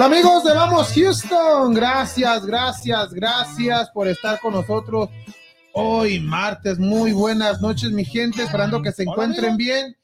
Hola amigos de Vamos Houston, gracias, gracias, gracias por estar con nosotros hoy martes. Muy buenas noches mi gente, esperando que se encuentren bien.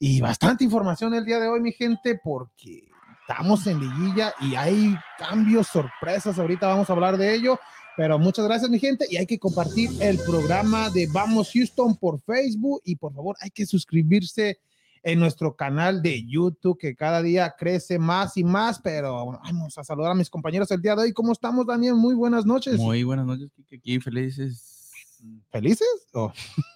Y bastante información el día de hoy mi gente porque estamos en liguilla y hay cambios, sorpresas, ahorita vamos a hablar de ello. Pero muchas gracias, mi gente, y hay que compartir el programa de Vamos Houston por Facebook. Y por favor hay que suscribirse en nuestro canal de YouTube que cada día crece más y más, pero vamos a saludar a mis compañeros el día de hoy. ¿Cómo estamos, Daniel? Muy buenas noches. Muy buenas noches, Kike. Aquí felices. ¿Felices? Oh.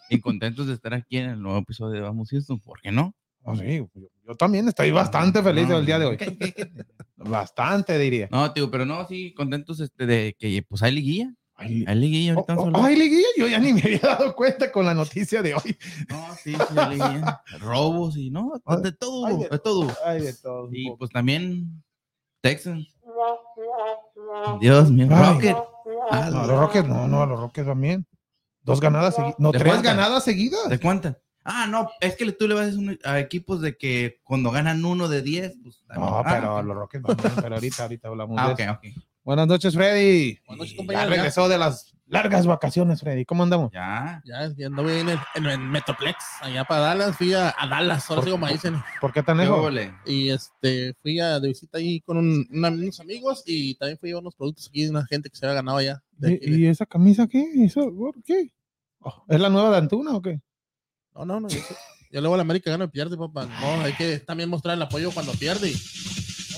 Y contentos de estar aquí en el nuevo episodio de Vamos Houston. ¿Por qué no? Oh, sí, yo, yo también estoy bastante feliz No, el día de hoy. ¿qué- qué- qué? Bastante, diría. No, tío, pero no, sí, contentos este, de que pues hay liguilla. Ay, Hay liguilla ahorita. oh, oh, liguilla, yo ya ni me había dado cuenta con la noticia de hoy. No, sí, sí, hay liguilla. Robos y no, de, todo, de de todo. Ay, de todo. Y pues también Texans. Dios mío, Ay. Rocket. No, Ah, los lo- Rockets, no, no, los Rockets también. Dos ganadas seguidas. No, ¿De tres ganadas seguidas. ¿De cuántas? Ah, no, es que tú le vas a, equipos de que cuando ganan uno de 10, pues también. No, Ah, pero ok. los Rockets pero ahorita, ahorita hablamos Ah, de ok, eso. ok. Buenas noches, Freddy. Buenas noches, Y compañero, Ya regresó de las largas vacaciones, Freddy. ¿Cómo andamos? Ya. Ya, ya anduve en el, en el Metroplex, allá para Dallas, fui a, a Dallas, ahora sí como dicen, ¿Por qué tan ¿Qué lejos? y este, fui a, de visita ahí con un- una- unos amigos y también fui a unos productos aquí de una gente que se había ganado allá. de aquí de- ¿Y, y esa camisa qué? ¿Eso, ¿Por qué? Oh, ¿Es la nueva de Antuna o qué? No, no, no, yo, yo luego la América gana y pierde, papá. No, hay que también mostrar el apoyo cuando pierde.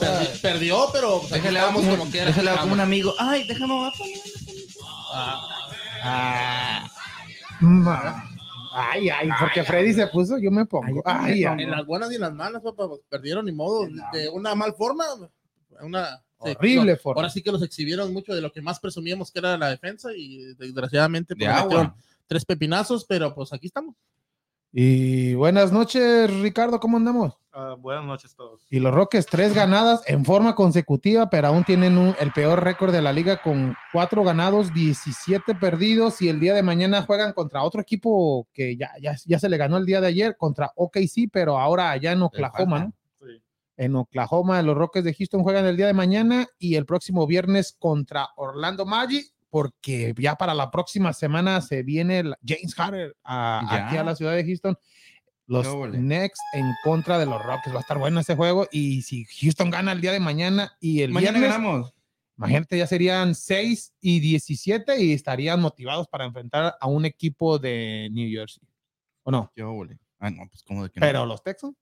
Perdi- perdió, pero pues, Déjale estábamos como, quiera. déjale como un amigo. Ay, déjame va a poner. Ah, Ay, ay, porque Freddy se puso, yo me pongo. Ay, ay. en las buenas y en las malas, papá, pues, perdieron ni modo, de una mal forma, una sí, Horrible no, forma. Ahora sí que los exhibieron mucho de lo que más presumíamos que era la defensa y desgraciadamente De pues, agua. tres pepinazos, pero pues aquí estamos. Y buenas noches, Ricardo, ¿cómo andamos? Ah, buenas noches a todos. Y los Rockets, tres ganadas en forma consecutiva, pero aún tienen un- el peor récord de la liga con cuatro ganados, 17 perdidos. Y el día de mañana juegan contra otro equipo que ya, ya, ya se le ganó el día de ayer, contra OKC, pero ahora allá en Oklahoma. ¿no? Sí. En Oklahoma, los Rockets de Houston juegan el día de mañana y el próximo viernes contra Orlando Magic, porque ya para la próxima semana se viene James Harden a- aquí a la ciudad de Houston. Los ole. Knicks en contra de los Rockets. Va a estar bueno ese juego. Y si Houston gana el día de mañana y el Mañana viernes, ganamos. imagínate, ya serían 6 y 17 y estarían motivados para enfrentar a un equipo de New Jersey. ¿O no? Ole. Ah, no, pues como de que no. Pero los Texans.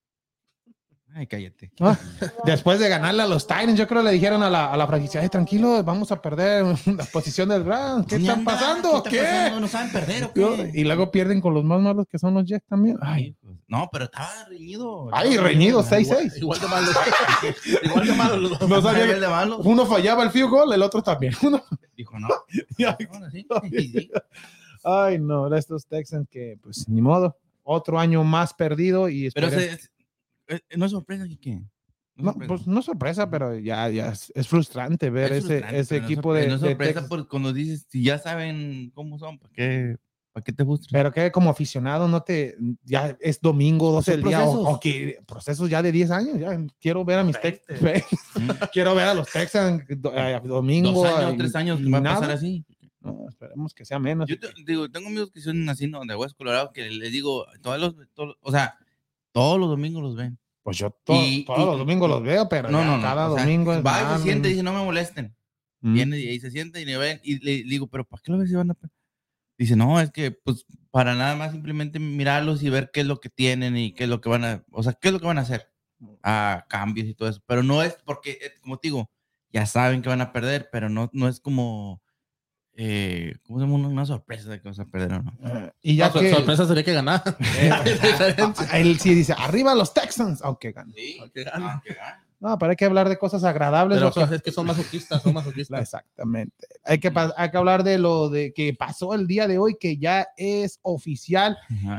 Ay, cállate. Ah, Después de ganarle a los Titans, yo creo le dijeron a la, a la franquicia, "Ay, tranquilo, vamos a perder la posición del ground. ¿Qué está Ñanda, pasando? ¿Qué? ¿Qué? está pasando? ¿No saben perder o qué? Y luego pierden con los más malos que son los Jets también. Ay, pues, no, pero estaba reñido. Ay, reñido, Igual- 6-6. Igual de malos. igual de malos los dos. No sabía igual que de malo. uno fallaba el field goal, el otro también. Uno- Dijo, no. Ay, no, estos Texans que, pues, ni modo. Otro año más perdido y Pero esperemos- se- eh, no es sorpresa, ¿qué? no, pues no sorpresa, pero ya, ya es, es frustrante ver ese, ese equipo de, No es sorpresa por cuando dices, si ya saben cómo son, ¿para qué, para qué te frustras? Pero que como aficionado no te, ya es domingo, 12 del día, o, o que procesos ya de 10 años, ya quiero ver a mis Texans, Mm. quiero ver a los Texans do- eh, domingo. Dos años, y- tres años que va a pasar así. No, esperemos que sea menos. Yo te- digo, tengo amigos que son así, ¿no? De Hueso Colorado, que les digo, todos los, todos- o sea, todos los domingos los ven. Pues yo to- Y- todos y- los domingos los veo, pero No, no, no. cada o sea, domingo es va y se siente y dice, no me molesten. mm. Viene y ahí se sienta y le ven y le digo, pero ¿para qué lo ves si van a pe-?" Dice, no, es que pues para nada más simplemente mirarlos y ver qué es lo que tienen y qué es lo que van a, o sea, qué es lo que van a hacer a cambios y todo eso. Pero no es porque, eh, como te digo, ya saben que van a perder, pero no, no es como, eh, ¿cómo se llama? Una, sorpresa de que vas a perder o no. Eh, y ya No, sor- que sorpresa sería que ganara. Ah, él sí dice, arriba los Texans, aunque gane. Que gane. No, pero hay que hablar de cosas agradables. Pero que- es que son masoquistas, son masoquistas. Exactamente. Hay que, hay que hablar de lo de que pasó el día de hoy, que ya es oficial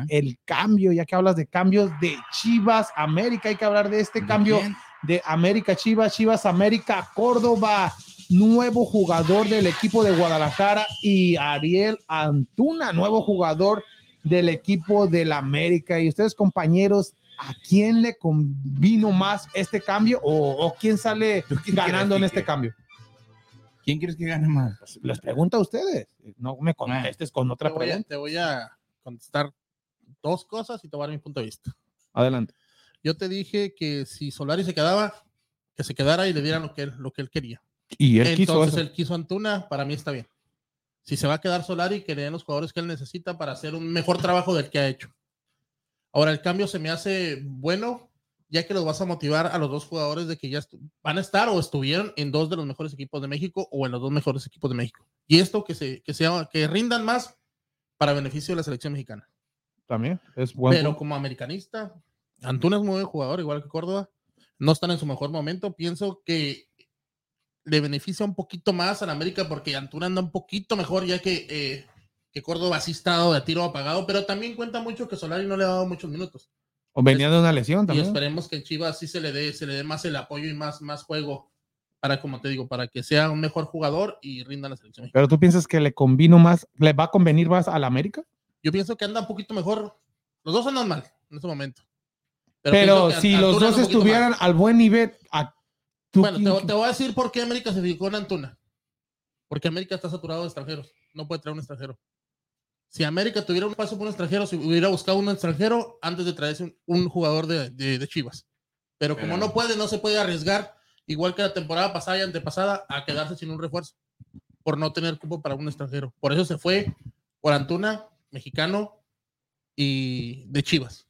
el cambio, ya que hablas de cambios de Chivas América, hay que hablar de este ¿De cambio quién? de América Chivas, Chivas América Córdoba, nuevo jugador del equipo de Guadalajara y Ariel Antuna, nuevo jugador del equipo del América. Y ustedes compañeros, ¿a quién le convino más este cambio o, o quién sale ¿Tú quién ganando en este cambio? ¿Quién quieres que gane más? Les pregunto a ustedes. No me contestes con Te otra voy, pregunta. te voy a contestar dos cosas y te voy a dar mi punto de vista. Adelante. Yo te dije que si Solari se quedaba, que se quedara y le dieran lo que él, lo que él quería. Y él quiso Entonces eso. él quiso Antuna, para mí está bien. Si se va a quedar Solari, que le den los jugadores que él necesita para hacer un mejor trabajo del que ha hecho. Ahora el cambio se me hace bueno, ya que los vas a motivar a los dos jugadores de que ya van a estar o estuvieron en dos de los mejores equipos de México o en los dos mejores equipos de México. Y esto que se que sea que rindan más para beneficio de la selección mexicana. También es bueno. Pero como americanista, Antuna es muy buen jugador, igual que Córdoba. No están en su mejor momento. Pienso que le beneficia un poquito más a la América porque Antuna anda un poquito mejor, ya que, eh, que Córdoba sí está dado de tiro apagado, pero también cuenta mucho que Solari no le ha dado muchos minutos. O venía de una lesión Y también. esperemos que Chivas sí se le dé, se le dé más el apoyo y más, más juego para, como te digo, para que sea un mejor jugador y rinda la selección. Pero tú piensas que le convino más, le va a convenir más a la América? Yo pienso que anda un poquito mejor. Los dos andan mal en este momento. Pero, si los dos estuvieran mal. al buen nivel, Bueno, quién- te, te voy a decir por qué América se fijó en Antuna. Porque América está saturado de extranjeros. No puede traer un extranjero. Si América tuviera un paso por un extranjero, si hubiera buscado un extranjero antes de traerse un, un jugador de, de- de Chivas. Pero como Pero- no puede, no se puede arriesgar, igual que la temporada pasada y antepasada, a quedarse sin un refuerzo. Por no tener cupo para un extranjero. Por eso se fue por Antuna, mexicano y de Chivas.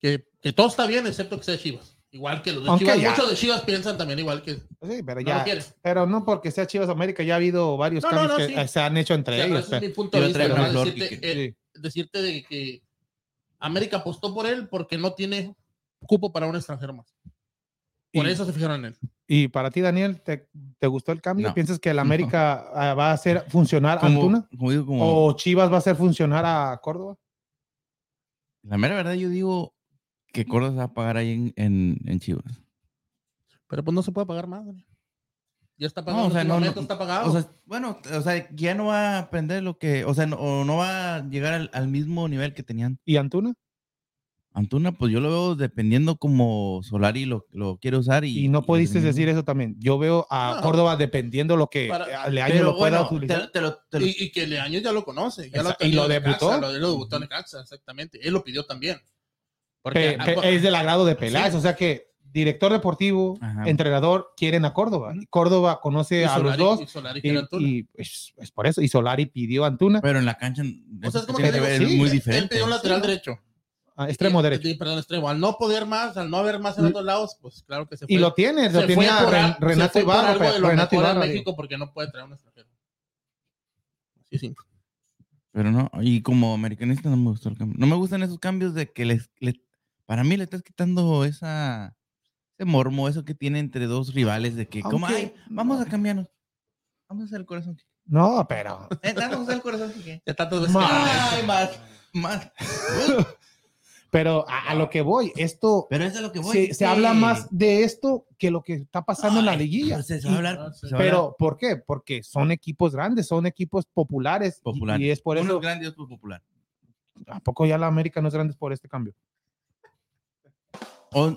Que, que todo está bien, excepto que sea Chivas. Igual que los de Aunque Chivas. ya- Muchos de Chivas piensan también igual que Sí, pero no ya. pero no porque sea Chivas América, ya ha habido varios No, no, cambios no, que sí. eh, se han hecho entre O sea, ellos. ese es eh. mi punto de vista. decirte, eh, decirte de que América apostó por él porque no tiene cupo para un extranjero más. Por Y- eso se fijaron en él. Y para ti, Daniel, ¿te, te gustó el cambio? No. ¿Piensas que el América ah, va a hacer funcionar a Como, Antuna? como digo, como ¿O Chivas va a hacer funcionar a Córdoba? la mera verdad, yo digo que Córdoba se va a pagar ahí en, en, en Chivas. Pero pues no se puede pagar más. Ya está pagado. No, o sea, no, está pagado. O sea, bueno, o sea, ya no va a aprender lo que, o sea, no, o no va a llegar al, al mismo nivel que tenían. ¿Y Antuna? Antuna, pues yo lo veo dependiendo como Solari lo, lo quiere usar y... Y no pudiste y- decir eso también. Yo veo a No. Córdoba dependiendo lo que Para- Leaño lo pueda bueno, utilizar. te, te lo, te lo- y, y que Leaño ya lo conoce. Ya lo y lo debutó. Necaxa, Lo, lo debutó en Necaxa, exactamente. Él lo pidió también. Pe- ah, pe- por- es del agrado de Peláez, Sí. o sea que director deportivo, Ajá. entrenador quieren a Córdoba. Y Córdoba conoce y a los dos y Solari y, quiere a Antuna. y, pues, es por eso. Y Solari pidió a Antuna, pero en la cancha O sea, es como tiene que que digo, ver sí, muy Él diferente. pidió un lateral Sí. derecho. a extremo Y- derecho. y- perdón, extremo. Al no poder más, al no haber más en Y- otros lados, pues claro que se fue. Y lo tiene, lo se tenía fue por Ren- al- se Renato Ibarra. Renato Ibarra. México porque no puede traer un extranjero. Sí, sí. Pero no, y como americanista no me gustó el cambio. No me gustan esos cambios de que les, le- para mí le estás quitando esa, ese mormo, eso que tiene entre dos rivales, de que, como, ay, vamos a cambiarnos. Vamos a hacer el corazón. No, pero Eh, vamos a hacer el corazón. Ya. Ma- que- Ay, más, más. pero a, a lo que voy, esto Pero es lo que voy. se, se Quique. habla más de esto que lo que está pasando en la Ay, liguilla. pues, se Y- va a hablar, Ah, sí. se va a hablar pero ¿por qué? Porque son equipos grandes, son equipos populares. y- popular. Y, es por Uno eso. es grande y otro popular. ¿A poco ya la América no es grande por este cambio? O,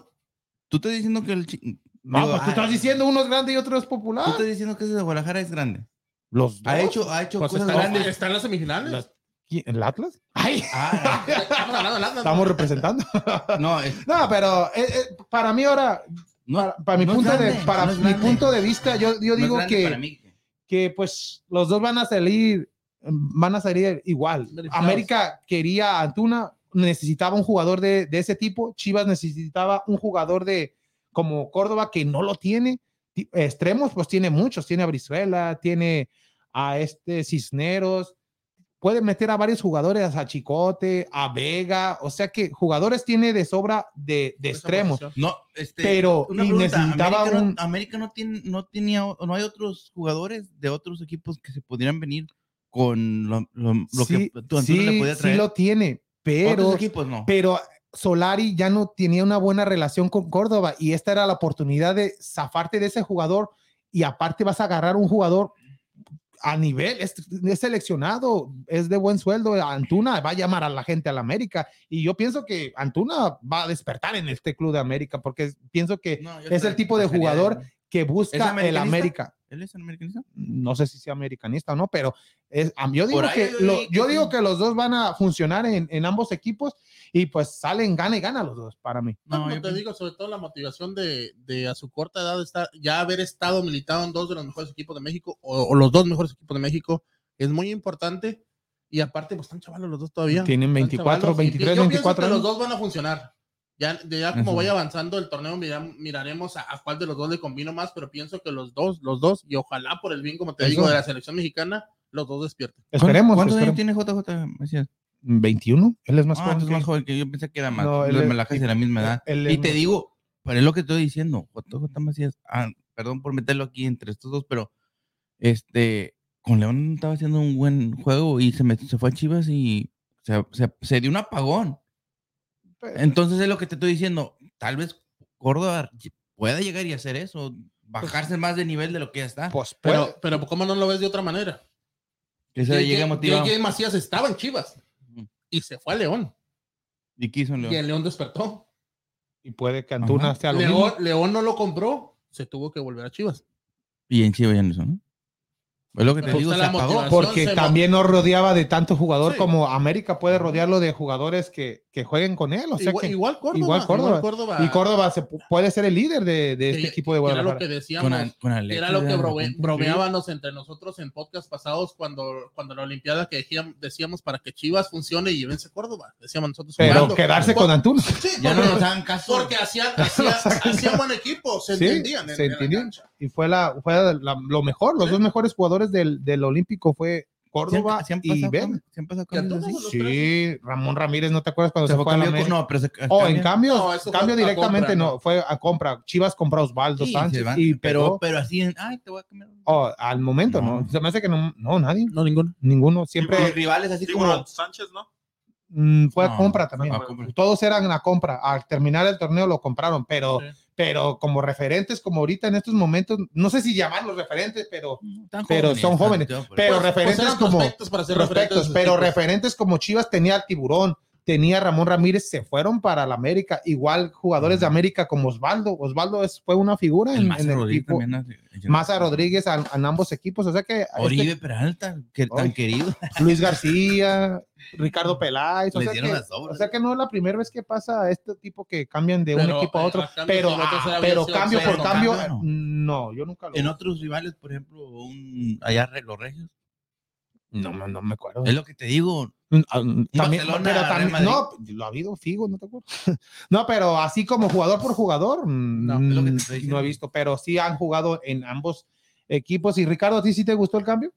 tú estás diciendo que el chi- No, digo, pues tú ah, estás diciendo uno es grande y otro es popular. Tú estás diciendo que ese de Guadalajara es grande. Los Ha dos. hecho, ha hecho Pues cosas está- grandes. ¿Está en las semifinales? Las- ¿Qui- ¿El Atlas? Ay, Ah, Estamos hablando del Atlas, estamos ¿no? representando. no, es- No, pero eh, eh, para mí ahora, no, para, para mi, no punto, de, grande, para no mi punto de vista, yo, yo digo que, que pues los dos van a salir, van a salir igual. América quería a Antuna, necesitaba un jugador de, de ese tipo, Chivas necesitaba un jugador de como Córdoba que no lo tiene. Ti- Extremos, pues tiene muchos, tiene a Brizuela, tiene a este Cisneros, puede meter a varios jugadores, a Chicote, a Vega, o sea que jugadores tiene de sobra de, de extremos. No, este, pero una pregunta, necesitaba América, un... no, América no tiene, no tenía, no hay otros jugadores de otros equipos que se pudieran venir con lo, lo- lo sí, que tú Antuna le sí, podía sí traer. lo tiene, pero equipos no. pero Solari ya no tenía una buena relación con Córdoba y esta era la oportunidad de zafarte de ese jugador y aparte vas a agarrar un jugador a nivel, es, es seleccionado, es de buen sueldo. Antuna va a llamar a la gente a la América y yo pienso que Antuna va a despertar en este club de América porque pienso que No, es el tipo de jugador que ¿Es busca el? América. ¿Él es americanista? No sé si sea americanista o no, pero es, yo digo que yo lo- leí que yo sí. digo que los dos van a funcionar en, en ambos equipos y pues salen gana y gana los dos para mí. No, No, yo te digo, sobre todo la motivación de, de a su corta edad estar, ya haber estado militado en dos de los mejores equipos de México o, o los dos mejores equipos de México es muy importante. Y aparte, pues están chavalos los dos todavía. Tienen Están 24, chavalos. Y 23, yo pienso 24 que los dos van a funcionar. Ya, ya como Eso. vaya avanzando el torneo, mira- miraremos a, a cuál de los dos le convino más, pero pienso que los dos, los dos, y ojalá por el bien, como te Eso. digo, de la selección mexicana, los dos despierten. Esperemos. ¿Cuántos años tiene JJ Macías? 21, él es más Ah, joven. que- más joven que yo pensé que era más. No, él Los es- Malajas de la misma edad. él Y es te más- digo, pero es lo que estoy diciendo. JJ Macías, ah, perdón por meterlo aquí entre estos dos, pero este, con León estaba haciendo un buen juego y se, metió- se fue a Chivas y se, se- se dio un apagón. Entonces es lo que te estoy diciendo. Tal vez Córdoba pueda llegar y hacer eso, bajarse más de nivel de lo que ya está. Pues, Pero, pero ¿cómo no lo ves de otra manera? Que se llegue motivado. JJ Macías estaba en Chivas y se fue a León. Y quiso en León. Y el León despertó. y puede que Antuna sea lo León, mismo. León no lo compró, se tuvo que volver a Chivas. Y en Chivas ya no. Es lo que te Pero digo, se apagó. Porque también no rodeaba de tanto jugador Sí. como América puede rodearlo de jugadores que, que jueguen con él. O sea igual, que, igual Córdoba. igual Córdoba. Córdoba. y Córdoba se pu- puede ser el líder de, de este que- equipo de que Era lo Guadalajara. que Con, decíamos. Con era lo que repente. bromeábamos entre nosotros en podcast pasados cuando, cuando la Olimpiada que decíam- decíamos para que Chivas funcione y llévense Córdoba. Decíamos nosotros. Pero jugando. quedarse Por- con Antuna. Sí, Ya no porque- nos hagan caso. Porque hacían, hacían, hacían buen equipo, se Sí, entendían. en- se en la entendían. Y fue, la, fue la- lo mejor. Los dos mejores jugadores del, del Olímpico fue Córdoba ¿Sí sí y Ben. cambios- sí los Sí, Ramón Ramírez, ¿no te acuerdas cuando Se se, fue fue a la América? no, pero se, Oh, en cambio, No, cambio directamente compra, no, ¿no? fue a compra. Chivas compró a Osvaldo Sí, Sánchez y pero, pero así, en- ay, te voy a cambiar. Oh, al momento no. No. Se me hace que no, no, nadie, No, ninguno. ninguno. Los Siempre rivales así como... Tiburón Sánchez, ¿no? mm, fue a compra también. a compra. Todos eran a compra. Al terminar el torneo lo compraron, pero, Sí. Pero como referentes, como ahorita en estos momentos, no sé si llamarlos referentes, pero, Tan Pero jóvenes, son jóvenes. pero Pues- pues referentes eran como prospectos para ser prospectos, referentes de sus pero equipos. referentes como Chivas tenía al Tiburón, tenía Ramón Ramírez, se fueron para la América. Igual jugadores de América como Osvaldo. Osvaldo es, fue una figura en, el Rodríguez equipo. Maza Rodríguez en ambos equipos. O sea que este, Oribe Peralta, que tan querido. Luis García, Ricardo Peláez. O sea, que, las obras. o sea que no es la primera vez que pasa este tipo que cambian de un equipo a otro. a cambio, Pero, ah, pero cambio por cambio, cambio, no. yo nunca lo En otros rivales, por ejemplo, un, allá los Regios. No, no, no me acuerdo. Es lo que te digo. Mm, ah, mm, También, Barcelona, pero también- no, lo ha habido Figo, no te acuerdas. No, pero así como jugador por jugador, No, no, es lo que te estoy no he visto, pero sí han jugado en ambos equipos. Y Ricardo, ¿a ti sí te gustó el cambio?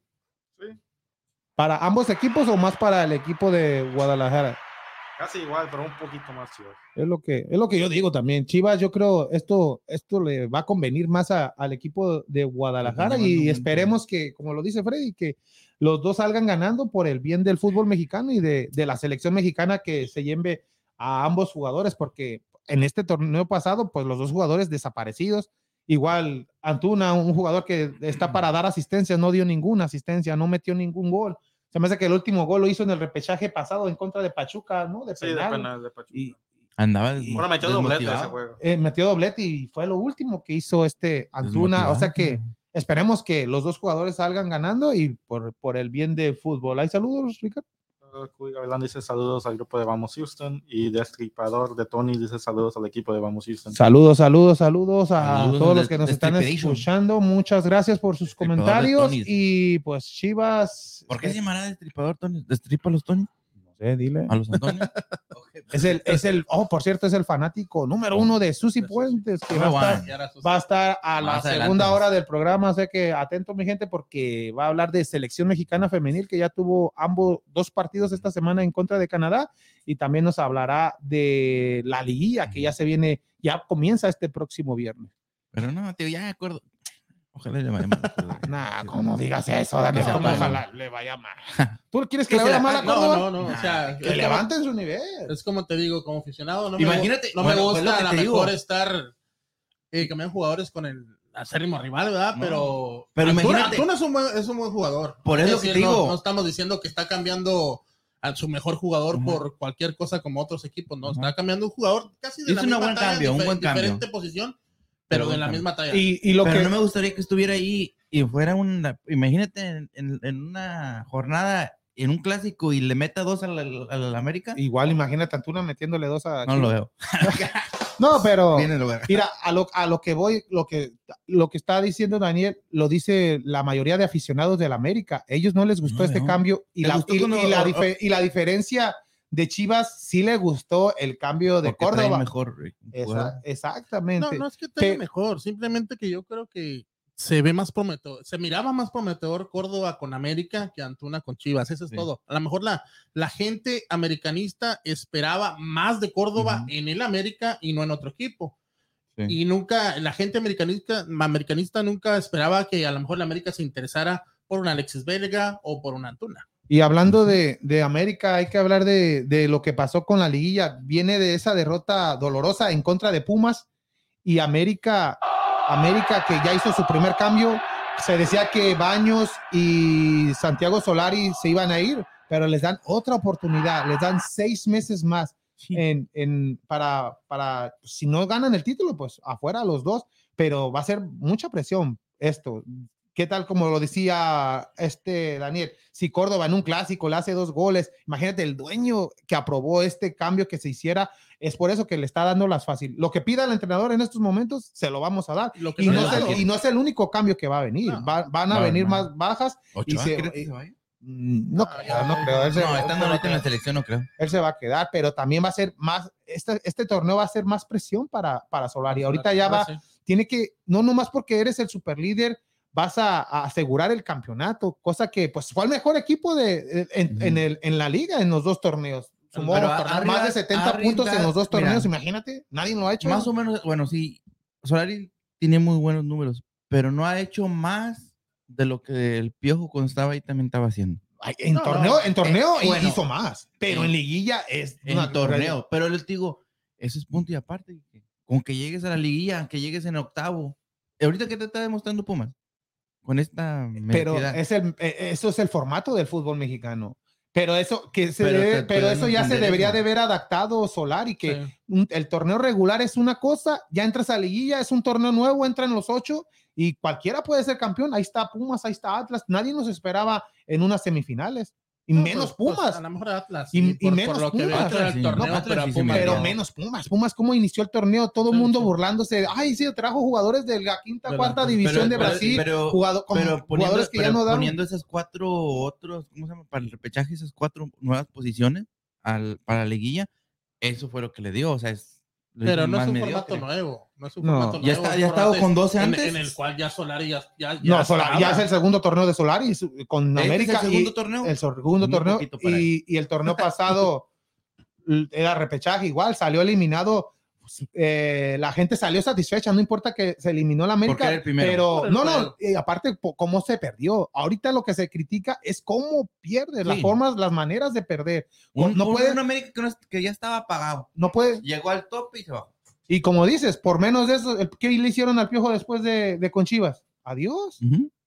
Sí. ¿Para ambos equipos o más para el equipo de Guadalajara? Casi igual, pero un poquito más chido. Es lo que, es lo que yo digo también. Chivas, yo creo esto, esto le va a convenir más a- al equipo de Guadalajara y esperemos que, como lo dice Freddy, que los dos salgan ganando por el bien del fútbol mexicano y de, de la selección mexicana que se lleve a ambos jugadores, porque en este torneo pasado, pues los dos jugadores desaparecidos. Igual Antuna, un jugador que está para dar asistencia, no dio ninguna asistencia, no metió ningún gol. Se me hace que el último gol lo hizo en el repechaje pasado en contra de Pachuca, ¿no? De Sí, de penal. penal de Pachuca. Y, Andaba Y- Bueno, metió doblete ese juego. eh, metió doblete y fue lo último que hizo este Antuna. O sea que esperemos que los dos jugadores salgan ganando y por, por el bien del fútbol. ¿Hay saludos, Ricardo? Cuy Gavilán dice saludos al grupo de Vamos Houston y Destripador de Tony dice saludos al equipo de Vamos Houston. Saludos, saludos, saludos a Saludos todos de- los que nos de están escuchando. Muchas gracias por sus de comentarios y pues Chivas. ¿Por qué se llamará destripador, Tony? ¿Destripa los Tony? Sé, dile. ¿A los Antonio? Es el, es el, oh, por cierto, es el fanático número uno de Susi Puentes que va a estar va a estar a la Más adelante. segunda hora del programa, o sea que atento mi gente porque va a hablar de selección mexicana femenil que ya tuvo ambos dos partidos esta semana en contra de Canadá y también nos hablará de la liguilla que ya se viene, ya comienza este próximo viernes. Pero no, tío, ya de acuerdo. Ojalá le vaya mal. Nah, como digas eso, Dani, Que se ¿cómo apague. ojalá le vaya mal. ¿Tú quieres que, Que le vaya mal a. Córdoba? No, no, no. O sea, Que es como- levanten su nivel. Es como te digo, como aficionado, no me, Imagínate, gu- no me bueno, pues gusta a lo digo. mejor estar eh, cambian jugadores con el acérrimo rival, ¿verdad? No. Pero, Pero Antuna, imagínate- Antuna es un buen, es un buen jugador. Por Es eso que te no- digo. No, estamos diciendo que está cambiando a su mejor jugador Ajá. por cualquier cosa como otros equipos, no. Ajá. Está cambiando un jugador casi de Hizo la un misma buen talla, cambio, un buen cambio. diferente posición, pero, Pero de la misma talla. Y, y lo Pero que no me gustaría que estuviera ahí y fuera una. Imagínate en, en- en una jornada, en un clásico y le meta dos al, al- al América. igual imagínate Antuna metiéndole dos a no lo veo. No, pero mira, a lo, a lo que voy, lo que, lo que está diciendo Daniel, lo dice la mayoría de aficionados del América. Ellos no les gustó No, este no. cambio y la, y, y la y la diferencia de Chivas sí le gustó el cambio de Porque trae Córdoba. mejor Esa- exactamente. No, no es que tenga Pe- mejor, simplemente que yo creo que se ve más prometedor, se miraba más prometedor Córdoba con América que Antuna con Chivas, eso es Sí. todo. A lo mejor la, la gente americanista esperaba más de Córdoba Ujú. en el América y no en otro equipo. Sí. Y nunca, la gente americanista, americanista nunca esperaba que a lo mejor la América se interesara por un Alexis Vega o por un Antuna. Y hablando de, de América, hay que hablar de, de lo que pasó con la liguilla. Viene de esa derrota dolorosa en contra de Pumas y América, América que ya hizo su primer cambio. Se decía que Baños y Santiago Solari se iban a ir, pero les dan otra oportunidad, les dan seis meses más en, en- para, para, si no ganan el título, pues afuera los dos, pero va a ser mucha presión esto. ¿Qué tal como lo decía este Daniel? Si Córdoba en un clásico le hace dos goles, imagínate el dueño que aprobó este cambio que se hiciera, es por eso que le está dando las fáciles. Lo que pida el entrenador en estos momentos, se lo vamos a dar. Lo que Y no es el, y no es el único cambio que va a venir. No. Va- van a No, venir no. más bajas. ¿Ochoa se- crees que se vaya? Mm, No, Ah, creo, no creo. Él se- No, estando ahorita en la quedar selección, no creo. él se va a quedar, pero también va a ser más, este, este torneo va a ser más presión para, para Solari. Ahorita ya va, tiene que, no nomás porque eres el super líder, vas a, a asegurar el campeonato, cosa que pues fue el mejor equipo de, en, en el, en la liga en los dos torneos. Sumó Pero más arriba- de 70 arriba- puntos en los dos mira. torneos, imagínate, nadie lo ha hecho. Más o menos, bueno, sí, Solari tiene muy buenos números, pero no ha hecho más de lo que el Piojo cuando estaba ahí también estaba haciendo. Ay, en No, torneo, no, en torneo eh, bueno, hizo más, pero en- en liguilla es En una- torneo, pero les digo, eso es punto y aparte. que Con que llegues a la liguilla, que llegues en octavo. ¿Ahorita qué te está demostrando Pumas? Con esta pero mediocridad. es el, eh, eso es el formato del fútbol mexicano. Pero eso, que se Pero debe- te- pero eso ya se debería eso. de ver adaptado Solari, que Sí. un- el torneo regular es una cosa, ya entras a liguilla, es un torneo nuevo, entran los ocho y cualquiera puede ser campeón. Ahí está Pumas, ahí está Atlas. Nadie nos esperaba en unas semifinales. Y No, menos pues, pues, Pumas. a lo mejor Atlas. Y- sí, y por, menos por lo que veo Pumas. en el torneo, No, Atlas pero Pumas metió. pero no. menos Pumas. Pumas, ¿cómo inició el torneo? Todo el Sí, mundo sí. burlándose. Ay, sí, trajo jugadores de la quinta, cuarta pero- división de Brasil. pero- jugado- como pero poniendo, jugadores que ya no dan. poniendo esas cuatro otros, ¿cómo se llama? Para el repechaje, esas cuatro nuevas posiciones al, para la liguilla, eso fue lo que le dio. O sea, es. Pero no es un mediocre. formato nuevo. No es un No. formato Ya nuevo. está- es ya estaba con 12 en- antes. En, el cual ya Solari ya. ya, ya No, Solari- ya es el segundo torneo de Solari con Este es América. el segundo y- torneo. el segundo Muy torneo y, y el torneo pasado era repechaje igual, salió eliminado. Pues, eh, la gente salió satisfecha, no importa que se eliminó la América, Porque era el primero. pero el no, no, y aparte cómo se perdió. Ahorita lo que se critica es cómo pierde, las formas, las maneras de perder. Un, no un- puede- un América que, no es- que ya estaba apagado. No puede, Llegó al tope y se bajó. y como dices, por menos de eso, ¿qué le hicieron al Piojo después de, de con Chivas? Adiós.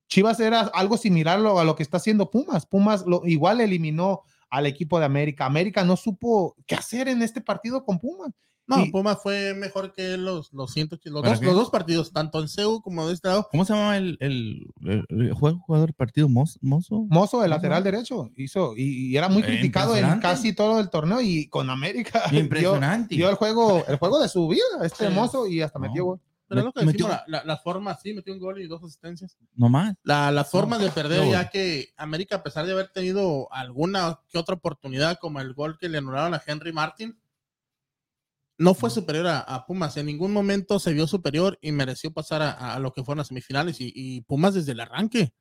Chivas era algo similar a lo que está haciendo Pumas. Pumas lo, igual eliminó al equipo de América. América no supo qué hacer en este partido con Pumas. No, Y- Pumas fue mejor que los, los, ciento- los, ¿Para dos, los dos partidos, tanto en CEU como de este lado. ¿Cómo se llama el, el, el- el jugador, partido? ¿Mozo? ¿Mozo? Mozo, el lateral derecho, hizo y, y era muy Eh, criticado en casi todo el torneo y con América Impresionante. dio el juego, el juego de su vida, este Sí. Mozo y hasta No. metió gol. Pero es lo que Metió- decimos, la, la, las formas, sí, metió un gol y dos asistencias. No más. La, las formas de perder, no, ya que América, a pesar de haber tenido alguna que otra oportunidad, como el gol que le anularon a Henry Martin, no fue superior a, a Pumas. En ningún momento se vio superior y mereció pasar a, a lo que fueron las semifinales. Y, y Pumas desde el arranque.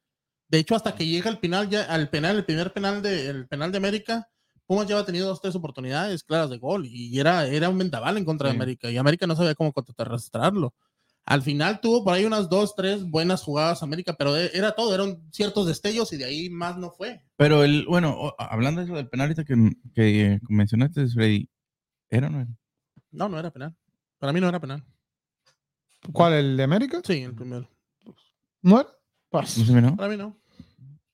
De hecho, hasta que llega el penal, ya al penal, el primer penal de, el penal de América, Pumas ya había tenido dos, tres oportunidades claras de gol. Y era, era un vendaval en contra de. América. Y América no sabía cómo contrarrestarlo. Al final tuvo por ahí unas dos, tres buenas jugadas América, pero e- era todo, eran ciertos destellos y de ahí más no fue. Pero el, bueno, hablando de eso del penal que, que mencionaste, Freddy, ¿era o no era? No, no era penal. Para mí no era penal. ¿Cuál, el de América? Sí, el primero. ¿No era? Pues, No. Para mí no.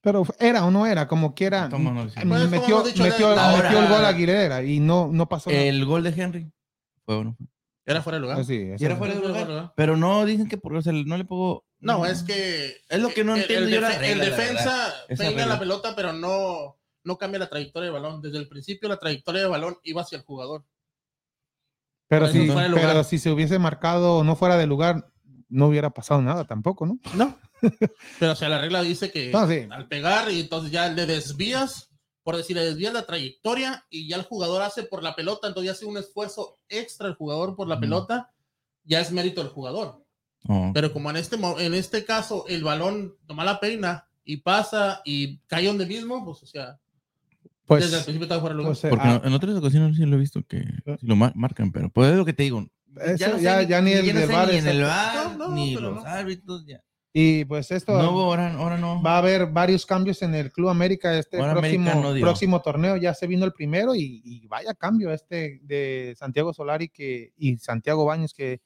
pero era o no era, como quiera. Toma, no, sí. Pues, metió, metió, el gol a Aguilera y no, no pasó nada. El gol de Henry. Fue bueno. Era fuera de lugar. Pues sí, era sí. fuera de lugar. de lugar. Pero no dicen que por o sea, no le pongo. No, es que. Es lo que no el- entiendo El, yo la regla, el defensa regla. la pelota, pero no, no cambia la trayectoria del balón. Desde el principio, la trayectoria del balón iba hacia el jugador. Pero, si, pero si se hubiese marcado no fuera de lugar, no hubiera pasado nada tampoco, ¿no? No. Pero, o sea, la regla dice que No, sí. al pegar y entonces ya le desvías, por decir, le desvías la trayectoria y ya el jugador hace por la pelota, entonces ya hace un esfuerzo extra el jugador por la Ujú. pelota, ya es mérito del jugador. Oh. Pero como en este, en este caso el balón toma la peina y pasa y cae donde mismo, pues, o sea, Pues, desde el principio estaba fuera de lugar. pues, eh, Porque ah, no- en otras ocasiones sí lo he visto que sí lo mar- marcan, pero pues es lo que te digo. eso no sé ya, ya ni el ya no del VAR ni en el bar, No, no, ni los no. árbitros. Ya. Y pues esto No, ahora, ahora no. va a haber varios cambios en el Club América este Ahora próximo, América no próximo torneo. Ya se vino el primero y, y vaya cambio este de Santiago Solari que, y Santiago Baños que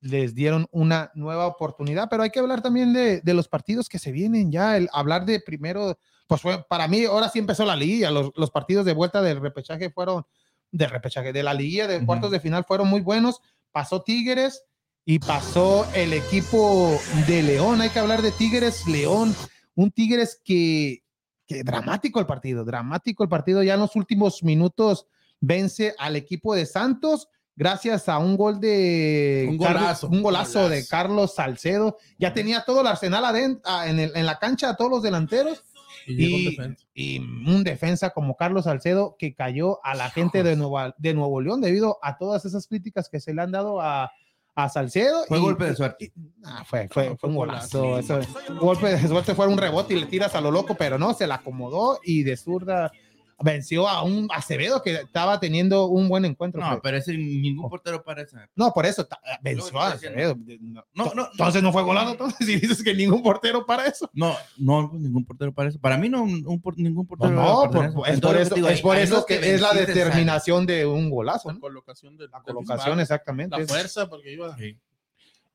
les dieron una nueva oportunidad. Pero hay que hablar también de, de los partidos que se vienen ya. El hablar de primero, pues fue para mí, ahora sí empezó la liguilla. Los, los partidos de vuelta del repechaje fueron, del repechaje, de la liguilla de cuartos de final fueron muy buenos. Pasó Tigres y pasó el equipo de León. Hay que hablar de Tigres, León, un Tigres que, que dramático el partido, dramático el partido. Ya en los últimos minutos vence al equipo de Santos gracias a un gol de Un Carlos- golazo, un golazo, de. Carlos Salcedo. Ya tenía todo el arsenal adentro, en, el- en la cancha, todos los delanteros Y un defensa como Carlos Salcedo que cayó a la gente de, Nueva, de Nuevo León debido a todas esas críticas que se le han dado a, a Salcedo. Fue y- golpe de suerte. Ah, fue, fue, fue un golazo. golazo. Eso, golpe de suerte fue un rebote y le tiras a lo loco, pero no, se la acomodó y de zurda venció a un Acevedo que estaba teniendo un buen encuentro. No, pues. pero ese ningún portero para esa. No, por eso venció a. Acevedo. No, No, no, entonces no fue golazo. Entonces, si dices que ningún portero para eso. No, no, ningún portero para eso. Para mí no, un, por- ningún portero. no, para por- eso. es por Entonces, eso, digo, es por eso que es la determinación de un golazo. La colocación La colocación, exactamente. La fuerza, porque iba.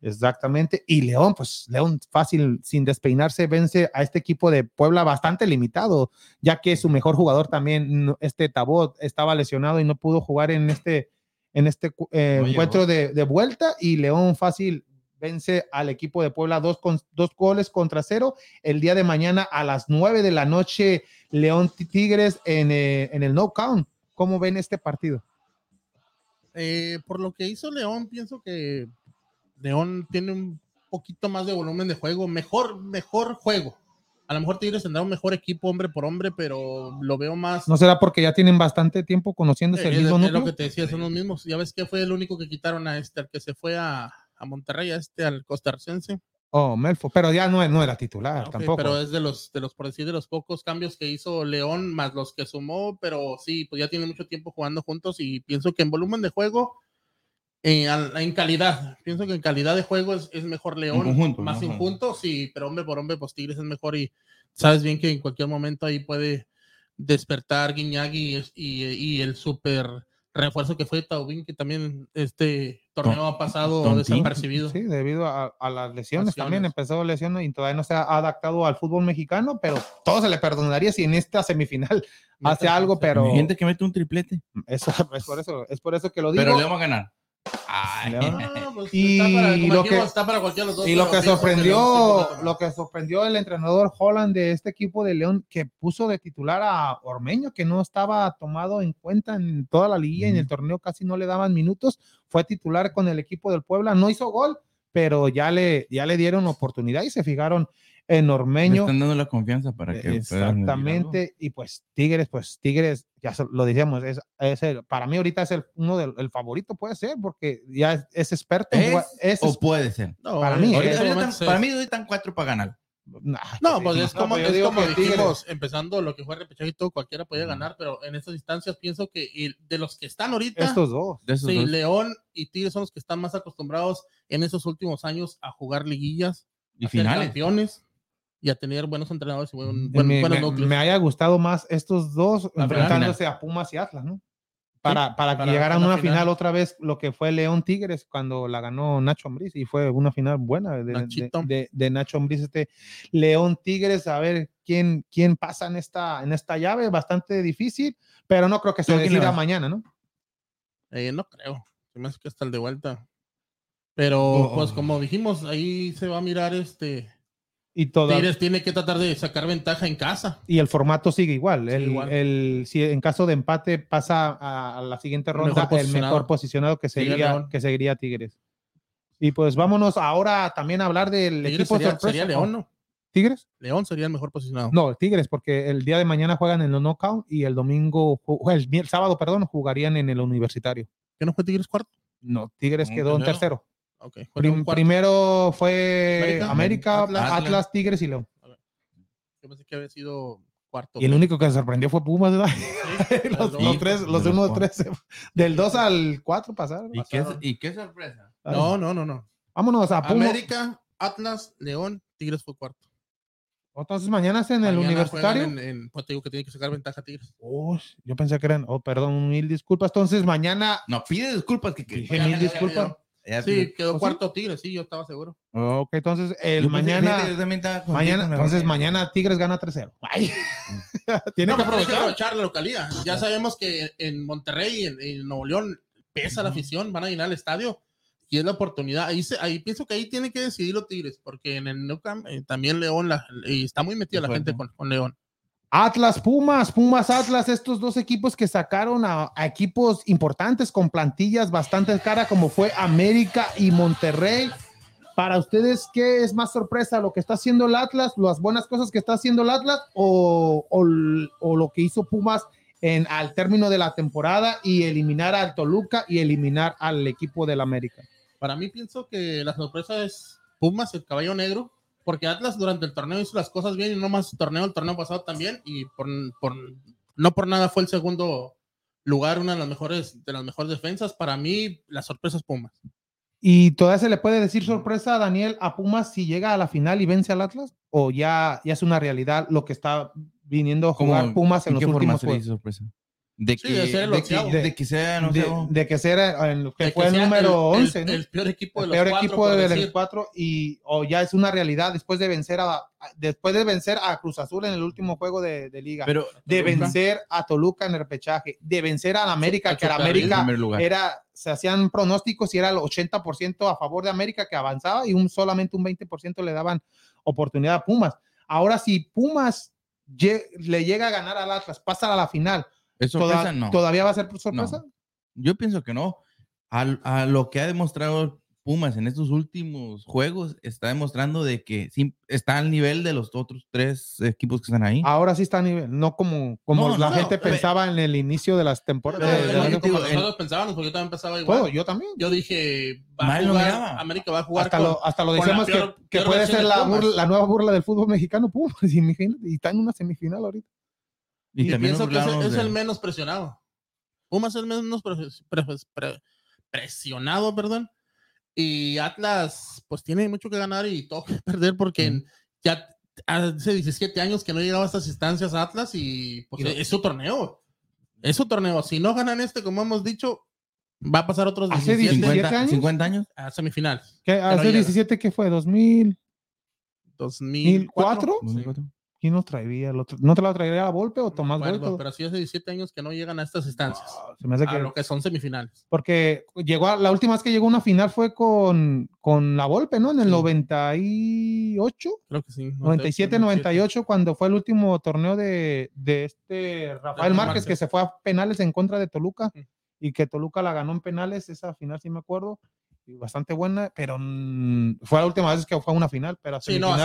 Exactamente. Y León, pues León fácil, sin despeinarse, vence a este equipo de Puebla bastante limitado, ya que su mejor jugador también, este Tabot, estaba lesionado y no pudo jugar en este, en este eh, No encuentro de, de vuelta. Y León fácil vence al equipo de Puebla dos, con, dos goles contra cero. El día de mañana a las nueve de la noche, León Tigres en, eh, en el no count. ¿Cómo ven este partido? Eh, por lo que hizo León, pienso que León tiene un poquito más de volumen de juego, mejor, mejor juego. A lo mejor Tigres tendrá un mejor equipo hombre por hombre, pero lo veo más. ¿No será porque ya tienen bastante tiempo conociéndose Eh, el mismo es lo que te decía, son los mismos. Ya ves que fue el único que quitaron a este, al que se fue a, a Monterrey, a este, al costarricense. Oh, Melfo, pero ya no, no era titular tampoco. Pero es de los, de los, por decir, de los pocos cambios que hizo León, más los que sumó, pero sí, pues ya tiene mucho tiempo jugando juntos y pienso que en volumen de juego, en, al- en calidad, pienso que en calidad de juego es, es mejor León, conjunto, más ¿no? en junto, sí, pero hombre por hombre, pues Tigres es mejor y sabes bien que en cualquier momento ahí puede despertar Guiñac y, y, y el super refuerzo que fue Taubín, que también este torneo ha pasado Tontín. desapercibido. Sí, debido a, a las lesiones, Lesiones. también empezó lesiones y todavía no se ha adaptado al fútbol mexicano, pero todo se le perdonaría si en esta semifinal hace algo, pero Hay gente que mete un triplete. eso es por eso, es por eso que lo digo. Pero le vamos a ganar. Ay. Ah, pues Y está para, lo que- está para cualquiera de los dos, Y lo que sorprendió, lo que sorprendió el entrenador Holland de este equipo de León, que puso de titular a Ormeño, que no estaba tomado en cuenta en toda la liga, y en el torneo casi no le daban minutos, fue titular con el equipo del Puebla, no hizo gol, pero ya le, ya le dieron oportunidad y se fijaron en Ormeño. están dando la confianza para que. puedan decir algo. Exactamente, y pues Tigres, pues Tigres, ya se- lo decíamos, es, es el- para mí ahorita es el, uno del el favorito, puede ser, porque ya es, es experto. en ¿Es jugar- es o puede ser. No, Para mí, estos Ahorita- ahorita están- para es- mí hoy están cuatro para ganar. Nah, No, pues no, es como, pero yo es digo como que Tigres- dijimos, empezando lo que fue repechaje y todo, cualquiera podía ganar, pero en estas instancias pienso que y de los que están ahorita, estos dos. De esos sí, dos. León y Tigres son los que están más acostumbrados en esos últimos años a jugar liguillas, Y a ser finales. campeones y a tener buenos entrenadores y buen- Eh, buen- me, buenos me- me haya gustado más estos dos La enfrentándose a Pumas y Atlas, ¿no? para, para que para llegaran a una final. final. otra vez lo que fue León Tigres cuando la ganó Nacho Ambriz y fue una final buena de, de- de- de Nacho Ambriz este León Tigres a ver quién quién pasa en esta en esta llave bastante difícil pero no creo que se ¿Tú a quién le decida mañana no Eh, no creo. Hace que hasta el de vuelta. Pero, Oh. pues, como dijimos, ahí se va a mirar este. Y Tigres tiene que tratar de sacar ventaja en casa. y el formato sigue igual. Sigue el, igual. el- si en caso de empate pasa a, a la siguiente ronda, mejor el mejor posicionado que seguiría, León. que seguiría Tigres. Y pues vámonos ahora también a hablar del Tigres equipo sería, sorpresa. sería León, ¿no? ¿Tigres? León sería el mejor posicionado. No, Tigres, porque el día de mañana juegan en el knockout y el domingo, el, sábado, perdón, jugarían en el universitario. ¿Qué no fue Tigres cuarto? No, Tigres No, quedó en tercero. Tercero. Ok. fue Prim- León cuarto. primero fue América, América, Atlas. Atlas, Tigres y León. Yo pensé que había sido cuarto. Y el único que se sorprendió fue Pumas, ¿verdad? Sí, los, dos. tres, los de de los 1 3, del 2 al 4 pasaron. ¿Y qué, y qué sorpresa? No, no, no, no. Vámonos a Pumas. América, Atlas, León, Tigres fue cuarto. Entonces mañana es en el universitario. En, en- pues te digo que tiene que sacar ventaja Tigres. Oh, yo pensé que eran, oh, perdón, mil disculpas. Entonces mañana, No, pide disculpas que, que- mil ya, ya, disculpas. Ya Sí, quedó ¿Oh, sí? cuarto Tigres, sí, yo estaba seguro. Ok, entonces el Yo mañana, fíjate, yo también estaba contigo, mañana, entonces mañana Tigres gana 3-0. Ay. Tiene No, que pero hay que aprovechar. aprovechar la localidad. Ya sabemos que en Monterrey, en, en Nuevo León, pesa la afición, van a llenar el estadio y es la oportunidad. Ahí, se- ahí pienso que ahí tiene que decidir los Tigres, porque en el Nou Camp eh, también León la- y está muy metida la gente con, con León. Atlas, Pumas, Pumas, Atlas, estos dos equipos que sacaron a, equipos importantes con plantillas bastante caras como fue América y Monterrey. Para ustedes, ¿qué es más sorpresa? ¿Lo que está haciendo el Atlas, las buenas cosas que está haciendo el Atlas o, o lo que hizo Pumas en, al término de la temporada y eliminar al Toluca y eliminar al equipo del América? Para mí pienso que la sorpresa es Pumas, el caballo negro, porque Atlas durante el torneo hizo las cosas bien y no más torneo, el torneo pasado también, y por, por- no por nada fue el segundo lugar, una de las mejores, de las mejores defensas. Para mí, la sorpresa es Pumas. ¿Y todavía se le puede decir sorpresa a Daniel a Pumas si llega a la final y vence al Atlas? ¿O ya, ya es una realidad lo que está viniendo a jugar ¿Cómo- Pumas en ¿En los últimos juegos? De Sí, que, de ser el de, que, de que sea, no de, de que, sea, en- que De fue que el número el- 11, el, ¿no? el peor equipo de el los peor cuatro, equipo de y o ya es una realidad después de vencer a después de vencer a Cruz Azul en el último juego de, de liga, pero de Toluca. vencer a Toluca en el repechaje, de vencer a la América, que la Super en América era, se hacían pronósticos y era el 80% a favor de América que avanzaba y un, solamente un 20% le daban oportunidad a Pumas. Ahora, si Pumas le llega a ganar al Atlas, pasa a la final, ¿Es toda- sorpresa? no. ¿todavía va a ser sorpresa? Yo pienso que no. Al- A, lo que ha demostrado Pumas en estos últimos juegos, está demostrando de que sí, está al nivel de los otros tres equipos que están ahí. Ahora sí está a nivel, no como, como No, la no, gente no, pensaba en el inicio de las temporadas. Pero el- nosotros pensábamos, porque yo también pensaba igual. Yo también. Yo dije, va a jugar. América va a jugar Hasta con- lo, hasta lo decíamos peor- que, que puede ser la, burla- la nueva burla del fútbol mexicano, Pumas, y está en una semifinal ahorita. Y, también pienso que es, es de- el menos presionado. Pumas es el menos pre- pre- pre- presionado, perdón. Y Atlas, pues tiene mucho que ganar y todo que perder porque Ujú. ya hace 17 años que no llegaba a estas instancias Atlas y pues Y no- es su torneo. Es su torneo. Si no ganan este, como hemos dicho, va a pasar otros Hace 17 17 50, años? 50 años. a semifinales. ¿Qué, hace llega. 17 que fue? ¿2000? 2004. 2004? ¿Quién nos traería? ¿Lo tra- ¿No te lo traería a Volpe o Tomás Bueno, Volpe? pero sí hace 17 años que no llegan a estas instancias. Ah, se me hace A que- lo que son semifinales. porque llegó a- la última vez que llegó a una final fue con, con la Volpe, ¿no? En el Sí. 98, Creo que sí. 97, 98, cuando fue el último torneo de, de este Rafael Márquez, Márquez. que se fue a penales en contra de Toluca y que Toluca la ganó en penales, esa final sí me acuerdo, bastante buena, pero mm, fue la última vez que fue a una final, pero a Sí, no, a.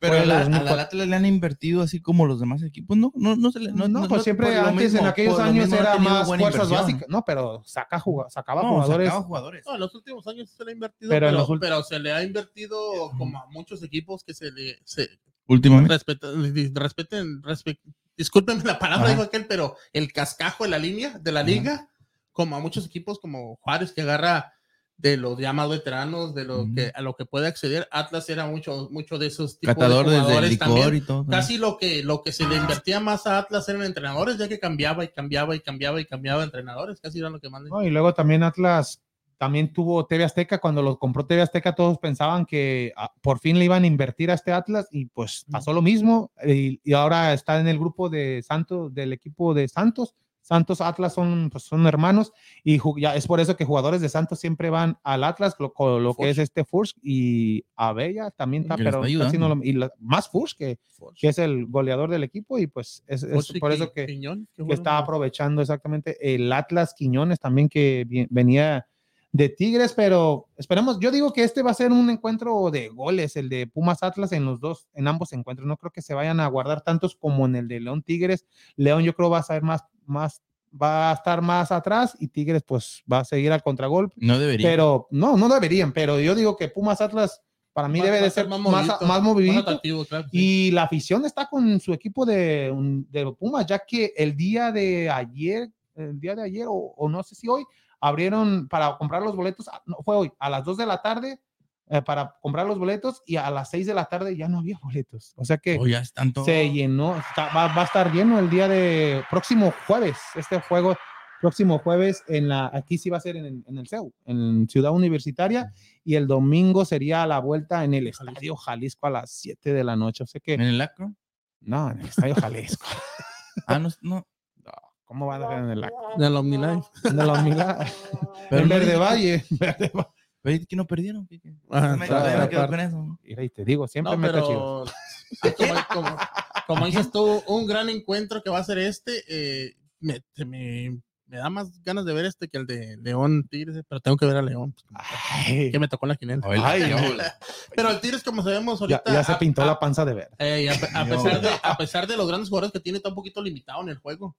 Pero la, a la 2004. Atlas le han invertido así como los demás equipos. No, no, no se le. No, No, pues siempre antes mismo, en aquellos años era más fuerzas inversión. básicas, no, pero saca, juga- sacaba No, jugadores. sacaba jugadores. No, en los últimos años se le ha invertido, Pero pero, los pero, se le ha invertido como a muchos equipos que se le se Últimamente. respeten, respeten, respe- discúlpenme la palabra, dijo aquel, pero el cascajo en la línea de la Ajá. liga, como a muchos equipos como Juárez que agarra de los ya más veteranos, de lo que a lo que puede acceder. Atlas era mucho, mucho de esos tipos Catador de jugadores licor también. y todo. Casi lo que, lo que se le invertía más a Atlas eran entrenadores, ya que cambiaba y cambiaba y cambiaba y cambiaba de entrenadores, casi era lo que más le- No, y luego también Atlas también tuvo TV Azteca. Cuando lo compró TV Azteca, todos pensaban que ah, por fin le iban a invertir a este Atlas y pues pasó lo mismo. Y, y ahora está en el grupo de Santos, del equipo de Santos. Santos Atlas son, pues, son hermanos y ya es por eso que jugadores de Santos siempre van al Atlas, lo, lo que es este Fursk y Abella también está, pero está ayudando. lo- y la- más Fursk que, que es el goleador del equipo y pues es, por eso que, Quiñón, está aprovechando exactamente el Atlas Quiñones también que venía de Tigres, pero esperemos, yo digo que este va a ser un encuentro de goles, el de Pumas Atlas en los dos, en ambos encuentros. No creo que se vayan a guardar tantos como en el de León Tigres. León yo creo va a ser más, más, va a estar más atrás y Tigres pues va a seguir al contragolpe. No debería. Pero no, no deberían, pero yo digo que Pumas Atlas para mí debe de ser más, movidito, más movidito. atractivo, claro sí. Y la afición está con su equipo de, de Pumas, ya que el día de ayer, el día de ayer, o, o no sé si hoy, abrieron para comprar los boletos, ah, no, fue hoy, a las 2 de la tarde, eh, para comprar los boletos, y a las 6 de la tarde ya no había boletos. O sea que Oh, ya están todos. se llenó, está- va, va a estar lleno el día de próximo jueves, este juego próximo jueves en la, aquí sí va a ser en, en el CEU, en Ciudad Universitaria, y el domingo sería la vuelta en el Estadio Jalisco a las 7 de la noche. O sea que ¿En el acro? no, en el Estadio Jalisco. Ah, no. no. ¿Cómo van a ser en el acto? En el OmniLife. En el Pero en Verde Valle. Verde Valle. Pero es que no perdieron. ¿qué- qué? Ajá, Me, está- todavía me está- quedo con eso. Mira, y te digo, siempre No, me chido. ah, como, como- como dices tú, un gran encuentro que va a ser este, eh, me, te- me, me da más ganas de ver este que el de León Tigres, pero tengo que ver a León, pues, Ay, que me tocó la quinela. Ay, Ay, la- no. Pero el Tigres, como sabemos ya, ahorita, ya se pintó a- la panza de verde. eh, a pesar de, a pesar de los grandes jugadores que tiene, está un poquito limitado en el juego.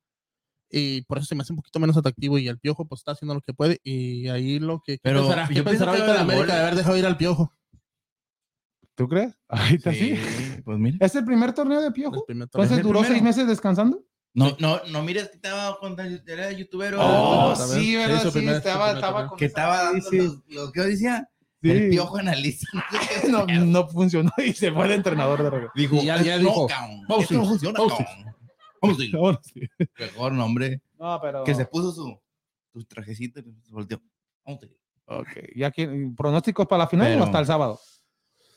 Y por eso se me hace un poquito menos atractivo. Y el Piojo, pues está haciendo lo que puede. Y ahí lo que. ¿qué Pero pensará, yo ¿qué pensará que ahorita haber América de haber dejado ir al Piojo? ¿Tú crees? Ahorita sí. Sí, pues mira. ¿Es el primer torneo de Piojo? Entonces duró primero. seis meses descansando. No, no, no mires que estaba con era youtuber Oh, sí, ¿verdad? Sí, primer- estaba, estaba con que estaba dando sí, los, los que decía sí. el piojo analiza. no qué No, funcionó y se fue el entrenador de regreso. dijo, Y ya- ya no, dijo, esto no funciona, vamos, sí. Mejor nombre. No, pero. Que se puso su, su trajecito y se volteó. Ok, ya que pronósticos para la final Pero- o hasta el sábado.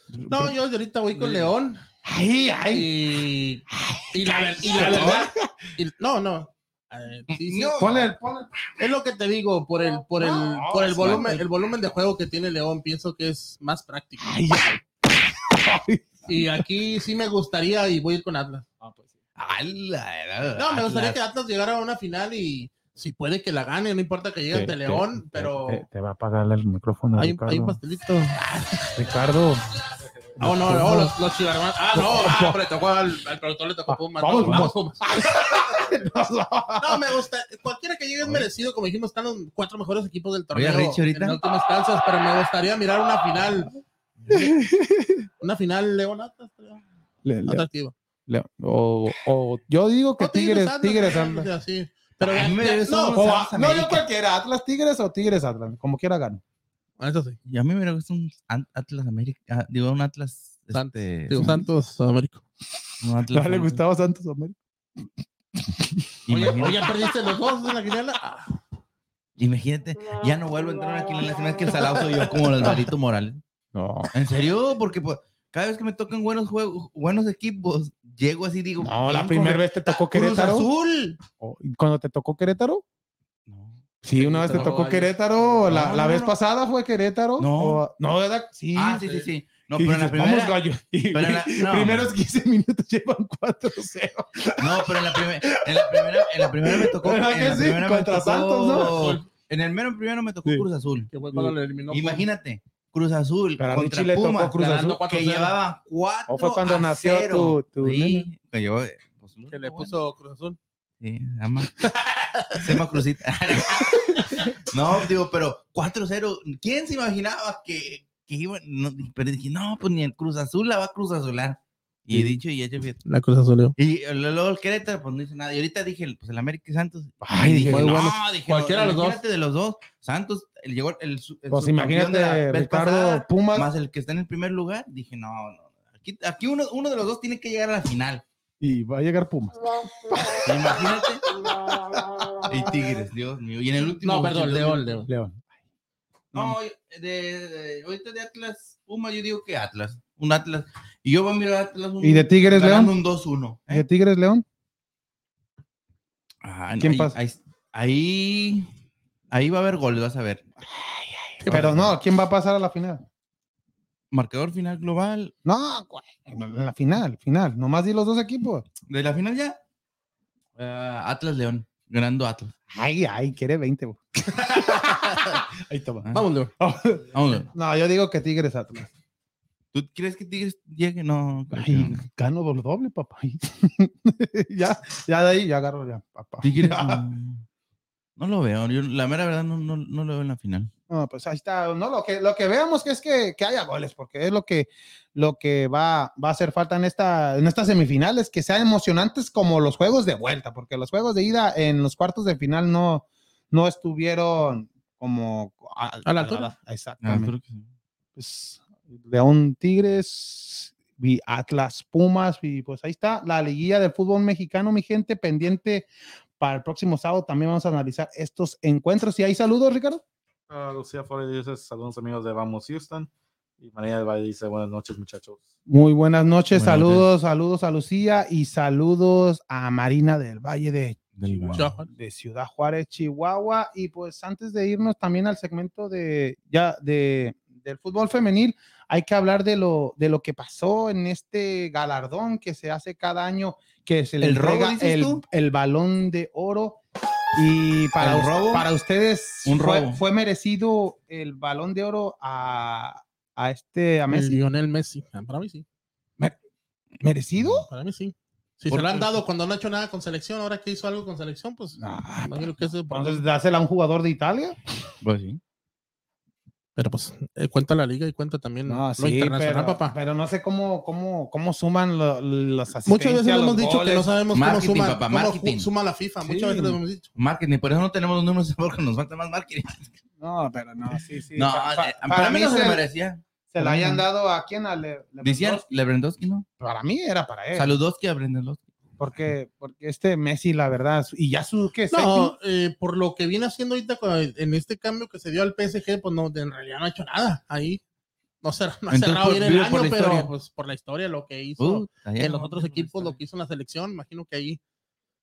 No, yo ahorita voy con León. Ay, ay. Y, y, la, y la verdad. y- no, no. Sí, sí. No. Ponle, el- ponle. Es lo que te digo, por el, por el, No, por el volumen, el volumen de juego que tiene León, pienso que es más práctico. Ay, ay. Y aquí sí me gustaría y voy a ir con Atlas. Ala, No, me gustaría Atlas. que Atlas llegara a una final y si puede que la gane, no importa que llegue ante Te- León, te- pero Te, te va a apagar el micrófono. hay, Ricardo. hay un pastelito. Ricardo. Ah, no, no, los, los chivarmanos. Ah, no, ah, pero le tocó al, al productor le tocó Pumas. Vamos, no, vamos. Pumas. No, me gusta. Cualquiera que llegue es merecido. Como dijimos, están los cuatro mejores equipos del torneo. Oye, Richie, ahorita. En últimas instancias, pero me gustaría mirar una final. Una final León Atlas. Atractivo. Le- o, o yo digo que No, Tigres, Atlas, Tigres, Atlas. sí. Pero ya- ya- no, no- O a- no, yo América. cualquiera, Atlas Tigres o Tigres Atlas, como quiera gano. eso sí. Y a mí me gusta un Atlas América. ah, digo, un Atlas. San- Este, Digo, Santos, Américo. un Atlas. ¿No le gustaba Santos América? Oye, Imagínate, oye, perdiste los dos en la quiniela. Ah, imagínate, ya no vuelvo a entrar aquí en la final que el salado soy yo como el Alvarito Morales. No. ¿En serio? Porque pues, cada vez que me tocan buenos juegos, buenos equipos, llego así digo. No, la "¿quién primera corre? vez te tocó Cruz Querétaro. Azul. O- ¿y Cuando te tocó Querétaro. No. Sí, una vez te tocó Querétaro. La, no, la no, vez no. pasada fue Querétaro. No. O- no, ¿verdad? Sí. ah, sí, sí, sí. No, pero en la dices, Vamos, primera. gallo. Pero en la- no. primeros 15 minutos llevan 4-0. No, pero en la, primer- en la primera, en la primera me tocó. ¿Verdad En que la sí? primera me Contra tocó- Santos, ¿no? En el mero primero me tocó Sí. Cruz Azul. que fue cuando le eliminó. Imagínate, Cruz Azul Pero contra Richie le tocó Pumas, Cruz ganando Azul. 4-0. que llevaba 4 ¿O fue cuando a nació cero. tu- tu Sí, que yo, pues, Que le bueno. puso Cruz Azul. Sí, se llama. Se llama Cruzita. no, digo, pero 4-0. ¿Quién se imaginaba que, que iba? No, pero dije, no, pues ni el Cruz Azul la va a Cruz Azular. Y Sí. dicho y hecho, fíjate. La Cruz Azul. Y luego el Querétaro, pues no dice nada. Y ahorita dije, pues el América y Santos. Ay, dije, no, bueno. dije, Cualquiera de los dos. imagínate de los dos. Santos, el, llegó el, el Pues imagínate, de Ricardo pasada, Pumas. más el que está en el primer lugar. Dije, no, no. Aquí, aquí uno, uno de los dos tiene que llegar a la final. Y va a llegar Pumas. Imagínate. y Tigres, Dios mío. Y en el último. No, perdón, León, León. León. No, de, de- ahorita de Atlas, Puma, yo digo que Atlas. Un Atlas. Y yo voy a mirar Atlas. Un, ¿Y de Tigres, León? un 2-1. ¿eh? ¿De Tigres León? Ah, ¿Quién ahí, pasa? Ahí, ahí, ahí va a haber goles, vas a ver. Pero no, ¿quién va a pasar a la final? Marcador final global. No, la final, final. Nomás di los dos equipos. ¿De la final ya? Ah, Atlas León. Ganando Atlas. Ay, ay, quiere 20. güey. Ahí toma. Ah, Vamos, León. vámonos. No, yo digo que Tigres Atlas. ¿Tú crees que Tigres llegue? No. Ay, no. gano doble, doble, papá. ya, ya de ahí, ya agarro ya, papá. Tigres. No, no lo veo. Yo, la mera verdad, no, no, no lo veo en la final. No, pues ahí está. No, lo que, lo que veamos que es que, que haya goles, porque es lo que, lo que va, va a hacer falta en, esta, en estas semifinales, que sean emocionantes como los juegos de vuelta, porque los juegos de ida en los cuartos de final no, no estuvieron como a, A la altura. Ah, Exactamente. Pues, León Tigres y Atlas Pumas, y pues ahí está la liguilla del fútbol mexicano, mi gente, pendiente para el próximo sábado. También vamos a analizar estos encuentros. Y hay saludos, Ricardo. Ah, Lucía Flores dice saludos amigos de Vamos Houston. Y María del Valle dice buenas noches muchachos. Muy buenas noches, Buenas saludos, saludos a Lucía y saludos a Marina del Valle de, Del Chihuahua. de Ciudad Juárez, Chihuahua. Y pues antes de irnos también al segmento de ya de del fútbol femenil, hay que hablar de lo de lo que pasó en este galardón que se hace cada año, que se le ¿El robo, entrega dices el, el balón de oro. Y para, ¿El us- robo? para ustedes Un fue, robo. fue merecido el balón de oro a, a este a El Messi. Lionel Messi. Ah, Para mí sí. ¿Merecido? Para mí sí. Si ¿Por se lo han dado cuando no ha hecho nada con selección, ahora que hizo algo con selección, pues Ah, imagino que eso Entonces, dásela a un jugador de Italia. Pues sí. Pero pues eh, cuenta la liga y cuenta también No, lo sí, internacional, pero, papá. pero no sé cómo, cómo, cómo suman lo- las asistencias. Muchas veces hemos los dicho que no sabemos Marketing, cómo suma, papá, cómo suma la FIFA. Muchas Sí. veces le hemos dicho. Marketing, por eso no tenemos los números porque nos falta más marketing. No, pero no, sí, sí. no, Pa- pa- eh, para, para mí no se merecía. se la hayan dado a quién, a Le- Decían Lewandowski. Lebrendowski, ¿no? Para mí era para él. Saludowski a Brendowski. Porque, porque este Messi, la verdad, y ya su, séptimo? No, eh, por lo que viene haciendo ahorita con- en este cambio que se dio al PSG, pues no, en realidad no ha hecho nada ahí. No, se, no ha cerrado por- bien el año, pero historia. pues por la historia, lo que hizo Uh, en los otros equipos, lo que hizo en la selección, imagino que ahí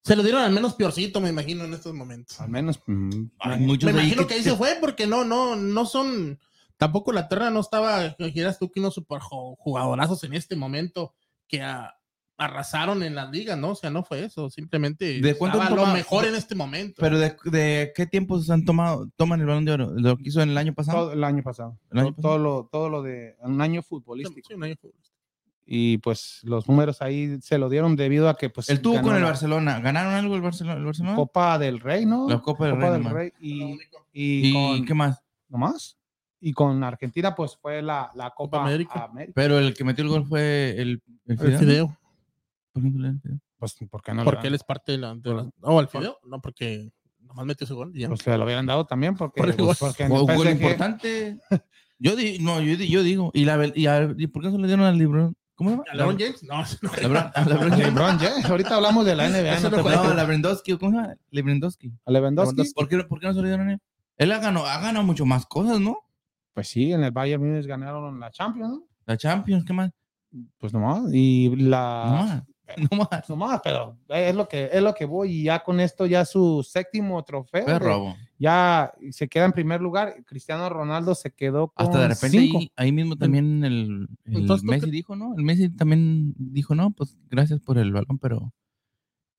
se lo dieron al menos peorcito, me imagino, en estos momentos. Al menos. mm, muchos Me imagino que ahí se fue porque no, no, no son. Tampoco la Terra no estaba, que dijeras tú que unos super ju- jugadorazos en este momento que a- arrasaron en las ligas, ¿no? O sea, no fue eso, simplemente ¿De cuánto estaba lo mejor en este momento. Pero de, de qué tiempo se han tomado, toman el balón de oro? ¿De ¿Lo que hizo en el año pasado? todo el año pasado. ¿El año todo, todo lo, todo lo de un año futbolístico. Sí, un año futbolístico. Y pues los números ahí se lo dieron debido a que pues Él tuvo con el Barcelona. ¿Ganaron algo el Barcelona? El Barcelona? Copa del Rey, ¿no? La Copa del Rey nomás. Rey y, y, ¿Y con, qué más? nomás. Y con Argentina, pues fue la, la Copa, Copa América. América. Pero el que metió el gol fue el, el El Fideo. Fideo. ¿Por qué no le dan Fideo? Pues, ¿por qué no le porque él es parte de la. de la- no, el Fideo. No, porque nomás metió ese gol. y ya. Pues se lo hubieran dado también porque, Por el pues, porque en el un gol PSG importante. Yo digo, no, yo, di- yo digo. ¿Y, la, y, a- ¿y por qué se le dieron al libro? ¿Cómo se llama? ¿A LeBron James? No, no. Lebron- a LeBron James. LeBron James. Ahorita hablamos de la NBA. Ese no no. No, Lebrendowski, ¿cómo se llama? Lebrendowski. ¿A Lewandowski? ¿Por qué, ¿Por qué no se le dieron a él? Él ha ganado, ha ganado mucho más cosas, ¿no? Pues sí, en el Bayern Múnich ganaron la Champions, ¿no? La Champions, ¿qué más? Pues nomás. Y No la... más. No más. Pero es lo que es lo que voy y ya con esto ya su séptimo trofeo. Robo. Ya se queda en primer lugar. Cristiano Ronaldo se quedó con Hasta de repente cinco. ahí, ahí mismo también el, el Entonces, ¿tú Messi dijo, ¿no? El Messi también dijo, no, pues gracias por el balón, pero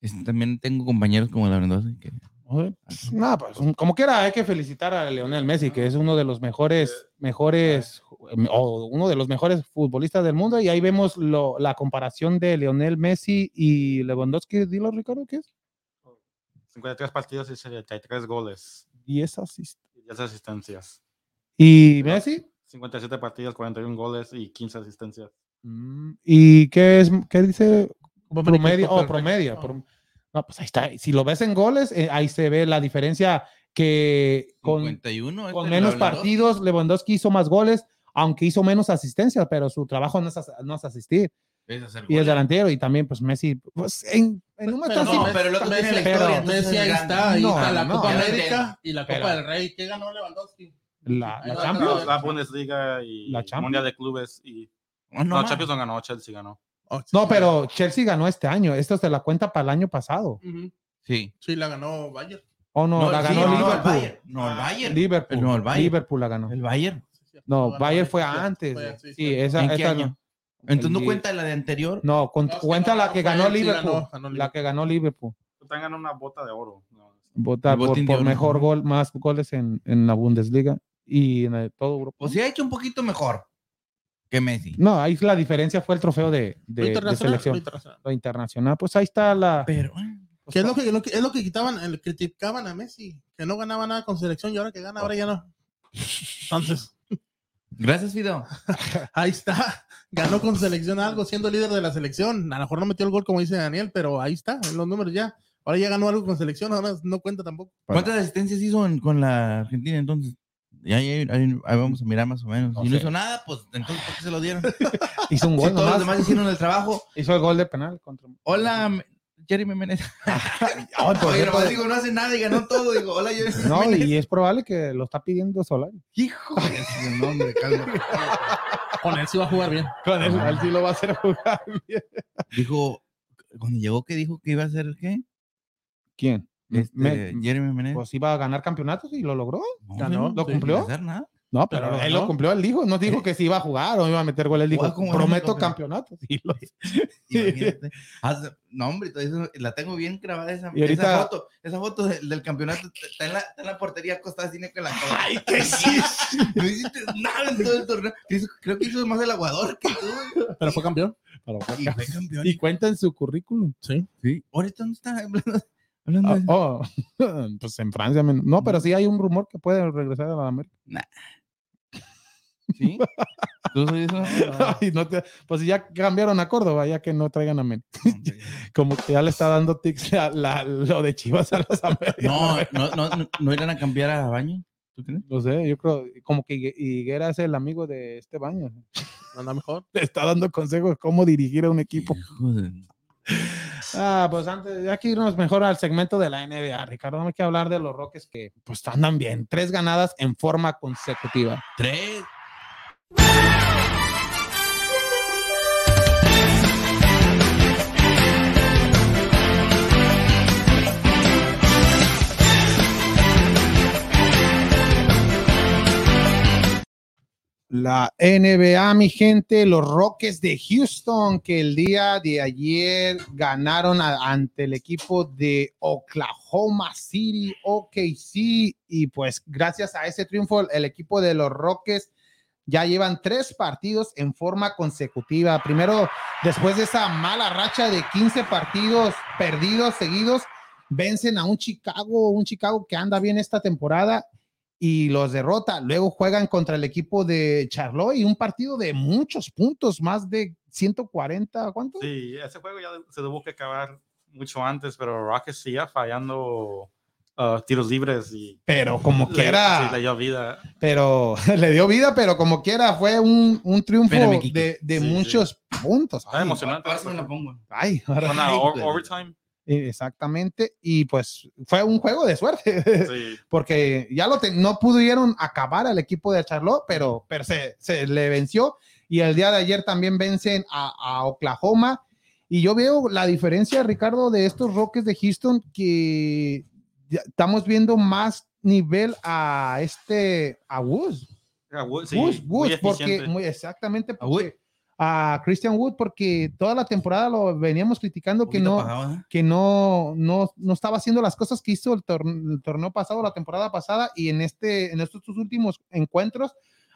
este, también tengo compañeros como Lebrendowski que Oye, pues, nada, pues, como quiera, hay que felicitar a Leonel Messi, que es uno de los mejores, mejores, o uno de los mejores futbolistas del mundo. Y ahí vemos lo- la comparación de Leonel Messi y Lewandowski. Dilo, Ricardo, ¿qué es? 53 partidos y 73 goles 10 asistencias. y 10 asistencias. ¿Y Messi? 57 partidos, 41 goles y 15 asistencias. Mm, ¿Y qué es? ¿Qué dice? Promedio. Oh, promedio. Prom- No, pues ahí está. Si lo ves en goles, eh, ahí se ve la diferencia que con, 51. con menos partidos, Lewandowski hizo más goles, aunque hizo menos asistencia, pero su trabajo no es, as- no es asistir. Es hacer Y es delantero, y también, pues Messi, pues en, en un Pero No, pero el otro Messi- tiene la historia. Messi es ahí está, ahí No, está la no, Copa no. América y la Copa Pero- del Rey. ¿Qué ganó Lewandowski? la, Champions. La Bundesliga y La Champions. Mundial de Clubes y Oh, no. Champions no ganó, Chelsea ganó. Oh, sí, No, sí. pero Chelsea ganó este año. Esto se la cuenta para el año pasado. Sí. Sí, la ganó Bayern. ¿O no? la sí, ganó no, el Liverpool. Bayern. No, el Bayern. Liverpool. No, el Bayern. Liverpool la ganó. El Bayern. Sí. No, ganó Bayern fue Bayern, antes. sí, Sí, esa, ¿En qué esa año? no. Entonces no cuenta la de anterior. No, No, cuenta no, la que ganó sí Liverpool. ganó, ganó La Liverpool. que ganó Liverpool. Están ganando una bota de oro. No, El por, botín de por oro. mejor gol, más goles en, en la Bundesliga y en el- todo Europa. O sea, ha hecho un poquito mejor que Messi. No, ahí la diferencia fue el trofeo de, selección. lo internacional. Lo internacional, pues ahí está la. Pero. eh, ¿Qué es lo que, lo que- es lo que quitaban, el- criticaban a Messi? Que no ganaba nada con selección y ahora que gana, ahora ya no. Entonces, Gracias, Fido. ahí está. Ganó con selección algo, siendo líder de la selección. A lo mejor no metió el gol como dice Daniel, pero ahí está, en los números ya. Ahora ya ganó algo con selección, ahora no cuenta tampoco. ¿Cuántas asistencias hizo en- con la Argentina entonces? Ya, ahí, ahí- ahí vamos a mirar más o menos. No y no hizo nada, pues entonces ¿por qué se lo dieron? Hizo un Si gol todos los nomás. demás hicieron el trabajo. Hizo el gol de penal contra. Hola, Jeremy Menez. Digo, no hace nada y ganó todo. Digo, hola, Jeremy no, Menez. y es probable que lo está pidiendo Solari. Hijo nombre, calma. Con él sí va a jugar bien. Con él, él sí lo va a hacer jugar bien. Dijo, cuando llegó, que dijo que iba a hacer qué? ¿Quién? Este, Me- Jeremy Menez. pues iba a ganar campeonatos y lo logró. No, ganó, no, ¿lo cumplió? hacer nada. No, pero, Pero él lo cumplió, él dijo, no dijo que si iba a jugar o iba a meter gol, él dijo, prometo único, campeonatos. Y lo- Imagínate. Haz- no, hombre, eso- la tengo bien grabada esa, Y ahorita- esa foto. Esa foto del, del campeonato está en, la, está en la portería acostada así con la cara. Ay, que sí. No hiciste nada en todo el torneo. Creo que hizo más el aguador que tú. Pero fue campeón. Y fue campeón. Y cuenta en su currículum. Sí. Sí. Ahorita dónde está hablando, Ah, de- oh, pues en Francia. men- No, pero sí hay un rumor que puede regresar a la América. ¿Sí? ¿Tú eso? Ay, no te- pues ya cambiaron a Córdoba, ya que no traigan a Men. Como que ya le está dando tics la- lo de Chivas a las Américas. No, no, no, no, no irán a cambiar a baño. ¿Tú crees? No sé, yo creo, como que Higue- Higuera es el amigo de este baño. Anda mejor. Le está dando consejos cómo dirigir a un equipo. De- Ah, pues antes, ya que irnos mejor al segmento de la NBA, Ricardo, no hay que hablar de los Rockets que pues andan bien. Tres ganadas en forma consecutiva. Tres. La NBA, mi gente, los Rockets de Houston, que el día de ayer ganaron ante el equipo de Oklahoma City, OKC, y pues gracias a ese triunfo, el equipo de los Rockets ya llevan tres partidos en forma consecutiva. Primero, después de esa mala racha de 15 partidos perdidos seguidos, vencen a un Chicago, un Chicago que anda bien esta temporada y los derrota. Luego juegan contra el equipo de Charlotte y un partido de muchos puntos, más de 140, ¿cuánto? Sí, ese juego ya se tuvo que acabar mucho antes, pero Rockets seguía fallando uh, tiros libres y Pero como le- quiera, sí, le dio vida. pero le dio vida, pero como quiera, fue un, un triunfo Espérame, de, de Sí, muchos puntos. Está Ay, emocionante. Ahora sí me la pongo. ay, ahora- Una Ay, o- güey. overtime. Exactamente. Y pues fue un juego de suerte. Sí. porque ya lo te- no pudieron acabar al equipo de Charlotte, pero, pero se, se le venció. Y el día de ayer también vencen a, a Oklahoma. Y yo veo la diferencia, Ricardo, de estos Rockets de Houston, que estamos viendo más nivel a este, a Woods. Wood, sí, Woods, muy Woods, porque, muy exactamente, ¿A porque- a Christian Wood, porque toda la temporada lo veníamos criticando que no, ¿eh? que no, no, no estaba haciendo las cosas que hizo el, torne- el torneo pasado, la temporada pasada, y en, este, en estos últimos encuentros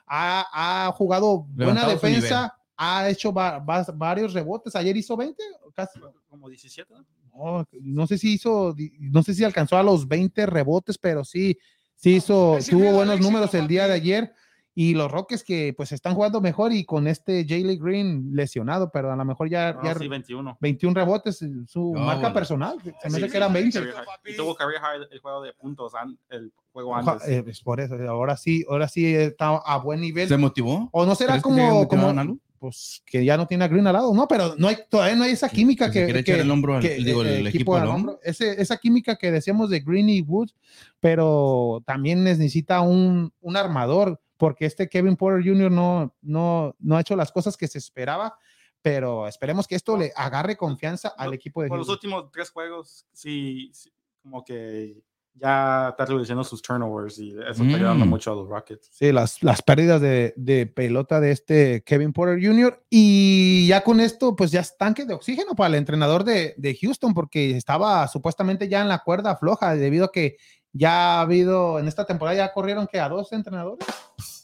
ha, ha jugado buena Levantado su defensa, ha hecho va- va- varios rebotes. Ayer hizo 20, casi. Como 17. ¿no? No, no sé si hizo, no sé si alcanzó a los 20 rebotes, pero sí, sí hizo, tuvo buenos números el día de ayer. Y los Rockets que pues están jugando mejor y con este Jalen Green lesionado, pero a lo mejor ya, No, ya sí, 21. 21 rebotes, su No, marca bueno. personal. Se me Sí, hace que eran 20. career high. Y tuvo career high el juego de puntos, el juego antes. eh, es por eso, ahora sí, ahora sí está a buen nivel. ¿Se motivó? O no será ¿Crees que se haya como, como pues que ya no tiene a Green al lado, no, pero no hay, todavía no hay esa química Que que, que- echar el hombro al- que, digo, eh, el equipo al al hombro. hombro. Ese- esa química que decíamos de Green y Woods, pero también necesita un, un armador, porque este Kevin Porter Jr. no, no, no ha hecho las cosas que se esperaba, pero esperemos que esto le agarre confianza al equipo de Por los últimos tres juegos, sí, sí, como que ya está reduciendo sus turnovers y eso está ayudando Mm. mucho a los Rockets. Sí, las, las pérdidas de, de pelota de este Kevin Porter Jr. Y ya con esto, pues ya es tanque de oxígeno para el entrenador de, de Houston, porque estaba supuestamente ya en la cuerda floja, debido a que ya ha habido, en esta temporada ya corrieron que a dos entrenadores.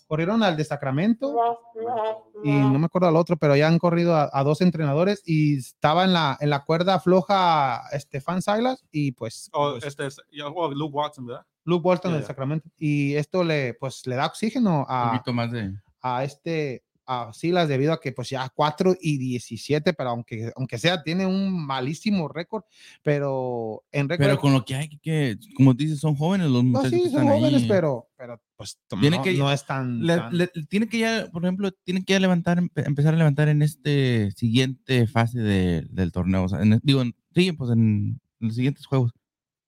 Corrieron al de Sacramento y no me acuerdo al otro, pero ya han corrido a, a dos entrenadores y estaba en la, en la cuerda floja Stefan Silas y pues, O pues, este es yo- o Luke Watson, ¿verdad? Luke Walton Ya, del. Sacramento. Y esto le, pues, le da oxígeno Un a, poquito más de. a este a Silas debido a que pues ya 4 y 17, pero aunque, aunque sea, tiene un malísimo récord, pero en récord... Pero con lo que hay, que, como dices, son jóvenes los no, muchachos sí, que son jóvenes, ahí. pero, pero pues Tiene no, que- no es tan... Le- tan- le- tiene que ya, por ejemplo, tiene que ya levantar, empe- empezar a levantar en este siguiente fase de- del torneo. O sea, en- digo, en- sí, pues en, los siguientes juegos.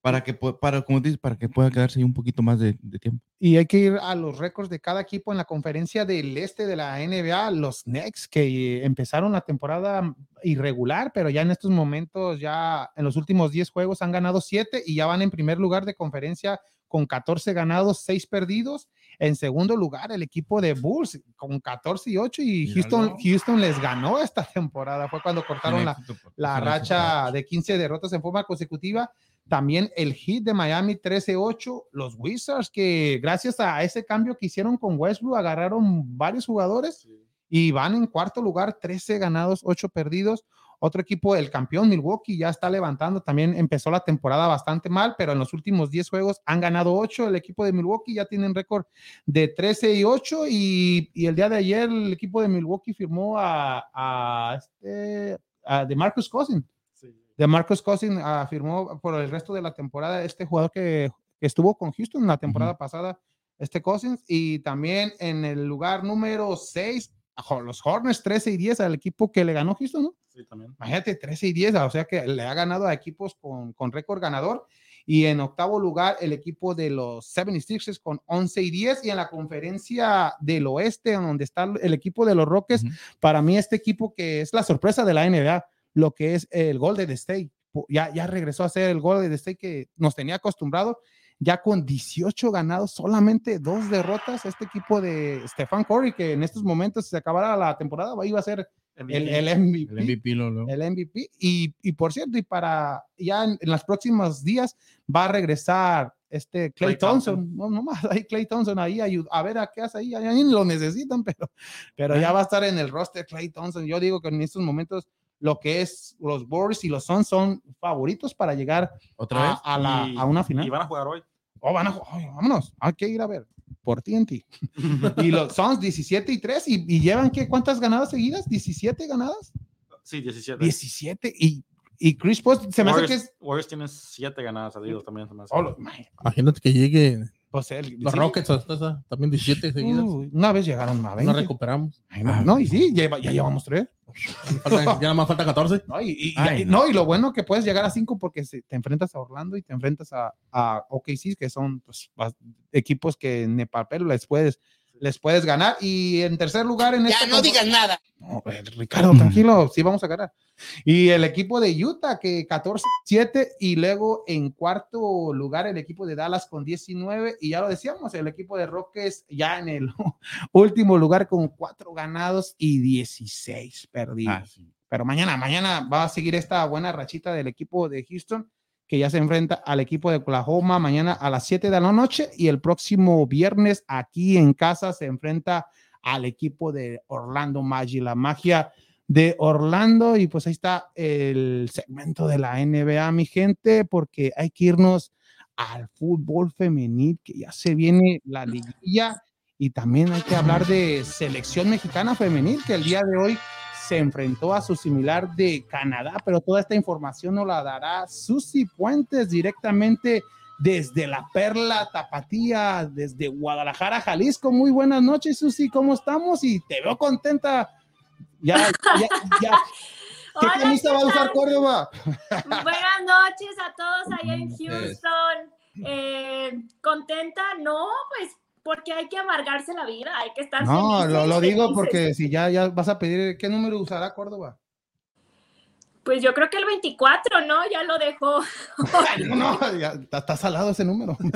Para que, para, como dices, para que pueda quedarse ahí un poquito más de, de tiempo. Y hay que ir a los récords de cada equipo en la conferencia del este de la NBA, los Knicks, que empezaron la temporada irregular, pero ya en estos momentos, ya en los últimos 10 juegos han ganado 7 y ya van en primer lugar de conferencia con 14 ganados, 6 perdidos. En segundo lugar, el equipo de Bulls con 14 y 8 y Houston. Houston les ganó esta temporada. Fue cuando cortaron la, la racha de 15 derrotas en forma consecutiva. También el hit de Miami 13-8, los Wizards que gracias a ese cambio que hicieron con Westbrook agarraron varios jugadores y van en cuarto lugar, 13 ganados, 8 perdidos. Otro equipo, el campeón Milwaukee, ya está levantando. También empezó la temporada bastante mal, pero en los últimos 10 juegos han ganado 8. El equipo de Milwaukee ya tienen récord de 13 y 8. Y, y el día de ayer el equipo de Milwaukee firmó a, a este, a de Marcus Cousins. De Marcus Cousins ah, firmó por el resto de la temporada este jugador que, que estuvo con Houston la temporada pasada, este Cousins, y también en el lugar número 6, los Hornets 13 y 10 al equipo que le ganó Houston, ¿no? Sí, también. Imagínate, 13 y 10, o sea que le ha ganado a equipos con, con récord ganador. Y en octavo lugar, el equipo de los 76ers con 11 y 10. Y en la conferencia del oeste, donde está el equipo de los Rockets, para mí este equipo que es la sorpresa de la NBA, lo que es el Golden State. Ya, ya regresó a ser el Golden State que nos tenía acostumbrado, ya con 18 ganados, solamente dos derrotas. Este equipo de Stefan Curry, que en estos momentos, si se acabara la temporada, iba a ser el, el MVP. El MVP lo, lo- el MVP. Y, y por cierto, y para ya en, en los próximos días va a regresar este Clay, Klay Thompson. Thompson. No, no más, ahí Clay Thompson ahí ayud- a ver a qué hace ahí. Ahí lo necesitan, pero, pero ya va a estar en el roster Clay Thompson. Yo digo que en estos momentos lo que es los Warriors y los Suns son favoritos para llegar ¿Otra a, vez? a la, Y- a una final. Y van a jugar hoy. Oh, van a ju- ay, vámonos, hay que ir a ver por TNT. y los Suns 17 y 3 y, y llevan ¿qué? ¿cuántas ganadas seguidas? 17 ganadas. Sí, 17. 17 y, y Chris Paul se me hace que es Warriors tienen 7 ganadas salidos también. se me hace. Oh, Imagínate que llegue pues él- los sí, Rockets, hasta también 17 seguidas. una vez llegaron a 20. no recuperamos. Ay, no, no, y sí, lleva- ya llevamos tres. Falta- ya nada más falta 14. No, y, y- Ay, y- no. no, y lo bueno que puedes llegar a cinco porque se- te enfrentas a Orlando y te enfrentas a, a OKC, que son pues, equipos que en el papel les puedes, les puedes ganar. Y en tercer lugar en esta no digas nada. No, Ricardo, tranquilo, sí vamos a ganar. Y el equipo de Utah que 14-7 y luego en cuarto lugar el equipo de Dallas con 19 y ya lo decíamos, el equipo de Rockets ya en el último lugar con cuatro ganados y 16 perdidos. Ah, sí. Pero mañana, mañana va a seguir esta buena rachita del equipo de Houston, que ya se enfrenta al equipo de Oklahoma mañana a las 7 de la noche y el próximo viernes aquí en casa se enfrenta al equipo de Orlando Magic, la magia de Orlando. Y pues ahí está el segmento de la NBA, mi gente, porque hay que irnos al fútbol femenil, que ya se viene la liguilla. Y también hay que hablar de selección mexicana femenil, que el día de hoy se enfrentó a su similar de Canadá, pero toda esta información nos la dará Susi Puentes directamente desde la Perla Tapatía, desde Guadalajara, Jalisco. Muy buenas noches, Susi, ¿cómo estamos? Y te veo contenta. Ya, ya, ya. ¿Qué Hola, camisa ¿qué va a usar? Córdoba? Buenas noches a todos allá en. Houston. Eh, ¿Contenta? No, pues porque hay que amargarse la vida, hay que estar No, felices, lo, lo digo felices. porque si ya, ya vas a pedir, ¿qué número usará Córdoba? Pues yo creo que el 24, ¿no? Ya lo dejó. No, no, ya está, salado ese número.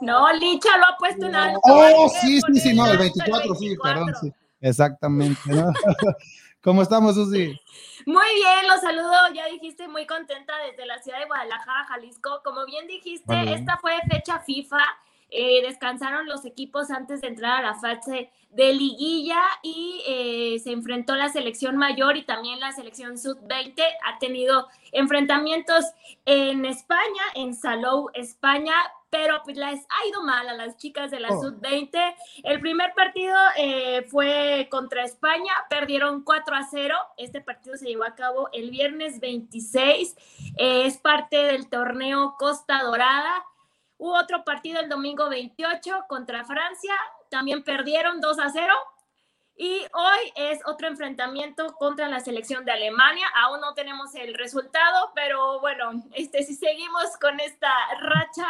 No, Licha lo ha puesto en alto. Oh, sí, sí, sí, no, el alto 24, sí, 24. perdón, sí. Exactamente. ¿no? ¿Cómo estamos, Susi? Muy bien, los saludo. Ya dijiste muy contenta desde la ciudad de Guadalajara, Jalisco. Como bien dijiste, Vale. esta fue fecha FIFA. Eh, descansaron los equipos antes de entrar a la fase de liguilla y eh, se enfrentó la selección mayor y también la selección sub-20. Ha tenido enfrentamientos en España, en Salou, España, pero pues les ha ido mal a las chicas de la Oh. sub-20. El primer partido eh, fue contra España, perdieron 4 a 0. Este partido se llevó a cabo el viernes 26. eh, es parte del torneo Costa Dorada. Hubo otro partido el domingo 28 contra Francia. También perdieron 2 a 0. Y hoy es otro enfrentamiento contra la selección de Alemania. Aún no tenemos el resultado, pero bueno, este, si seguimos con esta racha,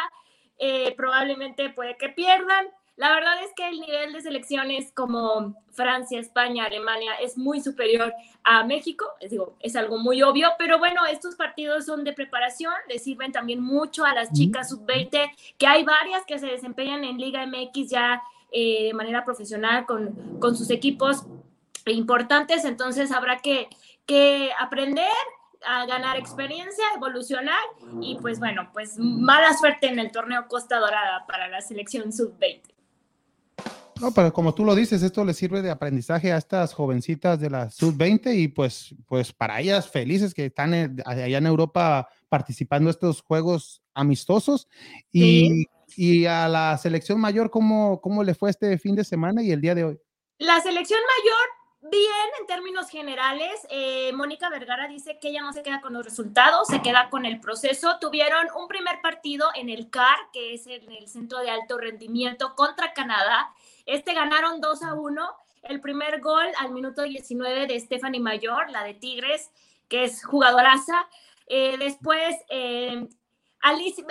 eh, probablemente puede que pierdan. La verdad es que el nivel de selecciones como Francia, España, Alemania es muy superior a México. Es, digo, es algo muy obvio, pero bueno, estos partidos son de preparación, le sirven también mucho a las chicas sub-20, que hay varias que se desempeñan en Liga MX ya eh, de manera profesional con, con sus equipos importantes, entonces habrá que, que aprender a ganar experiencia, evolucionar y pues bueno, pues mala suerte en el torneo Costa Dorada para la selección sub-20. No, pero como tú lo dices, esto le sirve de aprendizaje a estas jovencitas de la sub-20 y pues, pues para ellas felices que están en- allá en Europa participando en estos juegos amistosos. Y, y a la selección mayor, ¿cómo, ¿cómo le fue este fin de semana y el día de hoy? La selección mayor, bien en términos generales. Eh, Mónica Vergara dice que ella no se queda con los resultados, se queda con el proceso. Tuvieron un primer partido en el CAR, que es en el Centro de Alto Rendimiento, contra Canadá. Este ganaron 2 a 1. El primer gol al minuto 19 de Stephanie Mayor, la de Tigres, que es jugadoraza. Eh, después, eh, Alicia,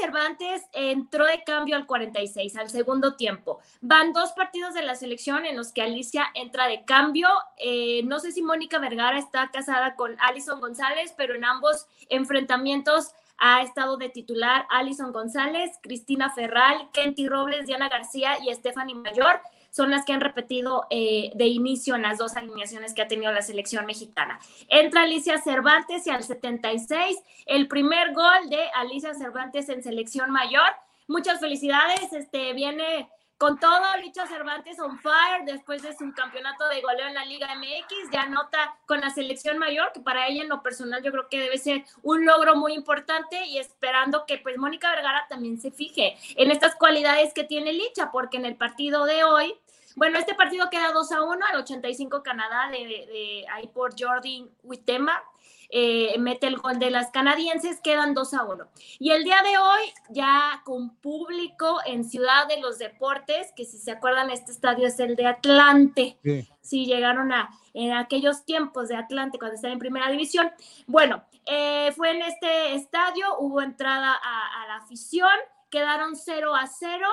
Cervantes entró de cambio al 46, al segundo tiempo. Van dos partidos de la selección en los que Alicia entra de cambio. Eh, no sé si Mónica Vergara está casada con Alison González, pero en ambos enfrentamientos ha estado de titular Alison González, Cristina Ferral, Kenty Robles, Diana García y Stephanie Mayor. Son las que han repetido eh, de inicio en las dos alineaciones que ha tenido la selección mexicana. Entra Alicia Cervantes y al 76, el primer gol de Alicia Cervantes en selección mayor. Muchas felicidades, este viene con todo, Licha Cervantes on fire después de su campeonato de goleo en la Liga MX, ya anota con la selección mayor, que para ella en lo personal yo creo que debe ser un logro muy importante y esperando que pues Mónica Vergara también se fije en estas cualidades que tiene Licha, porque en el partido de hoy, bueno, este partido queda 2 a 1 al 85 Canadá de, de, ahí por Jordi Huitema. Eh, mete el gol de las canadienses, quedan 2 a 1. Y el día de hoy, ya con público en Ciudad de los Deportes, que si se acuerdan, este estadio es el de Atlante. Sí. Si llegaron a en aquellos tiempos de Atlante cuando estaba en primera división. Bueno, eh, fue en este estadio, hubo entrada a, a la afición, quedaron 0 a 0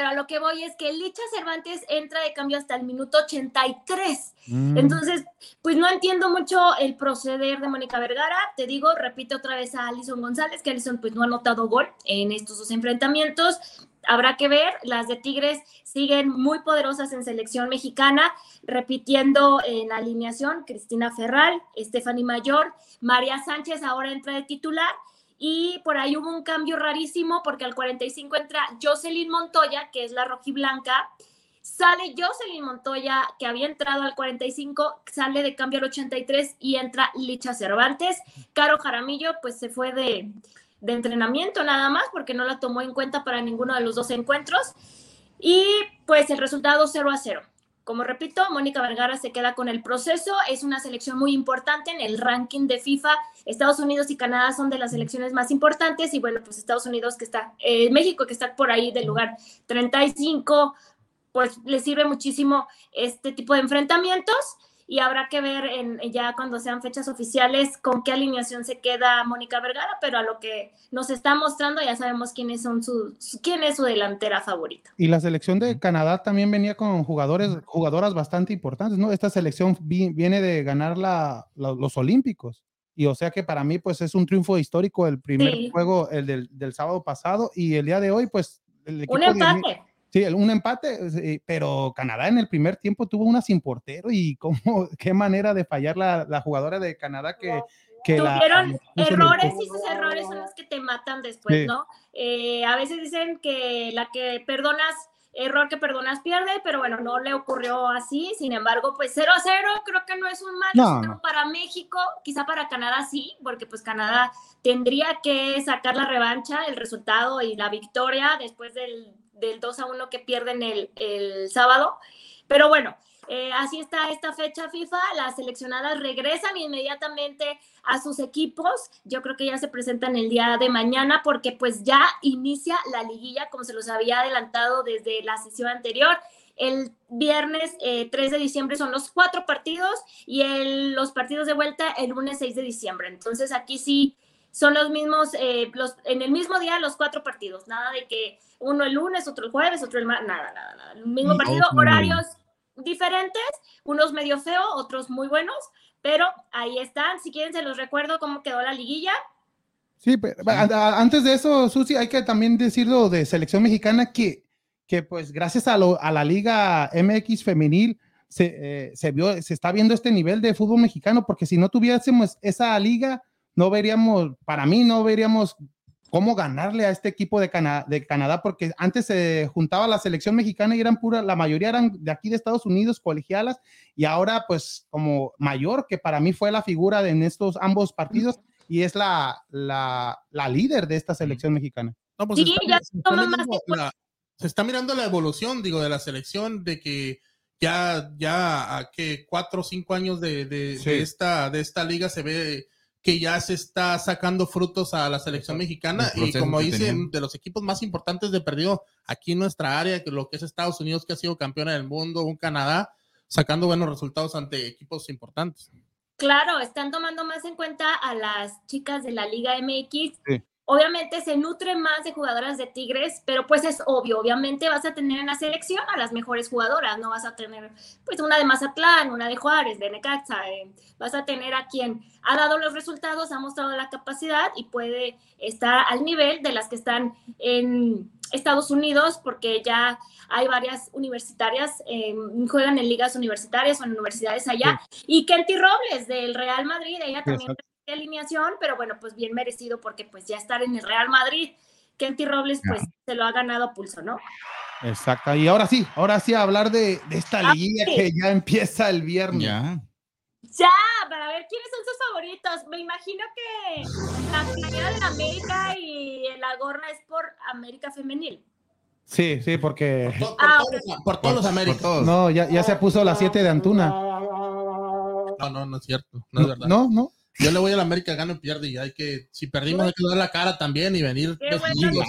pero a lo que voy es que Licha Cervantes entra de cambio hasta el minuto 83. Mm. Entonces, pues no entiendo mucho el proceder de Mónica Vergara. Te digo, repite otra vez a Alison González, que Alison pues no ha anotado gol en estos dos enfrentamientos. Habrá que ver, las de Tigres siguen muy poderosas en selección mexicana, repitiendo en alineación Cristina Ferral, Stephanie Mayor, María Sánchez ahora entra de titular y por ahí hubo un cambio rarísimo porque al 45 entra Jocelyn Montoya, que es la rojiblanca, sale Jocelyn Montoya, que había entrado al 45, sale de cambio al 83 y entra Licha Cervantes. Caro Jaramillo, pues se fue de, de entrenamiento nada más porque no la tomó en cuenta para ninguno de los dos encuentros. Y pues el resultado 0 a 0. Como repito, Mónica Vergara se queda con el proceso. Es una selección muy importante en el ranking de FIFA. Estados Unidos y Canadá son de las selecciones más importantes. Y bueno, pues Estados Unidos que está, eh, México que está por ahí del lugar 35, pues le sirve muchísimo este tipo de enfrentamientos y habrá que ver en, ya cuando sean fechas oficiales con qué alineación se queda Mónica Vergara, pero a lo que nos está mostrando ya sabemos quiénes son su, quién es su delantera favorita. Y la selección de Canadá también venía con jugadores, jugadoras bastante importantes, ¿no? Esta selección viene de ganar la, los Olímpicos. Y o sea que para mí, pues es un triunfo histórico el primer juego, el del, del, sábado pasado, y el día de hoy, pues... El un empate. Sí, un empate, pero Canadá en el primer tiempo tuvo una sin portero y cómo, qué manera de fallar la, la jugadora de Canadá que, que tuvieron errores y esos errores son los que te matan después, ¿no? Eh, a veces dicen que la que perdonas, error que perdonas pierde, pero bueno, no le ocurrió así, sin embargo, pues 0 a 0 creo que no es un mal para México, quizá para Canadá sí, porque pues Canadá tendría que sacar la revancha, el resultado y la victoria después del del 2 a 1 que pierden el, el sábado. Pero bueno, eh, así está esta fecha FIFA. Las seleccionadas regresan inmediatamente a sus equipos. Yo creo que ya se presentan el día de mañana porque pues ya inicia la liguilla como se los había adelantado desde la sesión anterior. El viernes 3 eh, de diciembre son los cuatro partidos y los partidos de vuelta el lunes 6 de diciembre. Entonces aquí sí son los mismos, eh, los, en el mismo día los cuatro partidos. Nada de que uno el lunes, otro el jueves, otro el martes, nada, nada, nada. El mismo partido, horarios diferentes, unos medio feo, otros muy buenos, pero ahí están. Si quieren, se los recuerdo cómo quedó la liguilla. Sí, pero antes de eso, Susi, hay que también decirlo de selección mexicana que, que pues gracias a, a la Liga MX femenil se, eh, se, vio, se está viendo este nivel de fútbol mexicano, porque si no tuviésemos esa liga, no veríamos, para mí no veríamos cómo ganarle a este equipo de, de Canadá, porque antes se juntaba la selección mexicana y eran pura, la mayoría eran de aquí de Estados Unidos, colegialas, y ahora pues como mayor, que para mí fue la figura de, en estos ambos partidos y es la, la, la líder de esta selección mexicana. No, pues sí, ya se, está la, se está mirando la evolución, digo, de la selección, de que ya, ya a que cuatro o cinco años de, de, de, esta, de esta liga se ve que ya se está sacando frutos a la selección mexicana y como dicen, de los equipos más importantes de perdido aquí en nuestra área, que lo que es Estados Unidos, que ha sido campeona del mundo, un Canadá, sacando buenos resultados ante equipos importantes. Claro, están tomando más en cuenta a las chicas de la Liga MX. Sí. Obviamente se nutre más de jugadoras de Tigres, pero pues es obvio, obviamente vas a tener en la selección a las mejores jugadoras, no vas a tener pues una de Mazatlán, una de Juárez, de Necaxa, eh, vas a tener a quien ha dado los resultados, ha mostrado la capacidad y puede estar al nivel de las que están en Estados Unidos, porque ya hay varias universitarias, eh, juegan en ligas universitarias o en universidades allá, y Kenty Robles del Real Madrid, ella también alineación, pero bueno, pues bien merecido porque pues ya estar en el Real Madrid, Kenty Robles pues se lo ha ganado a pulso, ¿no? Exacto, y ahora sí, ahora sí a hablar de, esta ah, liguilla que ya empieza el viernes. Ya. Ya, para ver quiénes son sus favoritos. Me imagino que la playera de América y la gorra es por América Femenil. Sí, sí, porque. Por, todos, los Américas. No, ya, ya se puso la 7 de Antuna. No, no, no es cierto. No, es verdad. No, no. Yo le voy a la América, gano y pierde. Y hay que, si perdimos, hay que dar la cara también y venir vestiditos.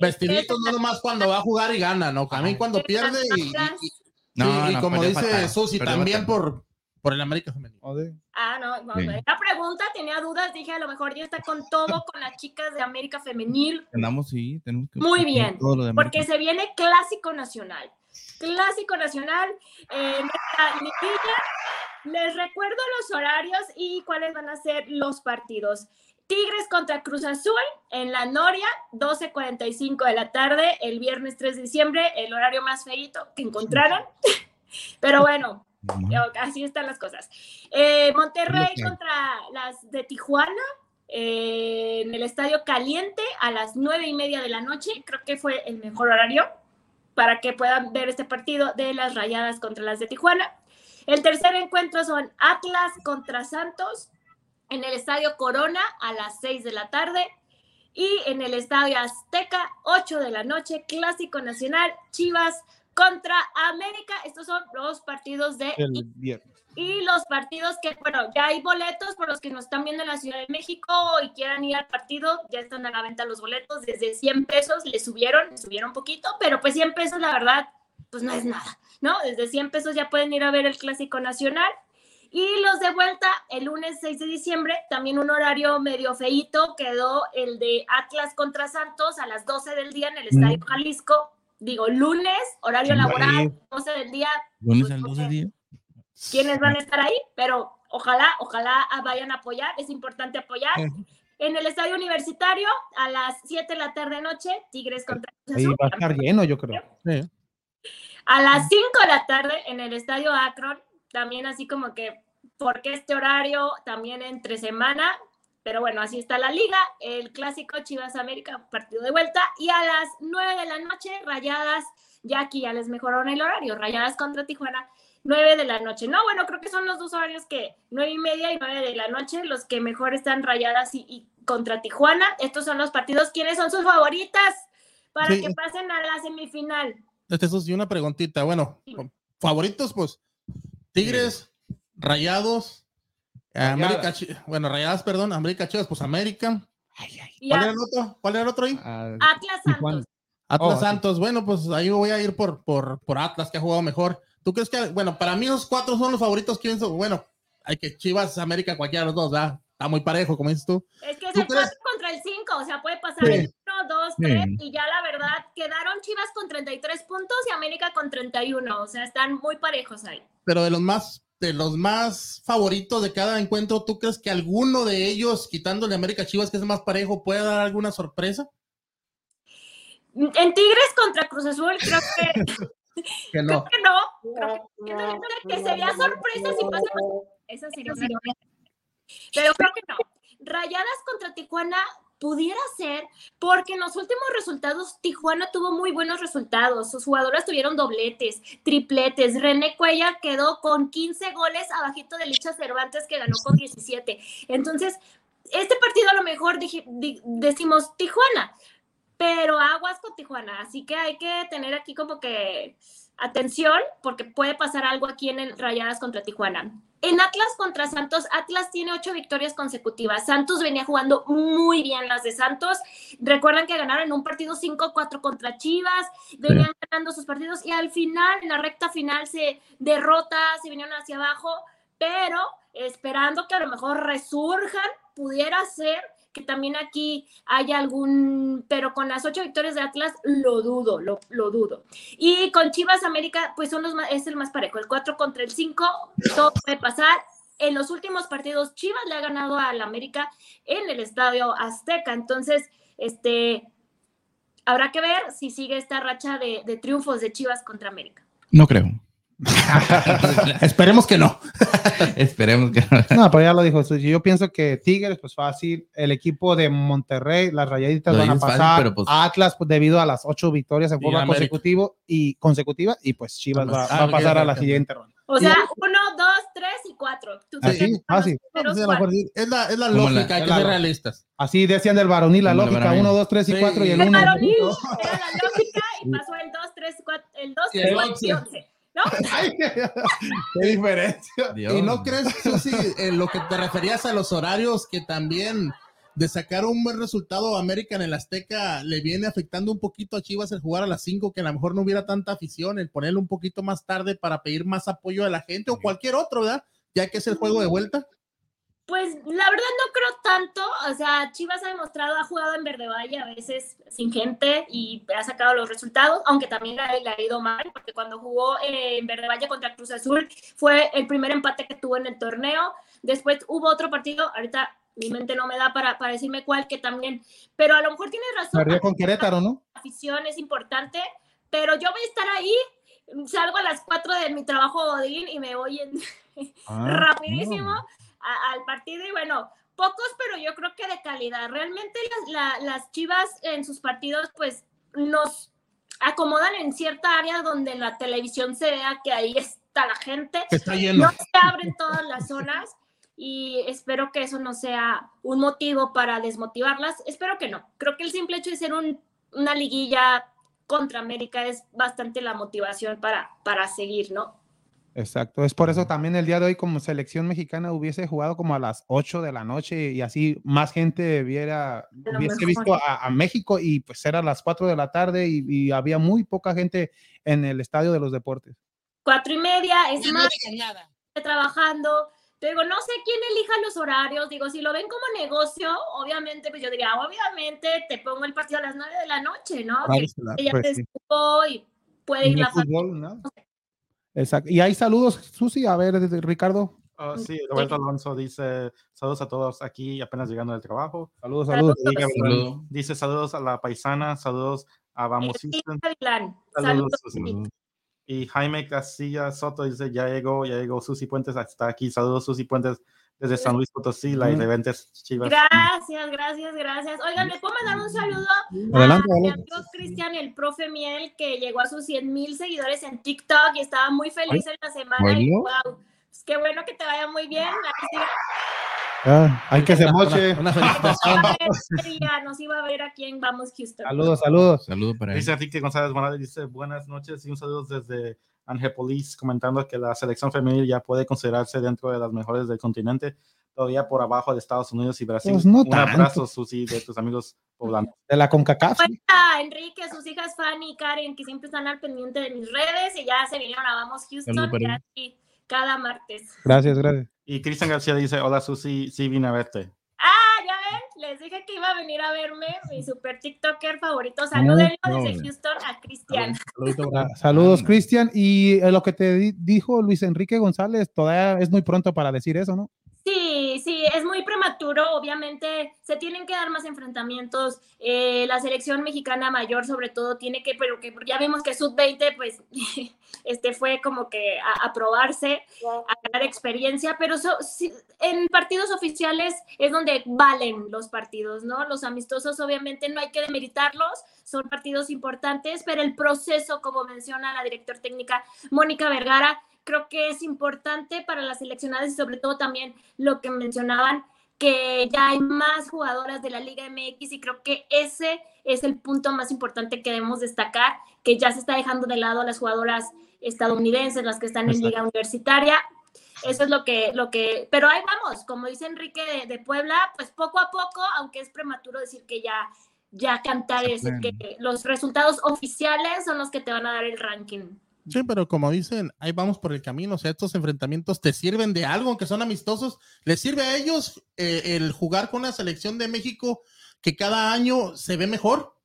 Vestiditos no nomás cuando va a jugar y gana, ¿no? También cuando pierde y, y, como dice Susi, también por, por el América femenino. Ah, no, no, la pregunta tenía dudas, dije a lo mejor ya está con todo con las chicas de América femenil. Tenemos, sí, tenemos que Muy bien, porque se viene clásico nacional. Clásico nacional, eh, les recuerdo los horarios y cuáles van a ser los partidos. Tigres contra Cruz Azul en la Noria, 12.45 de la tarde, el viernes 3 de diciembre, el horario más feito que encontraron. Pero bueno, así están las cosas. Eh, Monterrey contra las de Tijuana, eh, en el Estadio Caliente a las nueve y media de la noche. Creo que fue el mejor horario para que puedan ver este partido de las Rayadas contra las de Tijuana. El tercer encuentro son Atlas contra Santos en el Estadio Corona a las 6 de la tarde. Y en el Estadio Azteca, 8 de la noche, Clásico Nacional, Chivas contra América. Estos son los partidos de... El viernes. Y los partidos que, bueno, ya hay boletos por los que nos están viendo en la Ciudad de México y quieran ir al partido, ya están a la venta los boletos. Desde 100 pesos le subieron, le subieron un poquito, pero pues 100 pesos, la verdad, pues no es nada, ¿no? Desde 100 pesos ya pueden ir a ver el Clásico Nacional. Y los de vuelta, el lunes 6 de diciembre, también un horario medio feíto, quedó el de Atlas contra Santos a las 12 del día en el Estadio Jalisco. Digo, lunes, horario laboral, 12 del día. Lunes al no 12 sé día. quiénes van a estar ahí, pero ojalá, ojalá vayan a apoyar, es importante apoyar. En el estadio universitario, a las 7 de la tarde noche, Tigres contra Ahí va a estar lleno, yo creo. Sí. A las 5 de la tarde, en el estadio Akron, también así como que, ¿por qué este horario? También entre semana, pero bueno, así está la liga. El clásico Chivas América, partido de vuelta. Y a las 9 de la noche, rayadas, ya aquí ya les mejoraron el horario, rayadas contra Tijuana. 9 de la noche. No, bueno, creo que son los dos horarios que 9 y media y 9 de la noche, los que mejor están rayadas y, y contra Tijuana. Estos son los partidos. ¿Quiénes son sus favoritas para Sí. que pasen a la semifinal? Este, eso sí, una preguntita. Bueno, favoritos, pues, Tigres, Rayados, eh, América, bueno, Rayadas, perdón, América Chivas, pues América. ¿Cuál era el otro? ¿Cuál era el otro ahí? Ah, Atlas. Santos. Atlas Oh, sí. Santos. Bueno, pues ahí voy a ir por, por, por Atlas, que ha jugado mejor. ¿Tú crees que, bueno, para mí los cuatro son los favoritos? ¿Quiénes son? Bueno, hay que Chivas, América, cualquiera de los dos, ¿verdad? Está muy parejo, como dices tú. Es que es ¿Tú el crees? 4 contra el 5, o sea, puede pasar Sí. el 1, 2, 3 Sí. y ya la verdad quedaron Chivas con 33 puntos y América con 31, o sea, están muy parejos ahí. Pero de los más, de los más favoritos de cada encuentro, ¿tú crees que alguno de ellos, quitándole a América Chivas, que es el más parejo, puede dar alguna sorpresa? En Tigres contra Cruz Azul, creo que, Que creo no. que no. Creo que sería sorpresa si pasa. Esa sería una Pero creo que no. Rayadas contra Tijuana pudiera ser porque en los últimos resultados Tijuana tuvo muy buenos resultados. Sus jugadoras tuvieron dobletes, tripletes. René Cuellar quedó con 15 goles abajito de Licha Cervantes que ganó con 17. Entonces, este partido a lo mejor decimos Tijuana, pero aguas con Tijuana. Así que hay que tener aquí como que atención porque puede pasar algo aquí en el Rayadas contra Tijuana. En Atlas contra Santos, Atlas tiene ocho victorias consecutivas. Santos venía jugando muy bien las de Santos. Recuerdan que ganaron un partido 5-4 contra Chivas, venían ganando sus partidos y al final, en la recta final, se derrota, se vinieron hacia abajo, pero esperando que a lo mejor resurjan, pudiera ser también aquí haya algún, pero con las ocho victorias de Atlas lo dudo, lo, lo dudo. Y con Chivas América, pues son los más, es el más parejo, el 4 contra el 5, todo puede pasar. En los últimos partidos, Chivas le ha ganado al América en el Estadio Azteca, entonces, este, habrá que ver si sigue esta racha de, de triunfos de Chivas contra América. No creo. Esperemos que no. Esperemos que no. No, pero ya lo dijo. Yo pienso que Tigres, pues fácil. El equipo de Monterrey, las rayaditas Lo van a dices fácil, pasar. pero, pues- Atlas, pues, debido a las ocho victorias en forma América. consecutivo y consecutiva. Y pues Chivas va, va a pasar a la siguiente ronda. O sea, uno, dos, tres y cuatro. Tú Así, fíjate, fácil. No, pues, los a lo cuatro. mejor sí, es la, es la Como la- lógica, hay que ser lógica. realistas. Así decían del varonil la lógica. varonil. Uno, dos, tres y Sí. cuatro y el El uno. varonil era la lógica y pasó el 2, 3, 4, el 2, Y 3, el 4 y once. 11. ¿No? Ay, qué diferencia. Dios. ¿Y no crees, Susi, en lo que te referías a los horarios, que también de sacar un buen resultado a América en el Azteca le viene afectando un poquito a Chivas el jugar a las 5, que a lo mejor no hubiera tanta afición, el ponerlo un poquito más tarde para pedir más apoyo de la gente o cualquier otro, ¿verdad? Ya que es el juego de vuelta. Pues la verdad no creo tanto, o sea, Chivas ha demostrado, ha jugado en Verde Valle a veces sin gente y ha sacado los resultados, aunque también le, ha- ido mal, porque cuando jugó eh, en Verde Valle contra Cruz Azul fue el primer empate que tuvo en el torneo, después hubo otro partido, ahorita mi mente no me da para, para decirme cuál, que también, pero a lo mejor tienes razón, Perdió con Querétaro, ¿no? la afición es importante, pero yo voy a estar ahí, salgo a las 4 de mi trabajo Godín y me voy en, Ah, rapidísimo a- al partido y bueno, pocos, pero yo creo que de calidad. Realmente las, la- las Chivas en sus partidos pues nos acomodan en cierta área donde la televisión se vea que ahí está la gente. Está lleno. No se abren todas las zonas, y espero que eso no sea un motivo para desmotivarlas. Espero que no. Creo que el simple hecho de ser un, una liguilla contra América es bastante la motivación para, para seguir, ¿no? Exacto, es por eso también el día de hoy como selección mexicana hubiese jugado como a las 8 de la noche y así más gente viera, hubiese visto a, a México y pues era a las 4 de la tarde y, y había muy poca gente en el estadio de los deportes. Cuatro y media, es más, trabajando. Digo, no sé quién elija los horarios. Digo, si lo ven como negocio, obviamente, pues yo diría, obviamente te pongo el partido a las 9 de la noche, ¿no? Que, que ya pues te sí. y puede ir la familia. fútbol, ¿no? Exacto. Y hay saludos, Susi, a ver, desde Ricardo. Ah, sí, Roberto Alonso dice saludos a todos aquí apenas llegando del trabajo. Saludos, Saludos. saludos. Saludo. Dice saludos a la paisana, saludos a Vamos Houston. Gavilán, Saludos, saludos. Susi. Y Jaime Casilla Soto dice, ya llegó, ya llegó Susi Puentes, está aquí. Saludos Susi Puentes desde San Luis Potosí, la Ujú. irreverentes Chivas. Gracias, gracias, gracias. Oigan, ¿le puedo mandar un saludo Adelante, a mi amigo Cristian, el profe Miel, que llegó a sus 100 mil seguidores en TikTok y estaba muy feliz en la semana. Y, bueno. wow, pues qué bueno que te vaya muy bien. Ah, hay que se moche. Una, felicitación. Día Nos iba a ver aquí en Vamos Houston. Saludos, saludos. Saludo para él. Dice Enrique González Morales, dice buenas noches y un saludo desde Angepolis, comentando que la selección femenil ya puede considerarse dentro de las mejores del continente, todavía por abajo de Estados Unidos y Brasil. Pues no un tanto. abrazo, Susi, de tus amigos poblanos. De la CONCACAF. Hola, Enrique, sus hijas Fanny y Karen, que siempre están al pendiente de mis redes y ya se vinieron a Vamos Houston cada martes. Gracias, gracias. Y Cristian García dice, hola Susi, sí vine a verte. Ah, ya ven, les dije que iba a venir a verme, mi super TikToker favorito. Salúdenlo no, desde. Houston a Cristian. Saludos, Cristian. Y eh, lo que te di- dijo Luis Enrique González, todavía es muy pronto para decir eso, ¿no? Sí, sí, es muy prematuro. Obviamente se tienen que dar más enfrentamientos. Eh, la selección mexicana mayor, sobre todo, tiene que, pero que ya vimos que sub-20, pues, este fue como que a, a probarse, a ganar experiencia. Pero so- sí, en partidos oficiales es donde valen los partidos, ¿no? Los amistosos, obviamente, no hay que demeritarlos. Son partidos importantes, pero el proceso, como menciona la directora técnica Mónica Vergara, creo que es importante para las seleccionadas y sobre todo también lo que mencionaban, que ya hay más jugadoras de la Liga MX y creo que ese es el punto más importante que debemos destacar, que ya se está dejando de lado a las jugadoras estadounidenses, las que están en Exacto. Liga Universitaria. Eso es lo que, lo que, pero ahí vamos, como dice Enrique de, de Puebla, pues poco a poco, aunque es prematuro decir que ya, ya cantar es que los resultados oficiales son los que te van a dar el ranking. Sí, pero como dicen, ahí vamos por el camino. O sea, estos enfrentamientos te sirven de algo, aunque son amistosos. Les sirve a ellos eh, el jugar con la selección de México que cada año se ve mejor.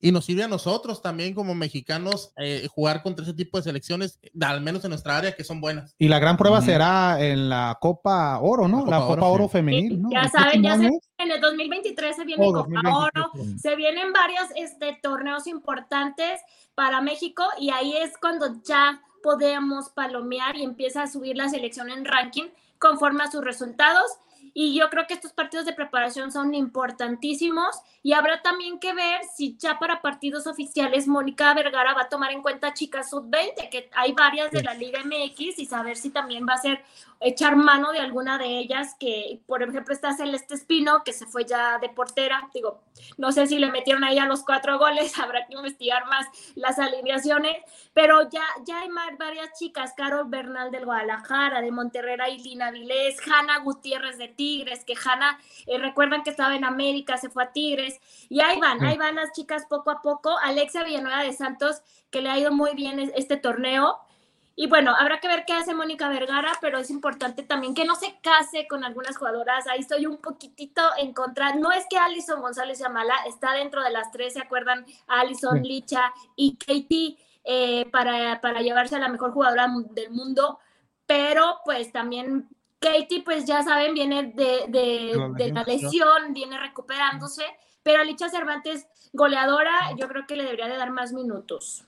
Y nos sirve a nosotros también como mexicanos eh, jugar contra ese tipo de selecciones, al menos en nuestra área, que son buenas. Y la gran prueba será en la Copa Oro, ¿no? La La Copa Copa, Oro, Oro, sí. femenil, ¿no? Ya saben, ya se, en el 2023 se viene Oh, Copa 2023, Oro, se vienen varios este, torneos importantes para México y ahí es cuando ya podemos palomear y empieza a subir la selección en ranking conforme a sus resultados. Y yo creo que estos partidos de preparación son importantísimos y habrá también que ver si ya para partidos oficiales Mónica Vergara va a tomar en cuenta chicas sub-20, que hay varias de la Liga MX y saber si también va a ser echar mano de alguna de ellas, que por ejemplo está Celeste Espino, que se fue ya de portera, digo, no sé si le metieron ahí a los cuatro goles, habrá que investigar más las alineaciones, pero ya, ya hay más, varias chicas, Carol Bernal del Guadalajara, de Monterrey, y Lina Vilés, Hanna Gutiérrez de Tigres, que Hanna, eh, recuerdan que estaba en América, se fue a Tigres, y ahí van, ahí van las chicas poco a poco, Alexia Villanueva de Santos, que le ha ido muy bien es- este torneo, y bueno, habrá que ver qué hace Mónica Vergara, pero es importante también que no se case con algunas jugadoras. Ahí estoy un poquitito en contra. No es que Alison González sea mala, está dentro de las tres, ¿se acuerdan? Alison. Licha y Katie eh, para, para llevarse a la mejor jugadora del mundo. Pero pues también Katie, pues ya saben, viene de, de- la de la lesión, viene recuperándose. Pero Licha Cervantes, goleadora, yo creo que le debería de dar más minutos.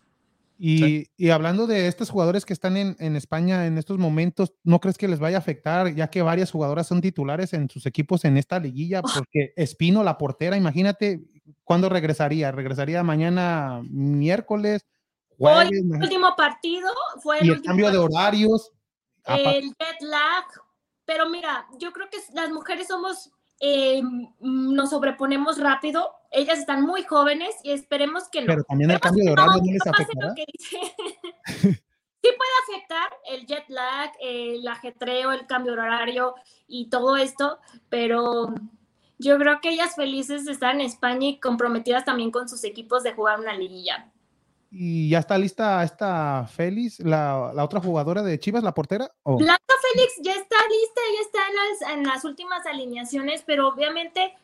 Y, y hablando de estos jugadores que están en, en España en estos momentos, ¿no crees que les vaya a afectar, ya que varias jugadoras son titulares en sus equipos en esta liguilla? Porque Espino, la portera, imagínate cuándo regresaría. Regresaría mañana miércoles, Hoy, jueves, el imagínate, último partido fue el, y el último cambio de horarios. el jet lag, pero mira, yo creo que las mujeres somos, eh, nos sobreponemos rápido, ellas están muy jóvenes y esperemos que no. Pero también el cambio de no, horario no les afectará. lo que dice. sí puede afectar el jet lag, el ajetreo, el cambio de horario y todo esto, pero yo creo que ellas felices de estar en España y comprometidas también con sus equipos de jugar una liguilla. Y ya está lista esta Félix, la, la otra jugadora de Chivas, la portera. ¿O? Blanca Félix ya está lista, ya está en las, en las últimas alineaciones, pero obviamente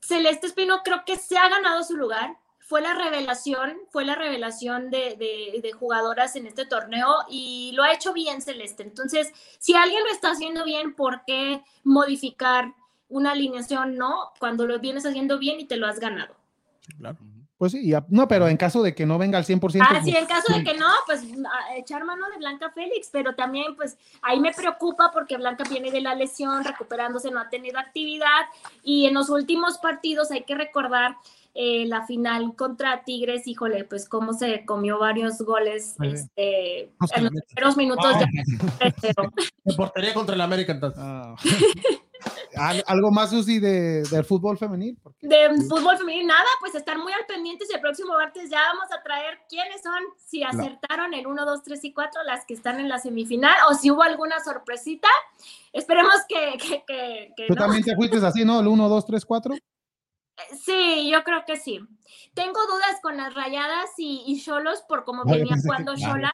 Celeste Espino creo que se ha ganado su lugar. Fue la revelación, fue la revelación de, de- de jugadoras en este torneo y lo ha hecho bien Celeste. Entonces, si alguien lo está haciendo bien, ¿por qué modificar una alineación? No, cuando lo vienes haciendo bien y te lo has ganado. Claro. Pues sí, ya- no, pero en caso de que no venga al 100%. Ah, sí, pues, en caso de que no, pues a- echar mano de Blanca Félix, pero también pues ahí me preocupa porque Blanca viene de la lesión, recuperándose, no ha tenido actividad y en los últimos partidos hay que recordar eh, la final contra Tigres, híjole, pues cómo se comió varios goles este, No en los primeros minutos ya 3-0. Me portaría contra el América entonces. Al- ¿Algo más, Susi, de, del fútbol femenil? De fútbol femenil, nada, pues estar muy al pendientes y el próximo martes ya vamos a traer quiénes son, si acertaron el 1, 2, 3 y 4, las que están en la semifinal, o si hubo alguna sorpresita. Esperemos que, que, que, que tú no. también te fuiste así, ¿no? El 1, 2, 3, 4. Sí, yo creo que sí. Tengo dudas con las rayadas y, Cholos por cómo yo venía que- jugando claro. Chola,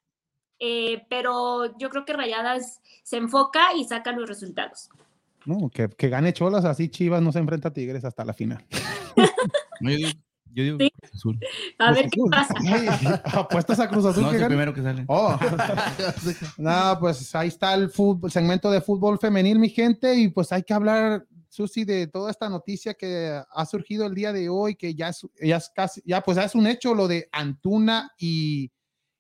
eh, pero yo creo que rayadas se enfoca y saca los resultados. No, que, que gane Cholas, así Chivas no se enfrenta a Tigres hasta la final. No, yo digo, yo digo Sí. Cruz Azul. A ver qué pasa. Apuestas a Cruz Azul No, que es el primero que sale. Oh. no, pues ahí está el, fútbol, el segmento de fútbol femenil, mi gente, y pues hay que hablar, Susi, de toda esta noticia que ha surgido el día de hoy, que ya es, ya es casi, ya pues ya es un hecho lo de Antuna y,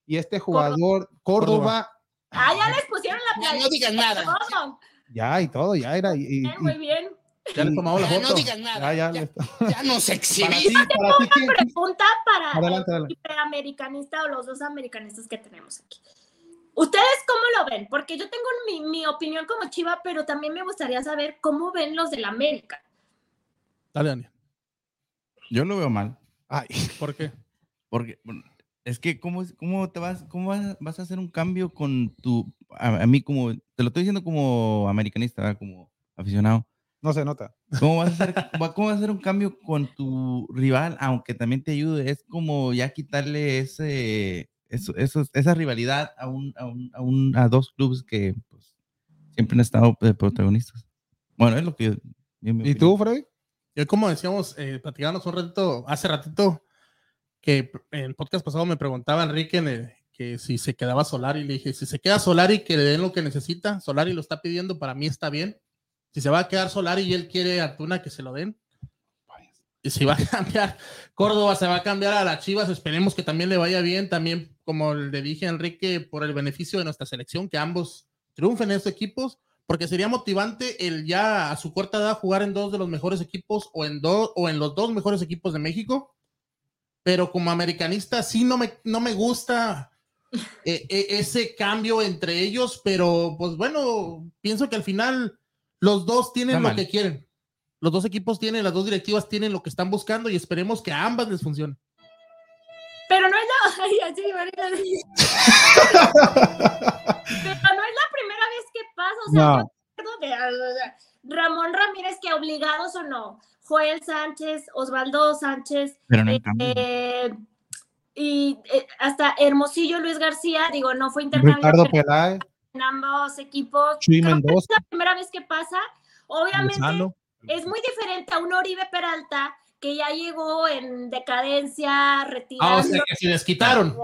y este jugador Córdoba, Ah, ya les pusieron la Ya playa. no digas nada. Todo. ya y todo, ya era. Y, y- Bien, muy bien. Ya le tomamos la Ya foto. no digas ya, nada. ya, Ya, ya. ya nos ti, para ti, ¿quién- Pregunta para Adelante, el adelante. hiperamericanista o los dos americanistas que tenemos aquí. ¿Ustedes cómo lo ven? Porque yo tengo mi, mi opinión como chiva, pero también me gustaría saber cómo ven los del América. Dale, Dani. Yo lo veo mal. Ay, ¿Por qué? Porque bueno, es que, ¿cómo, cómo te vas, cómo vas, vas a hacer un cambio con tu. A, a mí, como. Te lo estoy diciendo como americanista, ¿verdad? como aficionado. no se nota. ¿Cómo vas, a hacer, ¿Cómo vas a hacer un cambio con tu rival, aunque también te ayude? Es como ya quitarle ese, eso, eso- esa rivalidad a, un, a, un, a, un- a dos clubes que pues, siempre han estado de protagonistas. Bueno, es lo que yo. yo me ¿Y tú, Freddy? Yo, como decíamos, eh, platicábamos un ratito, hace ratito, que en el podcast pasado me preguntaba Enrique en el- que si se quedaba Solari. Le dije, si se queda Solari, que le den lo que necesita. Solari lo está pidiendo, para mí está bien. Si se va a quedar Solari y él quiere a Antuna, que se lo den. Si va a cambiar Córdoba, se va a cambiar a las Chivas, esperemos que también le vaya bien. También, como le dije a Enrique, por el beneficio de nuestra selección, que ambos triunfen en estos equipos, porque sería motivante el ya a su corta edad jugar en dos de los mejores equipos o en dos o en los dos mejores equipos de México. Pero como americanista sí no me, no me gusta eh, eh, ese cambio entre ellos, pero pues bueno, pienso que al final los dos tienen lo que quieren. Los dos equipos tienen, las dos directivas tienen lo que están buscando y esperemos que a ambas les funcione. Pero no es la. Ay, así, María. Pero no es la primera vez que pasa. O sea, No. de o sea, Ramón Ramírez, que obligados o no. Joel Sánchez, Osvaldo Sánchez, Pero no eh, y eh, hasta Hermosillo Luis García, digo, no fue intercambio Ricardo Peláez, en ambos equipos. Chuy Creo que Mendoza, es la primera vez que pasa. Obviamente. Es muy diferente a un Oribe Peralta que ya llegó en decadencia, Ah, retirado. o sea que si les quitaron.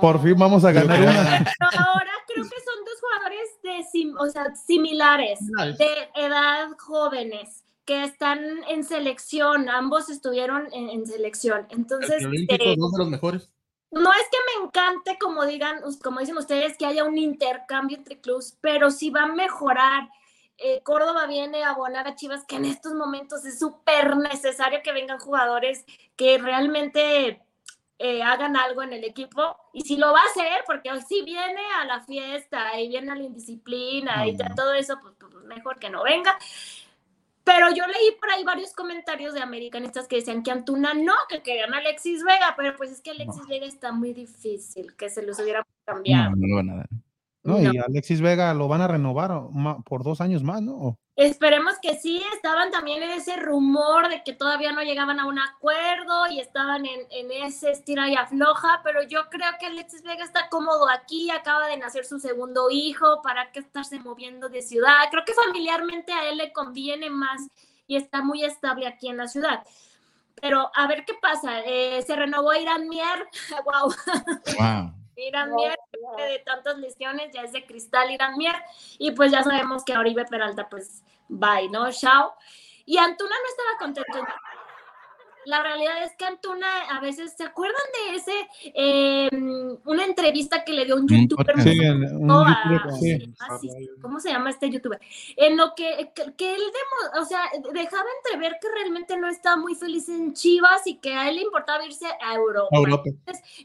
Por fin vamos a ganar una. Pero ahora creo que son dos jugadores de sim- o sea, similares, de edad jóvenes, que están en selección, ambos estuvieron en, en selección. Entonces, El olímpico, eh, dos de los mejores. no es que me encante, como digan, como dicen ustedes, que haya un intercambio entre clubes, pero sí va a mejorar. Eh, Córdoba viene a abonar a Chivas, que en estos momentos es súper necesario que vengan jugadores que realmente eh, hagan algo en el equipo. Y si lo va a hacer, porque hoy sí viene a la fiesta y viene a la indisciplina y No. todo eso, pues, pues, mejor que no venga. Pero yo leí por ahí varios comentarios de americanistas que decían que Antuna no, que querían a Alexis Vega, pero pues es que Alexis Vega está muy difícil que se los hubiera cambiado. No, no lo van a dar. ¿No? No. Y Alexis Vega lo van a renovar por dos años más, ¿no? Esperemos que sí, estaban también en ese rumor de que todavía no llegaban a un acuerdo y estaban en, en ese estira y afloja, pero yo creo que Alexis Vega está cómodo aquí, acaba de nacer su segundo hijo, ¿para qué estarse moviendo de ciudad? Creo que familiarmente a él le conviene más y está muy estable aquí en la ciudad. Pero a ver qué pasa, eh, se renovó Irán Mier, wow, Wow. Irán Mier, de tantas lesiones, ya es de cristal Irán Mier, y pues ya sabemos que Oribe Peralta, pues, bye, ¿no? Chao. Y Antuna no estaba contento. La realidad es que Antuna a veces, ¿se acuerdan de ese, eh, una entrevista que le dio un youtuber? Sí, un a- youtuber, sí. sí, ah. ¿Cómo se llama este youtuber? En lo que, que, que él, demo- o sea, dejaba entrever que realmente no estaba muy feliz en Chivas y que a él le importaba irse a Europa. Europa.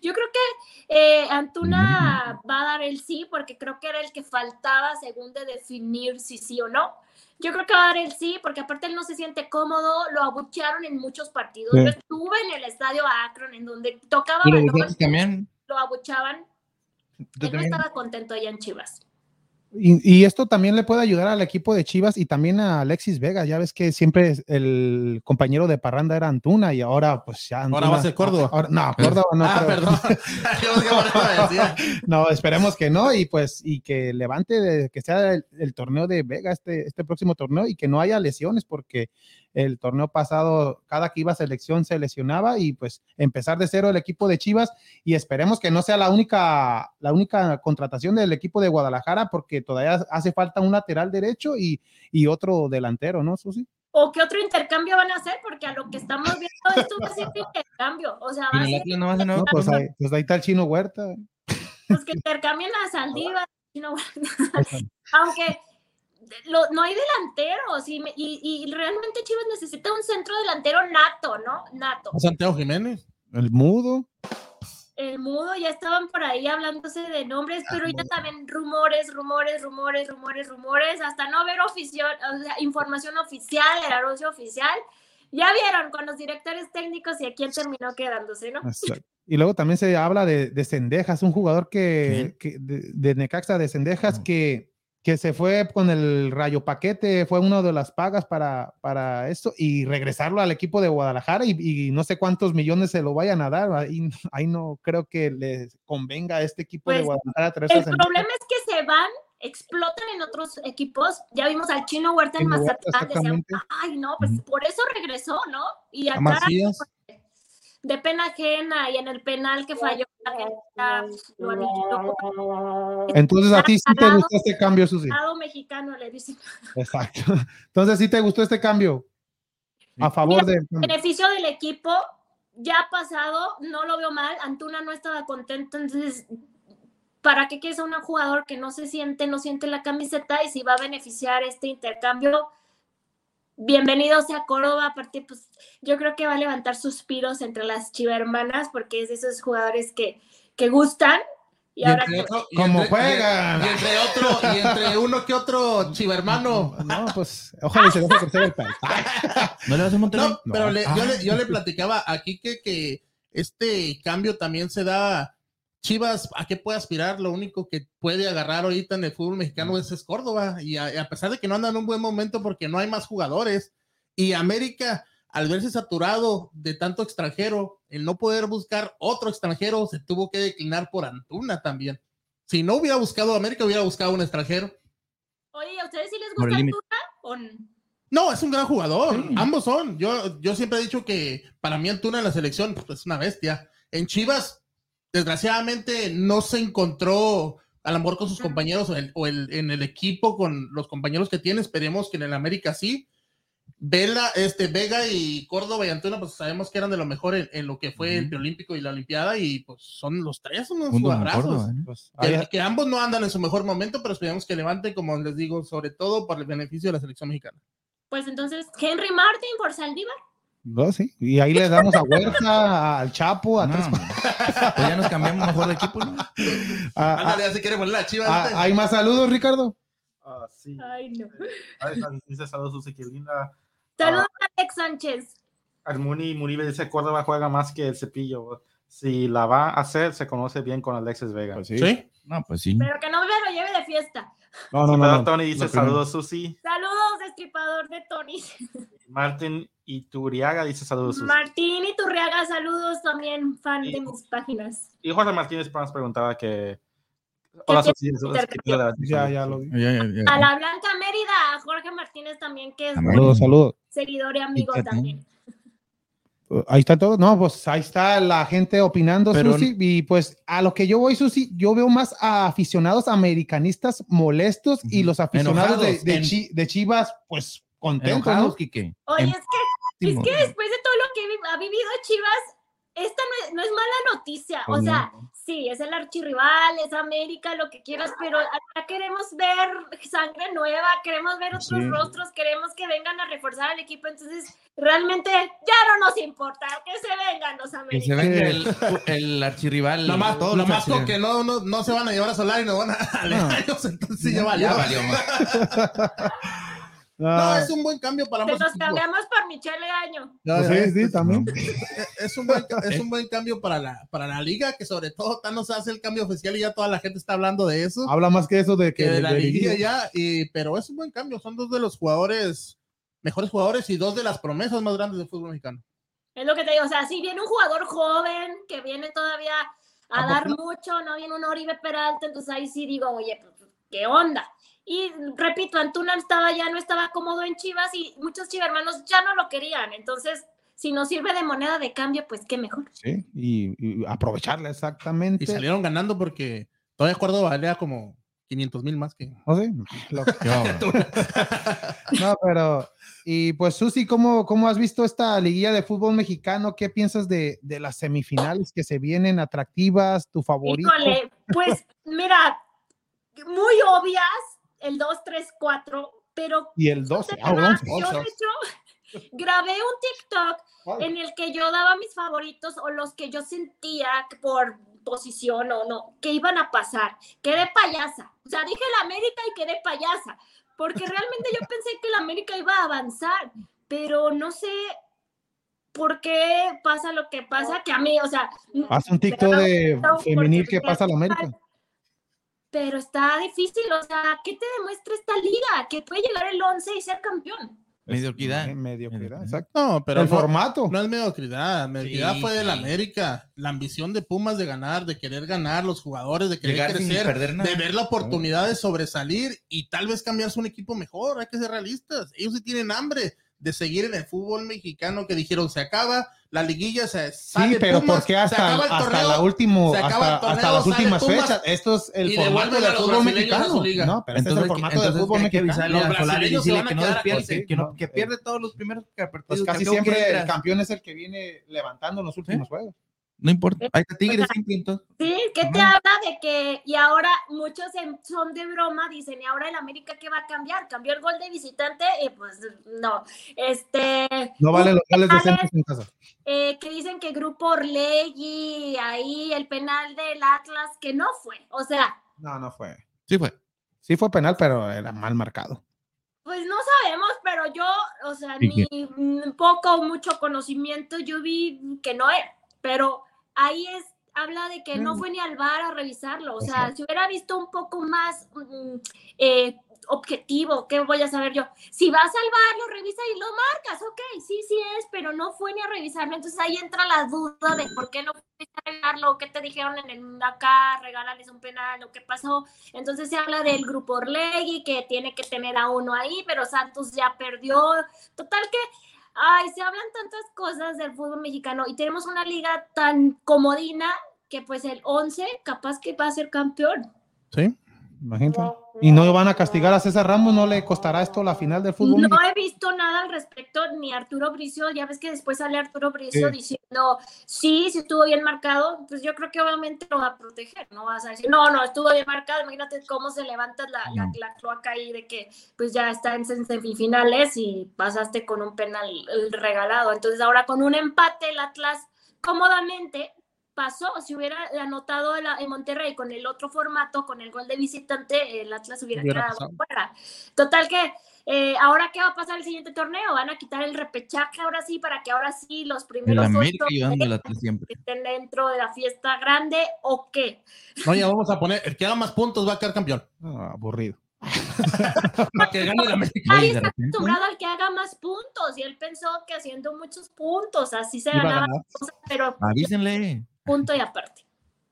Yo creo que eh, Antuna va a dar el sí, porque creo que era el que faltaba según de definir si sí o no. Yo creo que va a dar el sí, porque aparte él no se siente cómodo, lo abuchearon en muchos partidos. Sí. Yo estuve en el estadio Akron, en donde tocaba balón, también. lo abuchaban. Tú Él no estaba contento allá en Chivas. Y, y esto también le puede ayudar al equipo de Chivas y también a Alexis Vega. Ya ves que siempre el compañero de Parranda era Antuna y ahora pues ya Ahora Antuna- va a ser Córdoba. ahora- no, Córdoba no. ah, perdón. Ahora. No, esperemos que no y pues y que levante de, que sea el, el torneo de Vega este, este próximo torneo y que no haya lesiones porque el torneo pasado cada que iba a selección se lesionaba y pues empezar de cero el equipo de Chivas y esperemos que no sea la única la única contratación del equipo de Guadalajara porque todavía hace falta un lateral derecho y, y otro delantero, ¿no, Susi? ¿O qué otro intercambio van a hacer? Porque a lo que estamos viendo, esto va a ser intercambio. O sea, va a ser Atlas no va a ser No, nuevo. pues, ahí, pues ahí está el chino Huerta. pues, que intercambien a Saldívar. y no- Aunque lo- no hay delanteros y, me- y- y realmente Chivas necesita un centro delantero nato, ¿no? Nato. Santiago Jiménez. El mudo. El mudo ya estaban por ahí hablándose de nombres, pero ya también rumores, rumores, rumores, rumores, rumores, hasta no ver oficial, o sea, información oficial, el anuncio oficial. Ya vieron con los directores técnicos y a quién terminó quedándose, ¿no? Exacto. Y luego también se habla de, de Cendejas, un jugador que, que- de, de Necaxa de Cendejas que, que se fue con el rayo paquete, fue una de las pagas para, para esto y regresarlo al equipo de Guadalajara y, y no sé cuántos millones se lo vayan a dar. Ahí, ahí no creo que les convenga a este equipo de Pues, Guadalajara El problema es que se van, explotan en otros equipos. Ya vimos al chino Huerta en Mazatlán. decían. Ay, no, pues por eso regresó, ¿no? Y A acá, Macías. De pena ajena y en el penal que falló, la gente ya, lo aniquiló. Entonces a ti sí te gustó este cambio, Susi. Estado mexicano, le dicen. Exacto. Entonces sí te gustó este cambio. A favor de... Beneficio del equipo, ya ha pasado, no lo veo mal. Antuna no estaba contento, entonces, ¿para qué quieres a un jugador que no se siente, no siente la camiseta y si va a beneficiar este intercambio? Bienvenido sea Córdoba, aparte, pues yo creo que va a levantar suspiros entre las chivermanas porque es de esos jugadores que, que gustan. Y, Y ahora entre que- y Como entre- juegan. Y, y entre otro, y entre uno que otro chivermano. No, pues ojalá y se deje crecer el pelo. ¿No le vas a Monterrey? No, pero le- Ah. yo, le, yo le platicaba aquí que, que este cambio también se da. Chivas, ¿a qué puede aspirar? Lo único que puede agarrar ahorita en el fútbol mexicano es, es Córdoba. Y a, pesar de que no anda en un buen momento porque no hay más jugadores. Y América, al verse saturado de tanto extranjero, el no poder buscar otro extranjero, se tuvo que declinar por Antuna también. Si no hubiera buscado América, hubiera buscado un extranjero. Oye, ¿a ustedes sí les gusta. Antuna? ¿O n- No, es un gran jugador. Sí. Ambos son. Yo, yo siempre he dicho que para mí Antuna en la selección pues, es una bestia. En Chivas, desgraciadamente, no se encontró a lo mejor con sus compañeros o, el- o el- en el equipo con los compañeros que tiene. Esperemos que en el América sí. Vela, este, Vega y Córdoba y Antuna, pues sabemos que eran de lo mejor en, en lo que fue el Ujú. preolímpico y la Olimpiada, y pues son los tres unos. Córdoba, ¿eh? Pues, Que, que ambos no andan en su mejor momento, pero esperemos que levanten, como les digo, sobre todo por el beneficio de la selección mexicana. Pues entonces, Henry Martin por Saldívar. No, sí. Y ahí le damos a Huerta, al Chapo, a No, tres- pues ya nos cambiamos mejor de equipo, ¿no? a- a- Ándale, ya se quiere poner la chiva. a- este. ¿Hay más saludos, Ricardo? Ah, sí. Ay, no. Está, Dice saludos, Susi, qué linda. Saludos a Alex Sánchez. Armuni Muribe dice Córdoba juega más que el cepillo. Si la va a hacer, se conoce bien con Alexis Vega. ¿Sí? No, pues sí. Pero que no me lo lleve de fiesta. No, no, no. no. Tony dice saludos, Susi. Saludos, destripador de Tony. Martín Ituriaga dice saludos. Martín y Turriaga, saludos también, fan de mis páginas. Y Jorge Martínez nos preguntaba que. Hola, ¿Qué Susi. Susi, ¿qué tal? Ya, ya lo vi. Ya, ya, ya. A la Blanca Mérida, a Jorge Martínez también, que es. Saludos, saludos. seguidor y amigo también. Uh, Ahí está todo. No, pues ahí está la gente opinando, Pero- Susi. Y pues a lo que yo voy, Susi, yo veo más a aficionados americanistas molestos y los aficionados de, Enojados, de en- Chi- de Chivas, pues contentos, Enojados, ¿no? Quique. Oye, es que, es que después de todo lo que ha vivido Chivas, esta no es, no es mala noticia. Pues o no. sea, sí, es el archirrival, es América, lo que quieras, pero acá queremos ver sangre nueva, queremos ver otros Sí. rostros, queremos que vengan a reforzar al equipo. Entonces, realmente ya no nos importa que se vengan los Que se América. venga el, el archirrival. Nomás, todos los nomás con archirrivales. que no, no, no se van a llevar a Solar y no van a Leaños, entonces sí ya valió. Ya valió más. No, Ah, es un buen cambio para Que ambos nos equipos. cambiamos por Michelle Año. Ya, pues sí, sí, también. Es un, buen, es un buen cambio para la, para la liga, que sobre todo Thanos hace el cambio oficial y ya toda la gente está hablando de eso. Habla más que eso de que que de la de liguilla ya, y, pero es un buen cambio. Son dos de los jugadores, mejores jugadores y dos de las promesas más grandes del fútbol mexicano. Es lo que te digo, o sea, si viene un jugador joven que viene todavía a ¿A dar poco? mucho, no viene un Oribe Peralta, entonces ahí sí digo, oye, pues, ¿qué onda? Y repito, Antuna estaba ya no estaba cómodo en Chivas y muchos chivermanos ya no lo querían, entonces si nos sirve de moneda de cambio, pues qué mejor. Sí, y, y aprovecharla exactamente. Y salieron ganando porque todavía Córdoba valía como 500 mil más que. ¿No sé? Lo- bárbaro. No, pero, y pues Susi, ¿cómo, ¿cómo has visto esta liguilla de fútbol mexicano? ¿Qué piensas de, de las semifinales que se vienen atractivas? ¿Tu favorito? Híjole, pues mira, muy obvias, el 2, 3, 4, pero Y el 12. de ah, verdad, 11. yo de hecho grabé un TikTok en el que yo daba mis favoritos o los que yo sentía por posición o no, que iban a pasar. Quedé payasa. O sea, dije la América y quedé payasa. Porque realmente yo pensé que la América iba a avanzar, pero no sé por qué pasa lo que pasa, que a mí, o sea... Haz un TikTok de femenil que pasa a la América. Pero está difícil, o sea, ¿qué te demuestra esta liga? Que puede llegar el 11 y ser campeón. Mediocridad. Mediocridad, Mediocridad. exacto. No, pero el no, formato. no es mediocridad. Mediocridad Sí, fue de la sí. América. La ambición de Pumas de ganar, de querer ganar, los jugadores, de querer Llegar crecer, perder nada. de ver la oportunidad de sobresalir y tal vez cambiarse un equipo mejor. Hay que ser realistas. Ellos sí tienen hambre de seguir en el fútbol mexicano que dijeron se acaba la liguilla, se Sí, sale pero Pumas, ¿por qué se hasta, acaba el hasta torneo, la último, se acaba el hasta, torneo, hasta las últimas Pumas fechas? Esto es el formato del fútbol mexicano. No, pero este es el formato del entonces, fútbol ¿qué hay que mexicano. avisarle Los brasileños se van a que no despierte, que, no- que eh. pierde todos los primeros partidos. Pues casi siempre el campeón es el que viene levantando los últimos juegos. No importa. Ahí está Tigres siempre, entonces. Sí, ¿qué te Ajá. habla de que, y ahora muchos en- son de broma, dicen, y ahora el América, ¿qué va a cambiar? ¿Cambió el gol de visitante? Y pues no. Este. No vale los goles en casa. eh, que dicen que Grupo Orlegui, ahí el penal del Atlas, que no fue. O sea, No, no fue. Sí fue. Sí fue penal, pero era mal marcado. pues no sabemos, pero yo, o sea, ¿Y mi mm, poco o mucho conocimiento, yo vi que no era. Pero ahí es, habla de que no fue ni al bar a revisarlo. O sea, Exacto. si hubiera visto un poco más mm, eh, objetivo, ¿qué voy a saber yo? Si vas al bar, lo revisa y lo marcas, ok, sí, sí es, pero no fue ni a revisarlo. Entonces ahí entra la duda de por qué no fuiste a regarlo, qué te dijeron en el acá, regálales un penal, o qué pasó. Entonces se habla del grupo Orlegui, que tiene que tener a uno ahí, pero Santos ya perdió. Total que, ay, se hablan tantas cosas del fútbol mexicano y tenemos una liga tan comodina que pues el 11 capaz que va a ser campeón. Sí. Imagínate. Y no van a castigar a César Ramos, ¿no le costará esto la final del fútbol? No he visto nada al respecto, ni Arturo Bricio, ya ves que después sale Arturo Bricio Sí. diciendo, sí, sí estuvo bien marcado, pues yo creo que obviamente lo va a proteger, no vas a decir, no, no, estuvo bien marcado, imagínate cómo se levanta la, la, la cloaca ahí de que pues ya está en sem- semifinales y pasaste con un penal regalado, entonces ahora con un empate el Atlas cómodamente pasó, si hubiera anotado en Monterrey con el otro formato, con el gol de visitante, el Atlas hubiera, Hubiera quedado pasado. fuera. Total que eh, ahora qué va a pasar el siguiente torneo, van a quitar el repechaje ahora sí para que ahora sí los primeros América estén dentro de la fiesta grande o qué. No, ya vamos a poner, el que haga más puntos va a quedar campeón. Ah, aburrido. Para que gane el América. De está acostumbrado al que haga más puntos y él pensó que haciendo muchos puntos así se ganaba cosas, pero Avísenle. Punto y aparte.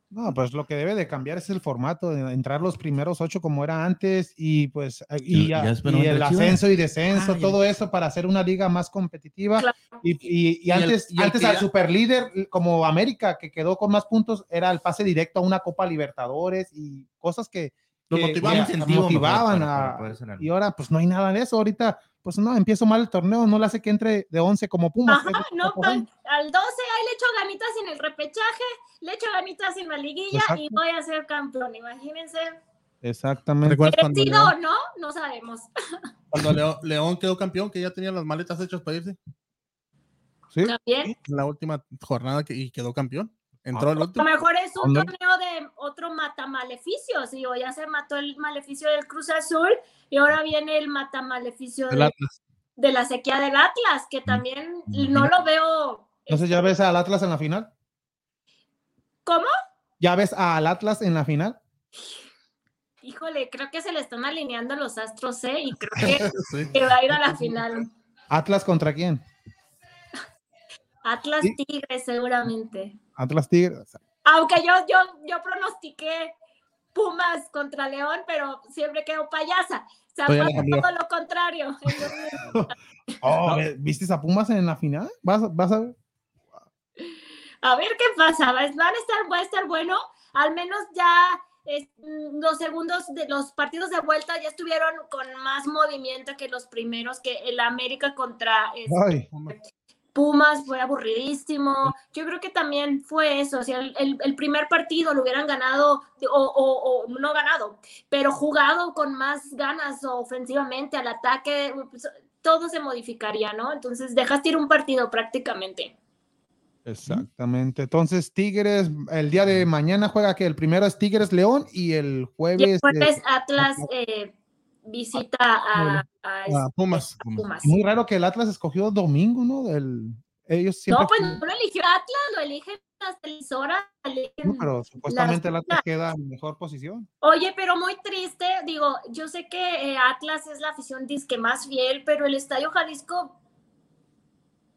No, pues lo que debe de cambiar es el formato, de entrar los primeros ocho como era antes y pues y, Y ya el ascenso y descenso, Ah, ya. todo eso para hacer una liga más competitiva. Claro. Y, y- y Y el- antes, el antes al superlíder como América, que quedó con más puntos, era el pase directo a una Copa Libertadores y cosas que, que- motivaban. que incentivo mejor motivaban para- para a- y ahora pues no hay nada de eso. Ahorita pues no, empiezo mal el torneo, no le hace que entre de 11 como Pumas. Ajá, no, pues, al 12 ahí le echo ganitas en el repechaje, le echo ganitas en la liguilla y voy a ser campeón, imagínense. Exactamente. ¿Recuerdas cuando ¿Merecido León, o no? No sabemos. cuando León- León quedó campeón, que ya tenía las maletas hechas para irse? Sí. También. En la última jornada que, y quedó campeón. Entró el A lo otro. mejor es un ¿Dónde? torneo de otro matamaleficios, digo, ya se mató el maleficio del Cruz Azul y ahora viene el matamaleficio de, Atlas. de la sequía del Atlas, que también no lo veo. Entonces ya ves al Atlas en la final. ¿Cómo? Ya ves al Atlas en la final. Híjole, creo que se le están alineando los astros, ¿eh? Y creo que, Sí. que va a ir a la final. Atlas contra quién? Atlas Sí. Tigres, seguramente. Atlas Tigres. Aunque yo, yo, yo pronostiqué Pumas contra León, pero siempre quedo payasa. O sea, Oye, todo lo contrario. Oh, ¿Viste a Pumas en la final? ¿Vas, vas a ver? A ver qué pasa. Va van a estar, va a estar bueno. Al menos ya es- mm, los segundos de los partidos de vuelta ya estuvieron con más movimiento que los primeros, que el América contra este, Pumas fue aburridísimo. Yo creo que también fue eso. O sea, el, el- el primer partido lo hubieran ganado, o, o- o no ganado, pero jugado con más ganas ofensivamente al ataque, pues, todo se modificaría, ¿no? Entonces dejaste ir un partido prácticamente. Exactamente. Entonces, Tigres, el día de mañana juega que el primero es Tigres León y el Y jueves. el jueves eh, Atlas eh, visita a, a- Pumas. a Pumas. muy raro que el Atlas escogió domingo, ¿no? El, ellos siempre. No, pues no lo eligió Atlas, lo eligen las televisoras. eligen- No, pero supuestamente el las- Atlas queda en mejor posición. Oye, pero muy triste, digo, yo sé que eh, Atlas es la afición disque más fiel, pero el Estadio Jalisco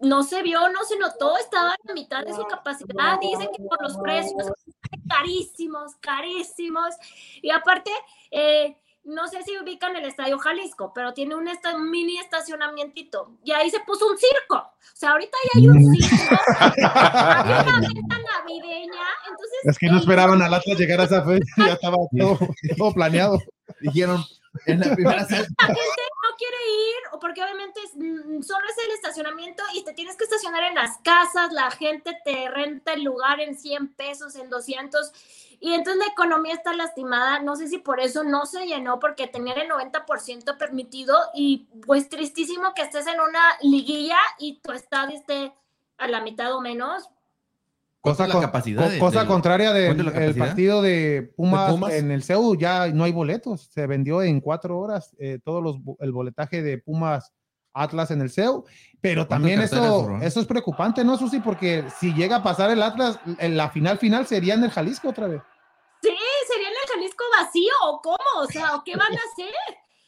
no se vio, no se notó, estaba a la mitad de su capacidad, dicen que por los precios carísimos, carísimos, y aparte, eh, no sé si ubican el Estadio Jalisco, pero tiene un, esta- un mini estacionamientito, y ahí se puso un circo, o sea, ahorita ya hay un circo, hay una venta navideña, entonces... Es que no esperaban al Atlas llegar a esa fecha, ya estaba todo, todo planeado. Dijeron en la primera la gente quiere ir, o porque obviamente es, mm, solo es el estacionamiento y te tienes que estacionar en las casas, la gente te renta el lugar en 100 pesos, en 200, y entonces la economía está lastimada, no sé si por eso no se llenó, porque tenían el 90% permitido, y pues tristísimo que estés en una liguilla y tu estadio esté a la mitad o menos. ¿Cuánto Cosa, es la con- capacidad co- de- cosa del- contraria del la el partido de Pumas, ¿De Pumas? en el CEU, ya no hay boletos. Se vendió en cuatro horas eh, todos los, el boletaje de Pumas Atlas en el CEU. Pero también eso, eso es preocupante, ¿no, Susi? Porque si llega a pasar el Atlas, en la final final sería en el Jalisco otra vez. Sí, sería en el Jalisco vacío, ¿o cómo? O sea, ¿o qué van a hacer?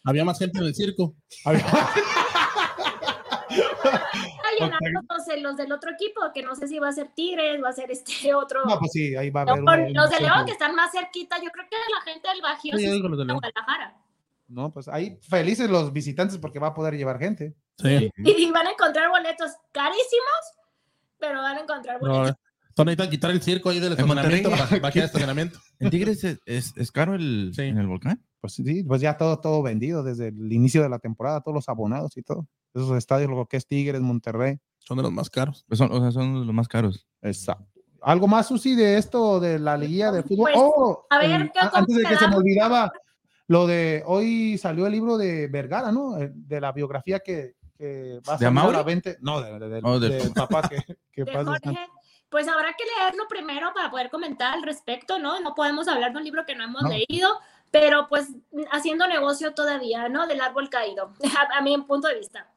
Había más gente en el circo. Está llenándose los del otro equipo, que no sé si va a ser Tigres, va a ser este otro. No, pues sí, ahí va a No, haber. una- los de León que están más cerquita, yo creo que la gente del Bajío Sí, León. Guadalajara. No, pues ahí felices los visitantes porque va a poder llevar gente. Sí. Y van a encontrar boletos carísimos, pero van a encontrar No, boletos. Entonces necesitan quitar el circo ahí del estacionamiento para, para que haya estacionamiento. ¿En Tigres es, es, es caro el, Sí. en el volcán? Pues sí, pues ya todo, todo vendido desde el inicio de la temporada, todos los abonados y todo. Esos estadios, lo que es Tigres, Monterrey. Son de los más caros. Pues son, o sea, son los más caros. Exacto. ¿Algo más, Susi, de esto, de la liguilla de fútbol? Pues, oh, a ver, el- ¿qué a- antes de que se me olvidaba, lo de hoy salió el libro de Vergara, ¿no? Eh, De la biografía que, que va a ¿De salir a la venta. No, de- de- del- Oh, del- del papá que, que de descanse. pues habrá que leerlo primero para poder comentar al respecto, ¿no? No podemos hablar de un libro que no hemos No. leído, pero pues haciendo negocio todavía, ¿no? Del árbol caído, a, a mi punto de vista.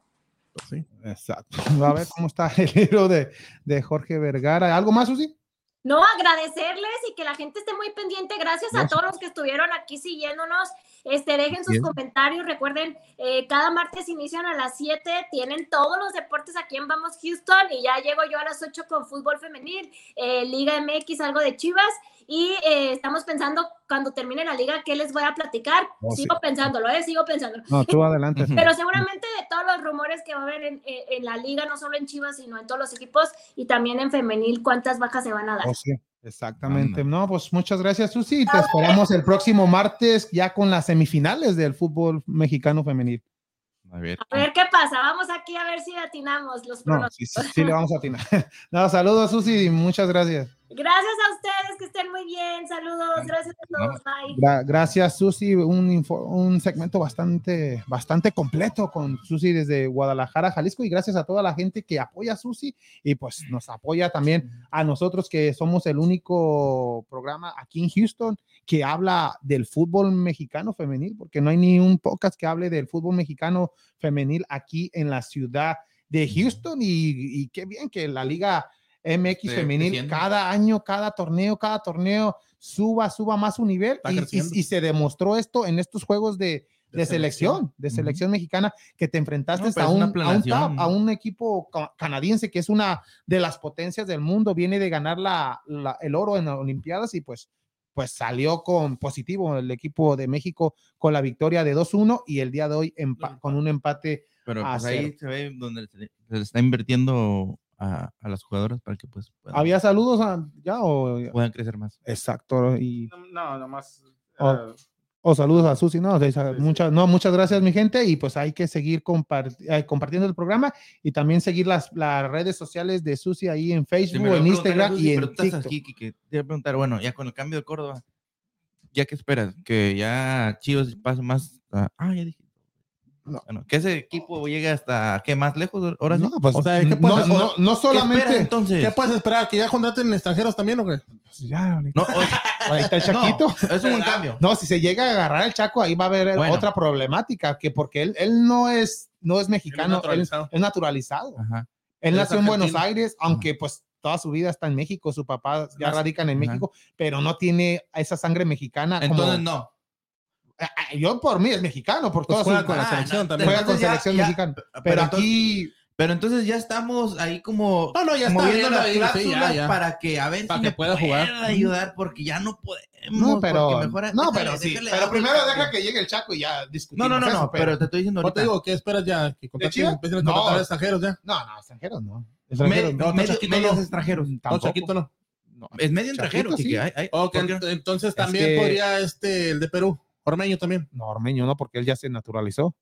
Sí. Exacto. A ver cómo está el libro de, de Jorge Vergara. ¿Algo más, Susi? No, agradecerles y que la gente esté muy pendiente. Gracias a todos los que estuvieron aquí siguiéndonos. Este, dejen sus Bien. comentarios. Recuerden, eh, cada martes inician a las 7. Tienen todos los deportes aquí en Vamos Houston. Y ya llego yo a las 8 con fútbol femenil, eh, Liga MX, algo de Chivas. Y eh, estamos pensando cuando termine la liga qué les voy a platicar. Oh, Sigo pensándolo, ¿eh? Sigo pensándolo. No, tú adelante. Pero seguramente de todos los rumores que va a haber en, en- en la liga, no solo en Chivas, sino en todos los equipos y también en femenil, cuántas bajas se van a dar. Oh, sí, exactamente. Anda. No, pues muchas gracias, Susi. Te esperamos el próximo martes ya con las semifinales del fútbol mexicano femenil. A ver qué pasa. Vamos aquí a ver si atinamos los No, pronósticos. sí, sí, sí le vamos a atinar. No, saludos, Susi, y muchas gracias. Gracias a ustedes, que estén muy bien. Saludos, gracias a todos. Bye. Gra- gracias, Susi. Un, un segmento bastante, bastante completo con Susi desde Guadalajara, Jalisco. Y gracias a toda la gente que apoya a Susi y pues nos apoya también a nosotros, que somos el único programa aquí en Houston que habla del fútbol mexicano femenil, porque no hay ni un podcast que hable del fútbol mexicano femenil aquí en la ciudad de Houston. Y, y qué bien que la liga MX Sí, femenil cada año, cada torneo, cada torneo suba, suba más su nivel y, y- creciendo. y se demostró esto en estos juegos de, de, De selección, selección. de selección mexicana, que te enfrentaste No, pero a, un, a, un a equipo ca- canadiense que es una de las potencias del mundo, viene de ganar la, la- el oro en las Olimpiadas y pues, pues salió con positivo el equipo de México con la victoria de 2-1 y el día de hoy con un empate. Pero pues ahí se ve donde se, está invirtiendo a, a las jugadoras para que pues puedan, ¿Había saludos a- ya o puedan crecer más. exacto y No, nomás. Oh. eh, O saludos a Susi, no, o sea, muchas, no, muchas gracias mi gente y pues hay que seguir compart- eh, compartiendo el programa y también seguir las, las redes sociales de Susi ahí en Facebook, en Instagram Susi, y en TikTok. aquí, que te voy a preguntar, bueno, ya con el cambio de Córdoba, ¿ya qué esperas? Que ya Chivas pase más. a- ah, ya dije. No. Bueno, que ese equipo llegue hasta qué más lejos ahora sí. No, pues, O sea, ¿qué no, no ¿Qué solamente. entonces? ¿Qué puedes esperar? ¿Que ya contraten extranjeros también o qué? Pues ya, ahorita- No, o- ahí está el Chaquito. no, es un cambio. No, si se llega a agarrar el Chaco, ahí va a haber Bueno. otra problemática, que porque él, él no es, no es mexicano, él es naturalizado. es naturalizado. Ajá. Él es nació en Buenos. Aires, aunque pues toda su vida está en México, su papá ya Nace- radican en Ajá. México, pero no tiene esa sangre mexicana. como- Entonces no. Ah, ah, yo por mí es mexicano, por Pues toda juega con la selección no, también. juega con ya- selección ya- mexicana. pero Pero entonces- aquí Pero entonces ya estamos ahí como No, no, ya está moviendo viendo las sí, cláusulas ya, ya. para que a ver Para si que me pueda jugar. ayudar porque ya no podemos. no, pero porque mejor- no, déjale- pero sí, déjale pero primero deja que llegue el Chaco y ya No, discutimos. no, no, eso, no, pero te estoy diciendo ¿Cuánto ahorita. digo? ¿Qué esperas ya? ¿Que contraten, empiecen a No. contratar extranjeros ya? no, no, extranjeros no. Extranjeros no. no, medios no. extranjeros. No. Chaquito no. No. Es medio extranjero, sí. Hay- hay- Ok, ¿por qué no? ent- entonces Es también que- podría este, el de Perú, Ormeño también. No, Ormeño no, porque él ya se naturalizó.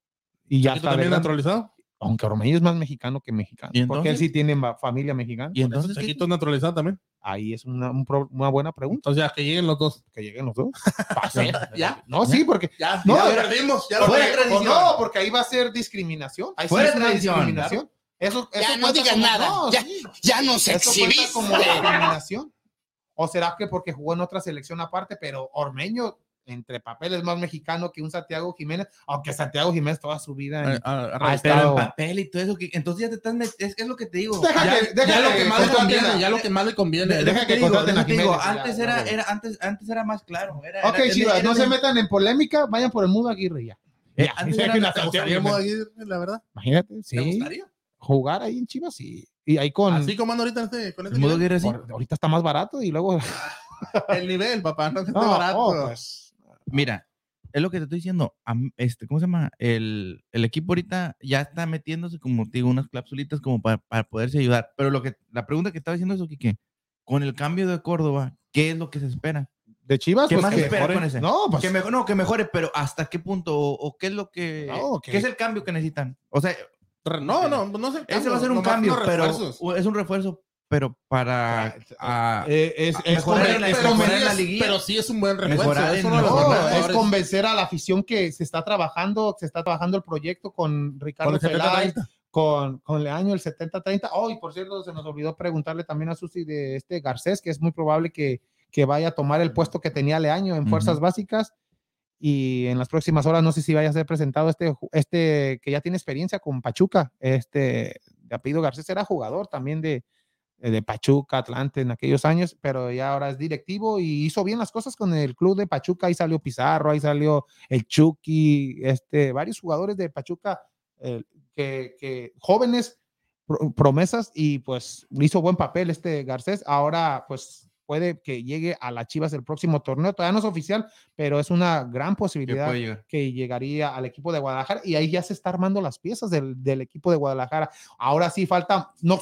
Y ya está también naturalizado. Aunque Ormeño es más mexicano que mexicano. ¿Y Porque él sí tiene familia mexicana. Y entonces. Chaquito es naturalizado también. Ahí es una, un pro- una buena pregunta. Entonces ya que lleguen los dos. Que lleguen los dos. ¿Ya? No, sí, porque. Ya, No, ya perdimos. Ya porque- perdimos. tradición. no, porque ahí va a ser discriminación. Ahí sí Fuera una tradición, discriminación. Eso, eso Ya no digas como- nada. no, Ya- sí. Ya nos exhibiste. como discriminación. ¿O será que porque jugó en otra selección aparte, pero Ormeño entre papeles más mexicano que un Santiago Jiménez, aunque Santiago Jiménez toda su vida en- Ah, ah, ha ah, Pero estado- en papel y todo eso, que- entonces ya te estás met- es, es lo que te digo. Deja Ya, que- deja ya lo que que más le conviene, a- ya lo que más le conviene. Deja Deja que que digo, contraten a digo, antes era, era, antes, antes era más claro. Era, Ok, era- Chivas, era- no era- se metan en polémica, vayan por el Mudo Aguirre ya. Eh, Ya, antes ya era- que una ¿Te Santiago gustaría Modo Jiménez. Aguirre, la verdad? Imagínate, ¿Te sí, gustaría? jugar ahí en Chivas, sí. Y ahí con... Así como anda ahorita en este, con este El nivel. Aguirre sí. ahorita está más barato y luego... El nivel, papá, no No, barato. Mira, es lo que te estoy diciendo. Este, ¿Cómo se llama? El, el equipo ahorita ya está metiéndose, como te digo, unas cláusulitas como para, para poderse ayudar. Pero lo que, la pregunta que estaba diciendo es, Kike, con el cambio de Córdoba, ¿qué es lo que se espera? de Chivas, ¿Qué pues más que espera mejore. con ese? No, pues que mejor, no, que mejore, pero ¿hasta qué punto? ¿O, o qué es lo que. No, ¿Qué es el cambio que necesitan? O sea, Re- No, no, no es el ese va a ser un cambio, pero es un refuerzo, pero para. a- eh, es, es mejorar la- es mejorar liguilla. pero sí es un buen refuerzo. En no, es convencer a la afición que se está trabajando, se está trabajando el proyecto con Ricardo Peláez, 70-30. con, con Leaño, el 70-30. Oh, y por cierto, se nos olvidó preguntarle también a Susi de este Garcés, que es muy probable que, que vaya a tomar el puesto que tenía Leaño en fuerzas básicas. Y en las próximas horas, no sé si vaya a ser presentado este, este que ya tiene experiencia con Pachuca. Este de apellido Garcés era jugador también de, de Pachuca, Atlante en aquellos años, pero ya ahora es directivo y hizo bien las cosas con el club de Pachuca. Ahí salió Pizarro, ahí salió el Chucky, este, varios jugadores de Pachuca eh, que, que jóvenes pro- promesas y pues hizo buen papel este Garcés. Ahora pues puede que llegue a las Chivas el próximo torneo. Todavía no es oficial, pero es una gran posibilidad que llegaría al equipo de Guadalajara y ahí ya se está armando las piezas del, del equipo de Guadalajara. Ahora sí falta, no,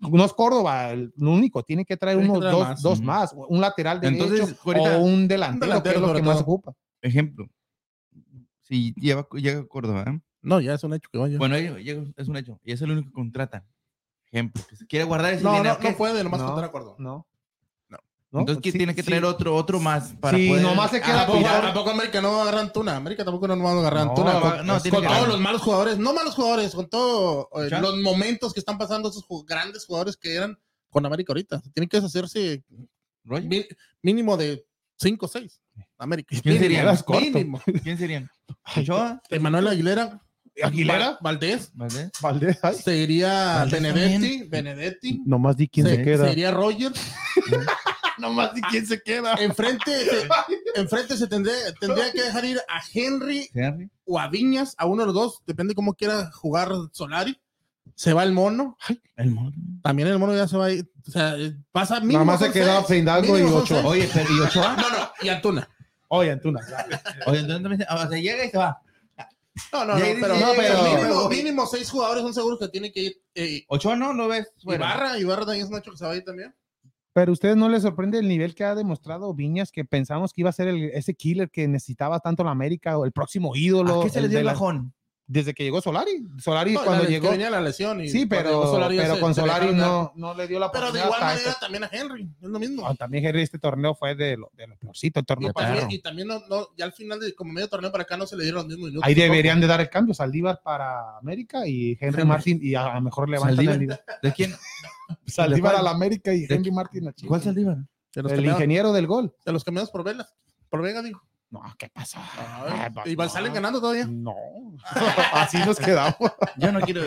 no es Córdoba el único, tiene que traer Tiene que unos traer dos, más. dos más, un lateral derecho Entonces, ahorita- o un delantero, delantero que es lo que más todo. ocupa. Ejemplo. Si lleva, llega a Córdoba, ¿eh? No, ya es un hecho que vaya. Bueno, es un hecho. Y es el único que contratan. Ejemplo, que se quiere guardar ese no, dinero. no, no puede, nomás No. contar de acuerdo. No. Entonces, ¿quién Sí, tiene que sí. traer otro, otro más para Sí, poder nomás se queda ¿A poco, Pilar. a poco América no va a agarrar Antuna? América tampoco no va a agarrar No, Antuna. va- con, no, con todos los malos jugadores, no malos jugadores, con todos ¿Ya? los momentos que están pasando esos grandes jugadores que eran con América ahorita. Tienen que deshacerse mi- mínimo de 5 o 6. América. ¿Quién sería? Mínimo. ¿Quién serían? ¿Ochoa? Emanuel Aguilera. ¿Aguilera? Va- Valdés. ¿Valdés? Valdés, ay, Seguiría Valdés Benedetti. Benedetti. nomás di quién Se- se queda. Seguiría Roger. Nomás di quién se queda. Enfrente, se, enfrente se tendría, tendría que dejar ir a Henry Henry. o a Viñas, a uno de los dos, depende cómo quiera jugar Solari. Se va el mono, El mono. también el mono ya se va a ir. O sea, eh, pasa mínimo. Nada más se queda seis, Fidalgo y Ochoa. Oye, pero ¿y Ochoa? No, no, y Antuna. Oye, Antuna. Oye, entonces también se- o sea, llega y se va. No, no, no, pero, no, pero "Llega, mínimo, luego". mínimo seis jugadores son seguros que tienen que ir. Eh, Ochoa no lo ves. fuera. Ibarra, Ibarra también es un hecho que se va a ir también. Pero a ustedes no les sorprende el nivel que ha demostrado Viñas, que pensamos que iba a ser el- ese killer que necesitaba tanto la América o el próximo ídolo. ¿A qué se le dio el la- bajón? Desde que llegó Solari. Solari No, cuando llegó. venía la lesión. Y Sí, pero, Solari pero se- con se Solari no, no le dio la Pero de igual manera este- también a Henry, es lo mismo. Ah, también Henry, este torneo fue de lo, de lo peorcito, el Y torneo también, y también no, no, ya al final, de, como medio torneo para acá, no se le dieron los mismos minutos. Ahí deberían de dar el cambio, Saldívar para América y Henry. Martin, y a lo mejor levantan el nivel. ¿De quién? Saldívar ¿De a la América y ¿De Henry Martin a. ¿Cuál Saldívar? Los, El ingeniero del gol. de los cambiados por Velas. Por Vega, digo. No, ¿qué pasa? Ah, pues y van- no. salen ganando todavía. No, así nos quedamos. Yo no quiero.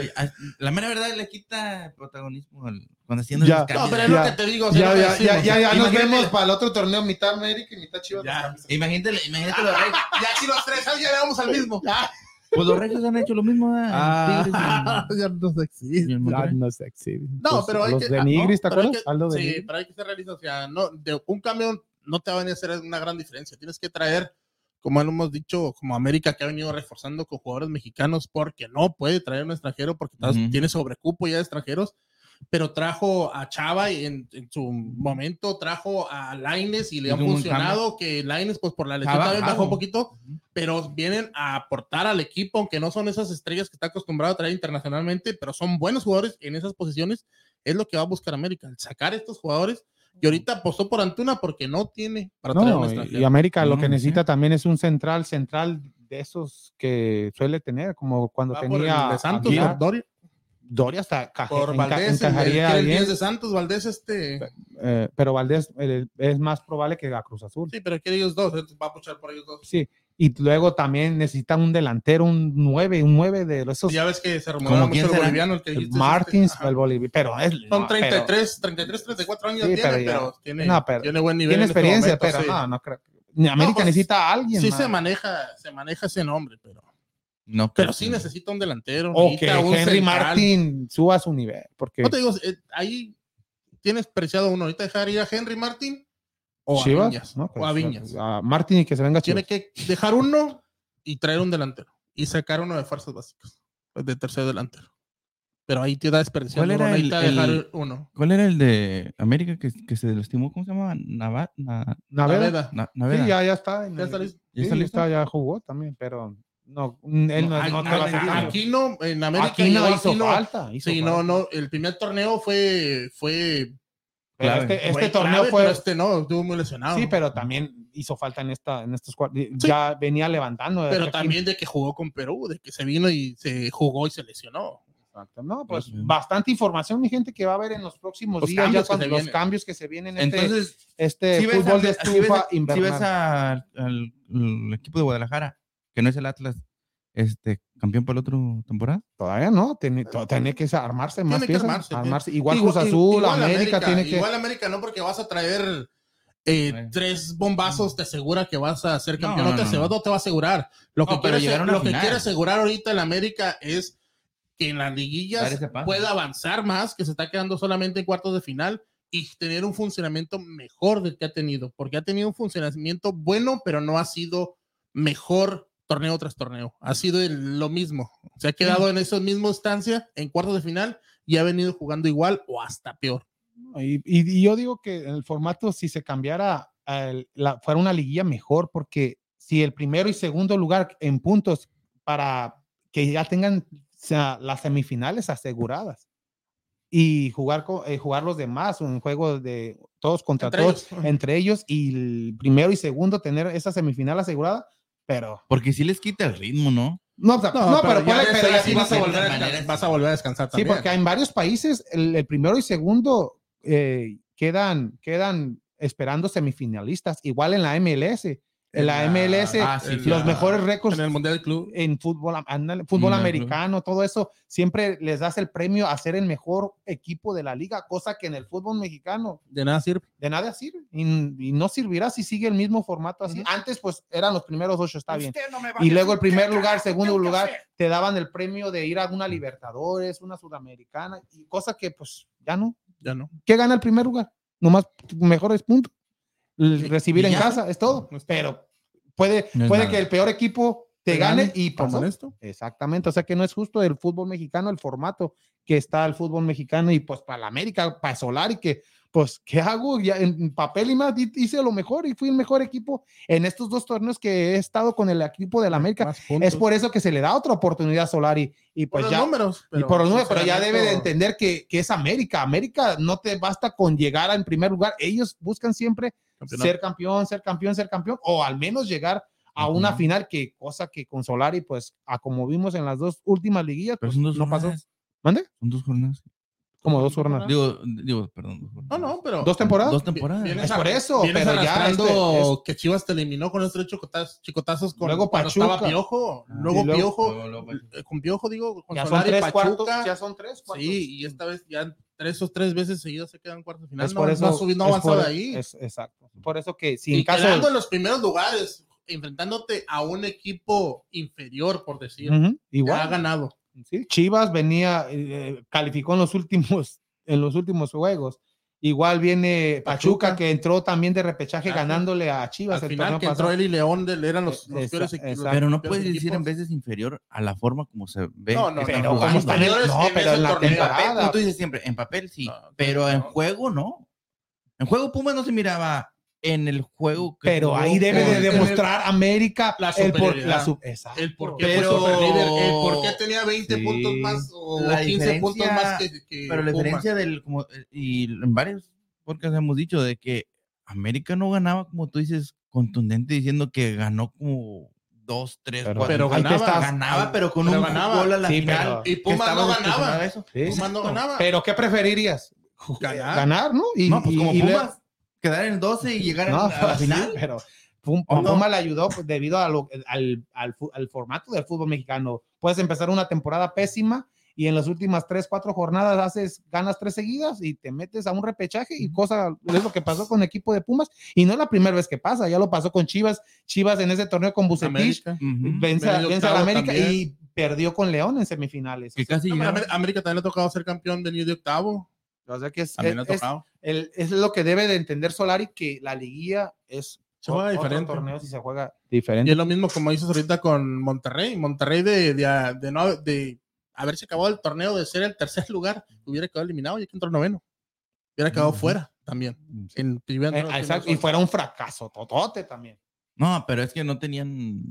La mera verdad le quita protagonismo al- cuando haciendo Ya. los cambios. No, pero es Ya, lo que te digo. Ya, ya, ya, ya, ya nos vemos para el otro torneo, mitad América y mitad Chivas. Ya. Imagínate, imagínate los reyes. Ya si los tres años ya llegamos al mismo. Pues los reyes han hecho lo mismo. ¿eh? Y- ya no y el Ya no sé, sí. No, Los- pero hay los que. de ah, Nigris, ¿te acuerdas? que- Aldo de sí, Nigris. pero hay que ser realistas. O sea, no, de un cambio no te va a venir a hacer una gran diferencia. Tienes que traer, como lo hemos dicho, como América que ha venido reforzando con jugadores mexicanos porque no puede traer un extranjero porque tal- Ujú. tiene sobrecupo ya de extranjeros. Pero trajo a Chava y en, en su momento trajo a Laines y le ha funcionado que Laines pues por la lesión también bajó un poquito pero vienen a aportar al equipo, aunque no son esas estrellas que está acostumbrado a traer internacionalmente, pero son buenos jugadores en esas posiciones, es lo que va a buscar América, sacar estos jugadores. Y ahorita apostó por Antuna porque no tiene para traer un No, y- extranjero. y América lo No, que sí. necesita también es un central, central de esos que suele tener, como cuando Va por tenía el de Santos, Doria, Doria hasta caje- por enca- Valdés, el, el, encajaría el bien, 10 de Santos, Valdés este... eh, pero Valdés eh, es más probable que la Cruz Azul. Sí, pero quiere ellos dos, va a puchar por ellos dos. Sí, y luego también necesita un delantero, un 9, un 9 de esos Ya ves que se ¿Cómo rumoraba mucho el será? boliviano, el que dijiste. este, Martins, ajá. el boliviano, pero es Son no, pero 33, 33, 34 años Sí, tiene, pero pero, ya- tiene, no, pero tiene buen nivel. tiene en este experiencia, momento, pero sí. no, no creo. Ni América pues, necesita a alguien. Sí se maneja, se maneja ese nombre, pero, No, pero sí necesita un delantero. o que Henry central. Martin suba su nivel, porque No te digo, eh, ahí tienes preciado uno. Ahorita dejar ir a Henry Martin o a Chivas, Viñas. ¿no? o Pues, a Viñas. a Martin y que se venga Tiene Chivas. que dejar uno y traer un delantero. Y sacar uno de fuerzas básicas. pues, De tercer delantero. Pero ahí te da desperdiciando. ¿Cuál era el- dejar uno. ¿Cuál era el de América que, que se lastimó? ¿Cómo se llama? Nava, na- Naveda. Naveda. na- Naveda. Sí, ya, ya está. en Ya el- está listo. ¿Ya está sí, listo? está, ya jugó también, pero no, él no, Aquí- no te va a hacer aquí- no, en América Aquí no hizo aquí no. falta. hizo Sí, no, no. El primer torneo fue. fue Pero este, este torneo clave, fue. pero Este no, estuvo muy lesionado. Sí, pero también hizo falta en esta, en estos cuartos. Ya venía levantando. Pero Aquí- también de que jugó con Perú, de que se vino y se jugó y se lesionó. Exacto. No, pues Sí. bastante información, mi gente, que va a haber en los próximos Los días, ya cuando los vienen. cambios que se vienen. Este, Entonces, este si ves, fútbol a- de si ves, estufa a- si ves a- al, al equipo de Guadalajara, que no es el Atlas, este, campeón para la otra temporada. Todavía no, tiene, to- tiene que armarse más Tiene que piezas, armarse, armarse. tiene- Igual Cruz Azul, igual América, tiene que. Igual América no, porque vas a traer eh, tres bombazos, te asegura que vas a ser campeón. No, No, te, no, asegura- no. no te va a asegurar. Lo que, quiere, lo que quiere asegurar ahorita el América es que en las liguillas pueda avanzar más, que se está quedando solamente en cuartos de final y tener un funcionamiento mejor del que ha tenido, porque ha tenido un funcionamiento bueno, pero no ha sido mejor torneo tras torneo. Ha sido el- lo mismo. Se ha quedado en esa misma instancia, en cuartos de final, y ha venido jugando igual o hasta peor. Y, y- y yo digo que el formato, si se cambiara, la, fuera una liguilla mejor, porque si el primero y segundo lugar en puntos para que ya tengan o sea, las semifinales aseguradas y jugar, eh, jugar los demás, un juego de todos contra Entre todos, ellos. entre ellos, y el primero y segundo tener esa semifinal asegurada, pero Porque sí les quita el ritmo, ¿no? no, o sea, no, pero, ya pero ya sí vas, a volver a de descansar, maneras- vas a volver a descansar Sí, también. porque en varios países el, el primero y segundo eh, quedan, quedan esperando semifinalistas. Igual en la MLS. En la MLS, ah, sí, los mejores récords en el Mundial del Club. en fútbol, fútbol americano, todo eso, siempre les das el premio a ser el mejor equipo de la liga, cosa que en el fútbol mexicano De nada sirve. de nada sirve y, y no servirá si sigue el mismo formato así. Antes, pues eran los primeros ocho, está bien. Y luego el primer lugar, segundo lugar, te daban el premio de ir a una Libertadores, una Sudamericana, y cosa que pues ya no. Ya no. ¿Qué gana el primer lugar? Nomás mejores puntos. Recibir en ya. casa, es todo. No es todo. Pero puede, No es puede nada. que el peor equipo te Te gane gane, y pasó. esto. Exactamente, o sea que no es justo el fútbol mexicano, el formato que está el fútbol mexicano y pues para la América, para Solari, que pues, ¿qué hago? Ya en papel y más hice lo mejor y fui el mejor equipo en estos dos torneos que he estado con el equipo de la América. Es por eso que se le da otra oportunidad a Solari y Por pues los ya números. y por los números, pero ya debe de entender que, que es América. América no te basta con llegar en primer lugar. Ellos buscan siempre campeonato. ser campeón, ser campeón, ser campeón, o al menos llegar a una Ujú. final, que cosa que con Solari, pues, a como vimos en las dos últimas liguillas, pues, son dos no pasó. jornadas. ¿Mande? Son dos jornadas. Como dos jornadas. Digo, digo, perdón. dos jornadas. No, no, pero. ¿Dos temporadas? Dos temporadas. Vienes Es por eso, pero ya este- que Chivas te eliminó con esos tres chicotazos, chicotazos con Luego Pachuca. estaba Piojo, Ah, luego luego- Piojo, Luego, luego con Piojo digo, con Ya son Solari, tres Pachuca, cuartos. Ya son tres cuartos. sí, y esta vez ya tres o tres veces seguidas se quedan de final, Es no, por no eso. no ha es por- de ahí, es- exacto. Por eso que si y en caso. quedando en los primeros lugares, enfrentándote a un equipo inferior, por decir, ya ha igual. ganado. Sí, Chivas venía, eh, calificó en los últimos, en los últimos juegos. Igual viene Pachuca, Pachuca. que entró también de repechaje Ajá. ganándole a Chivas Al final que entró él y León del- eran los, los Esa- peores equipos. Pero no puedes decir en veces inferior a la forma como se ve. No, no, pero están como en- no, pero en la papel, temporada. como tú dices siempre, en papel sí, No, pero en no. juego no. En juego Pumas no se miraba en el juego que Pero jugó ahí debe de demostrar América La el por, la su- exacto. El por qué Pero- fue superlíder, el por qué tenía 20 Sí. puntos más o La 15 puntos diferencia- más que, que Pero la Pumas. diferencia del, como, y en varios podcasts hemos dicho de que América no ganaba, como tú dices, contundente, diciendo que ganó como dos, tres, Pero- cuatro. pero ganaba, estás- ganaba, pero con pero un ganaba. gol a la Sí, final. Y Pumas no ganaba. eso. Sí. Pumas no ganaba. Pero ¿qué preferirías? Ganar. Ganar, ¿no? Y, No, pues y- como y le- Pumas, quedar en el 12 y llegar No, a la sí, final. pero Pum- ¿O no? Puma le ayudó pues, debido a lo- al, al al formato del fútbol mexicano. Puedes empezar una temporada pésima y en las últimas tres, cuatro jornadas haces, ganas tres seguidas y te metes a un repechaje y cosa, es lo que pasó con el equipo de Pumas y no es la primera vez que pasa, ya lo pasó con Chivas, Chivas en ese torneo con Bucetich, América. Ujú. vence, a- Venido vence a la América también. y perdió con León en semifinales. Que casi No, América también le ha tocado ser campeón del de octavo. O sea que es, ha es- tocado. el- es lo que debe de entender Solari, que la liguilla es Se juega otro diferente. torneo si se juega Y diferente. es lo mismo como dices ahorita con Monterrey. Monterrey de, de, de no, de haberse acabado el torneo de ser el tercer lugar, hubiera quedado eliminado y que entró noveno. Hubiera quedado fuera también. En primer- Eh, exacto, y fuera un fracaso, totote también. No, pero es que no tenían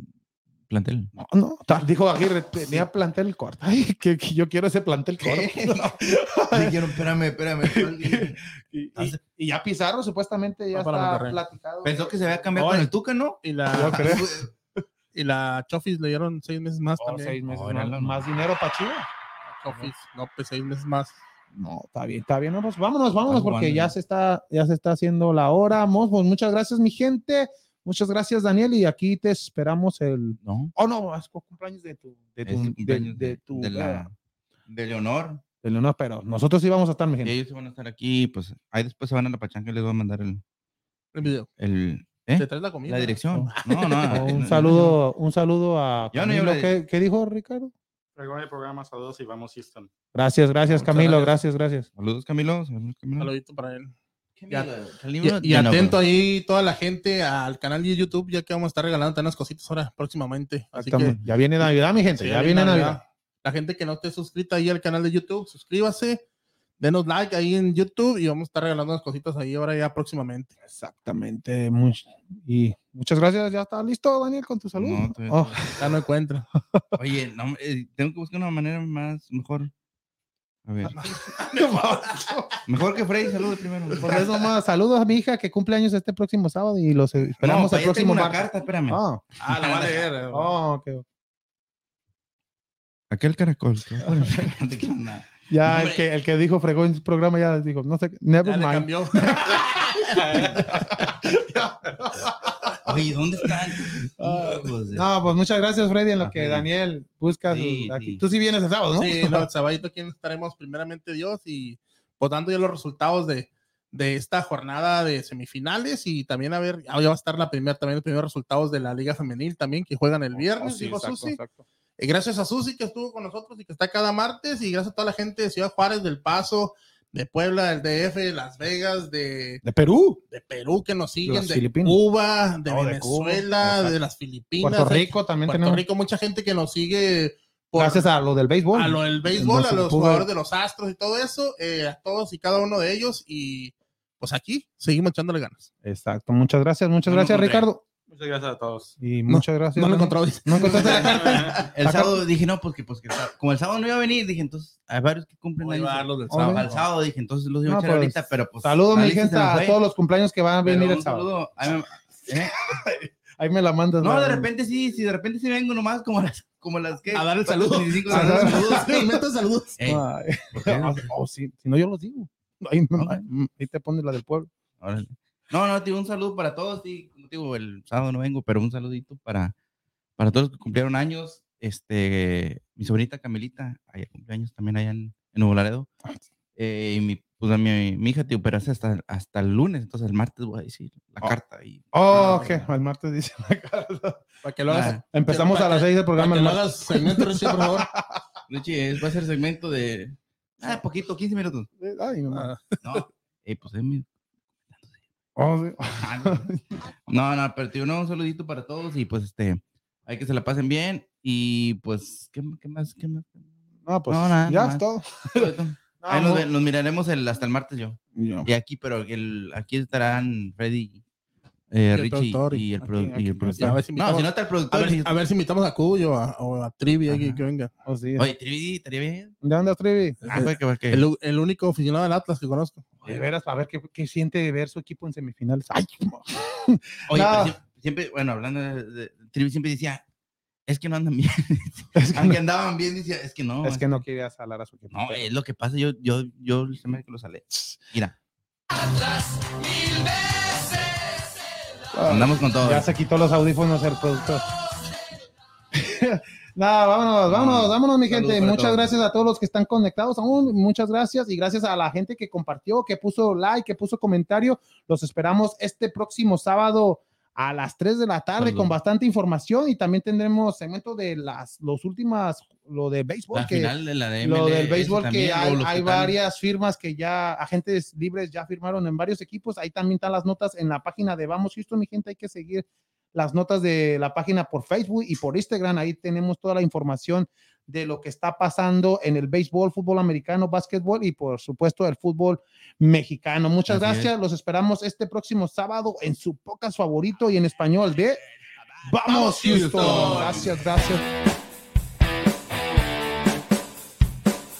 plantel. No, no, dijo Aguirre, tenía plantel corto. Ay, que, que yo quiero ese plantel corto. Dijeron, espérame, espérame. y, y- y ya Pizarro supuestamente ya está platicado. Pensó que se había cambiado Oye. con el Tuca, ¿no? Y Yo la, creo. y la Chofis le dieron seis meses más Oh, también. seis meses Órale, más, no. más dinero para Chivas. Chofis, López, seis meses más. No, está bien, está bien. No, pues vámonos, vámonos, porque ya se está, ya se está haciendo la hora. Mos, pues muchas gracias, mi gente. Muchas gracias, Daniel. Y aquí te esperamos el. No. Oh, no, es cumpleaños de tu. De tu. De, cumpleaños de de, tu. de la, de Leonor. de Leonor, pero nosotros sí vamos a estar, mi Y gente. ellos van a estar aquí, pues ahí después se van a la pachanga y les voy a mandar el, El video. el ¿eh? ¿Te traes la comida? la dirección. No, no. Un saludo, un saludo a no Camilo. ¿Qué, qué dijo Ricardo? El programa, saludos y vamos Houston. Gracias, gracias, Muchas Camilo. gracias. Gracias, gracias. Saludos, Camilo. Saludos, Camilo. Saludito para él. Y, y atento ahí toda la gente al canal de YouTube, ya que vamos a estar regalando unas cositas ahora próximamente. Así que Exactamente. ya viene Navidad, mi gente. Sí, ya viene Navidad. Navidad. La gente que no esté suscrita ahí al canal de YouTube, suscríbase, denos like ahí en YouTube y vamos a estar regalando unas cositas ahí ahora ya próximamente. Exactamente. much- y muchas gracias. Ya está listo, Daniel, con tu salud. No, Oh, Ya no encuentra. Oye, no, eh, tengo que buscar una manera más, mejor. A ver. Mejor que Freddy, saludos primero. Pues eso más. Saludos a mi hija que cumple años este próximo sábado y los esperamos No, el allá próximo tengo una carta, espérame. Ah, Ah, la va a leer. oh, ok. Aquel caracol. Ya el que, el que dijo fregó en su programa ya dijo, no sé, Ya never le mind. cambió. Oye, ¿dónde están? Ah, de- No, pues muchas gracias, Freddy, en lo que. Daniel busca. Sí, aquí. sí. Tú sí vienes el sábado, ¿no? Sí, no, el sabadito aquí estaremos primeramente Dios y pues dando ya los resultados de, de esta jornada de semifinales y también a ver, ya va a estar la primera, también los primeros resultados de la Liga Femenil también que juegan el viernes, Oh, sí, dijo exacto, Susi. exacto. Y gracias a Susi que estuvo con nosotros y que está cada martes y gracias a toda la gente de Ciudad Juárez, del Paso, de Puebla, del DF, de Las Vegas, de, De Perú, de Perú que nos siguen, de Filipinas. Cuba, de de Cuba, Venezuela, de, las Filipinas, Puerto Rico también Puerto tenemos. Rico, mucha gente que nos sigue por, Gracias a lo del béisbol. a lo del béisbol, a Entonces, los jugadores de los Astros y todo eso, eh, a todos y cada uno de ellos. Y pues aquí seguimos echándole ganas. Exacto, muchas gracias, muchas No gracias. Ricardo. Muchas gracias a todos. Y muchas gracias. No lo encontró. ¿No encontraste la carta? El Acá- sábado dije, no, pues que, pues que como el sábado no iba a venir, dije, entonces, hay varios que cumplen Ahí años. del sábado. Al sábado dije, entonces los iba a No, echar pues, ahorita, pero pues. Saludos, mi gente, a todos los cumpleaños que van a venir el sábado. saludo. Ahí me- eh, Ahí me la mandas. No, de repente sí, sí, de repente sí vengo nomás como las, como las que. A dar el saludo. 25 A dar- saludos. Meta saludos. Ey, Ay, ¿por qué? oh, sí, si no, yo los digo. Ahí te pones la del pueblo. Órale. No, no, tío, un saludo para todos. Sí, digo, el sábado no vengo, pero un saludito para, para todos los que cumplieron años. Este, mi sobrinita Camilita, allá cumpleaños también allá en, en Nuevo Laredo. Eh, y mi, pues a mi, mi hija, tío, pero hace hasta, hasta el lunes, entonces el martes voy a decir la Oh. carta. Y, Oh, ok, al martes dice la carta. Para que lo hagas. Ah, Empezamos a las 6 del Para programa. que el lo martes. hagas segmento, Richie, por favor. Richie, va a ser segmento de. Ah, poquito, 15 minutos. Ay, no, Ah, No, eh, pues es mi. Oh, sí. No, no, pero tío, no, un saludito para todos y pues este, hay que se la pasen bien y pues, ¿qué, qué más? ¿Qué más? No, pues No, nada, ya nada. es todo. Ahí nos, miraremos el, hasta el martes yo. Yo. Y aquí, pero el, aquí estarán Freddy, eh, el Richie productor y- y el, produ- aquí, y el aquí. productor. A ver si no, invitamos- si no está el A productor. ver, a ver si invitamos a Cuyo o a, o a Trivi ahí que, venga. Oh, sí. Oye, Trivi, estaría bien. ¿De dónde Trivi? Ah, pues, que- El, el único aficionado del Atlas que conozco. De veras, a ver qué, qué siente ver su equipo en semifinales. Ay, Oye, No. pero siempre, siempre, bueno, hablando de, de- Trivi siempre decía, es que no andan bien. es, que Aunque no, andaban bien, decía, es que no. es que no quería salar a su equipo. No, es lo que pasa, yo, yo, yo se me hace que lo sale. Mira, Ah, andamos con todo. Ya se quitó los audífonos el productor. Nada, vámonos, vámonos, vámonos, mi gente. Muchas todos. gracias a todos los que están conectados aún. Muchas gracias y gracias a la gente que compartió, que puso like, que puso comentario. Los esperamos este próximo sábado a las 3 de la tarde con bastante información y también tendremos segmento de las los últimas, lo de béisbol. La que, final de la de lo del béisbol también, que hay, varias firmas que ya agentes libres ya firmaron en varios equipos ahí también están las notas en la página de Vamos Houston mi gente hay que seguir las notas de la página por Facebook y por Instagram ahí tenemos toda la información de lo que está pasando en el béisbol, fútbol americano, básquetbol y por supuesto el fútbol mexicano. Muchas Así gracias. es. Los esperamos este próximo sábado en su podcast favorito y en español de Vamos Houston. Gracias, gracias.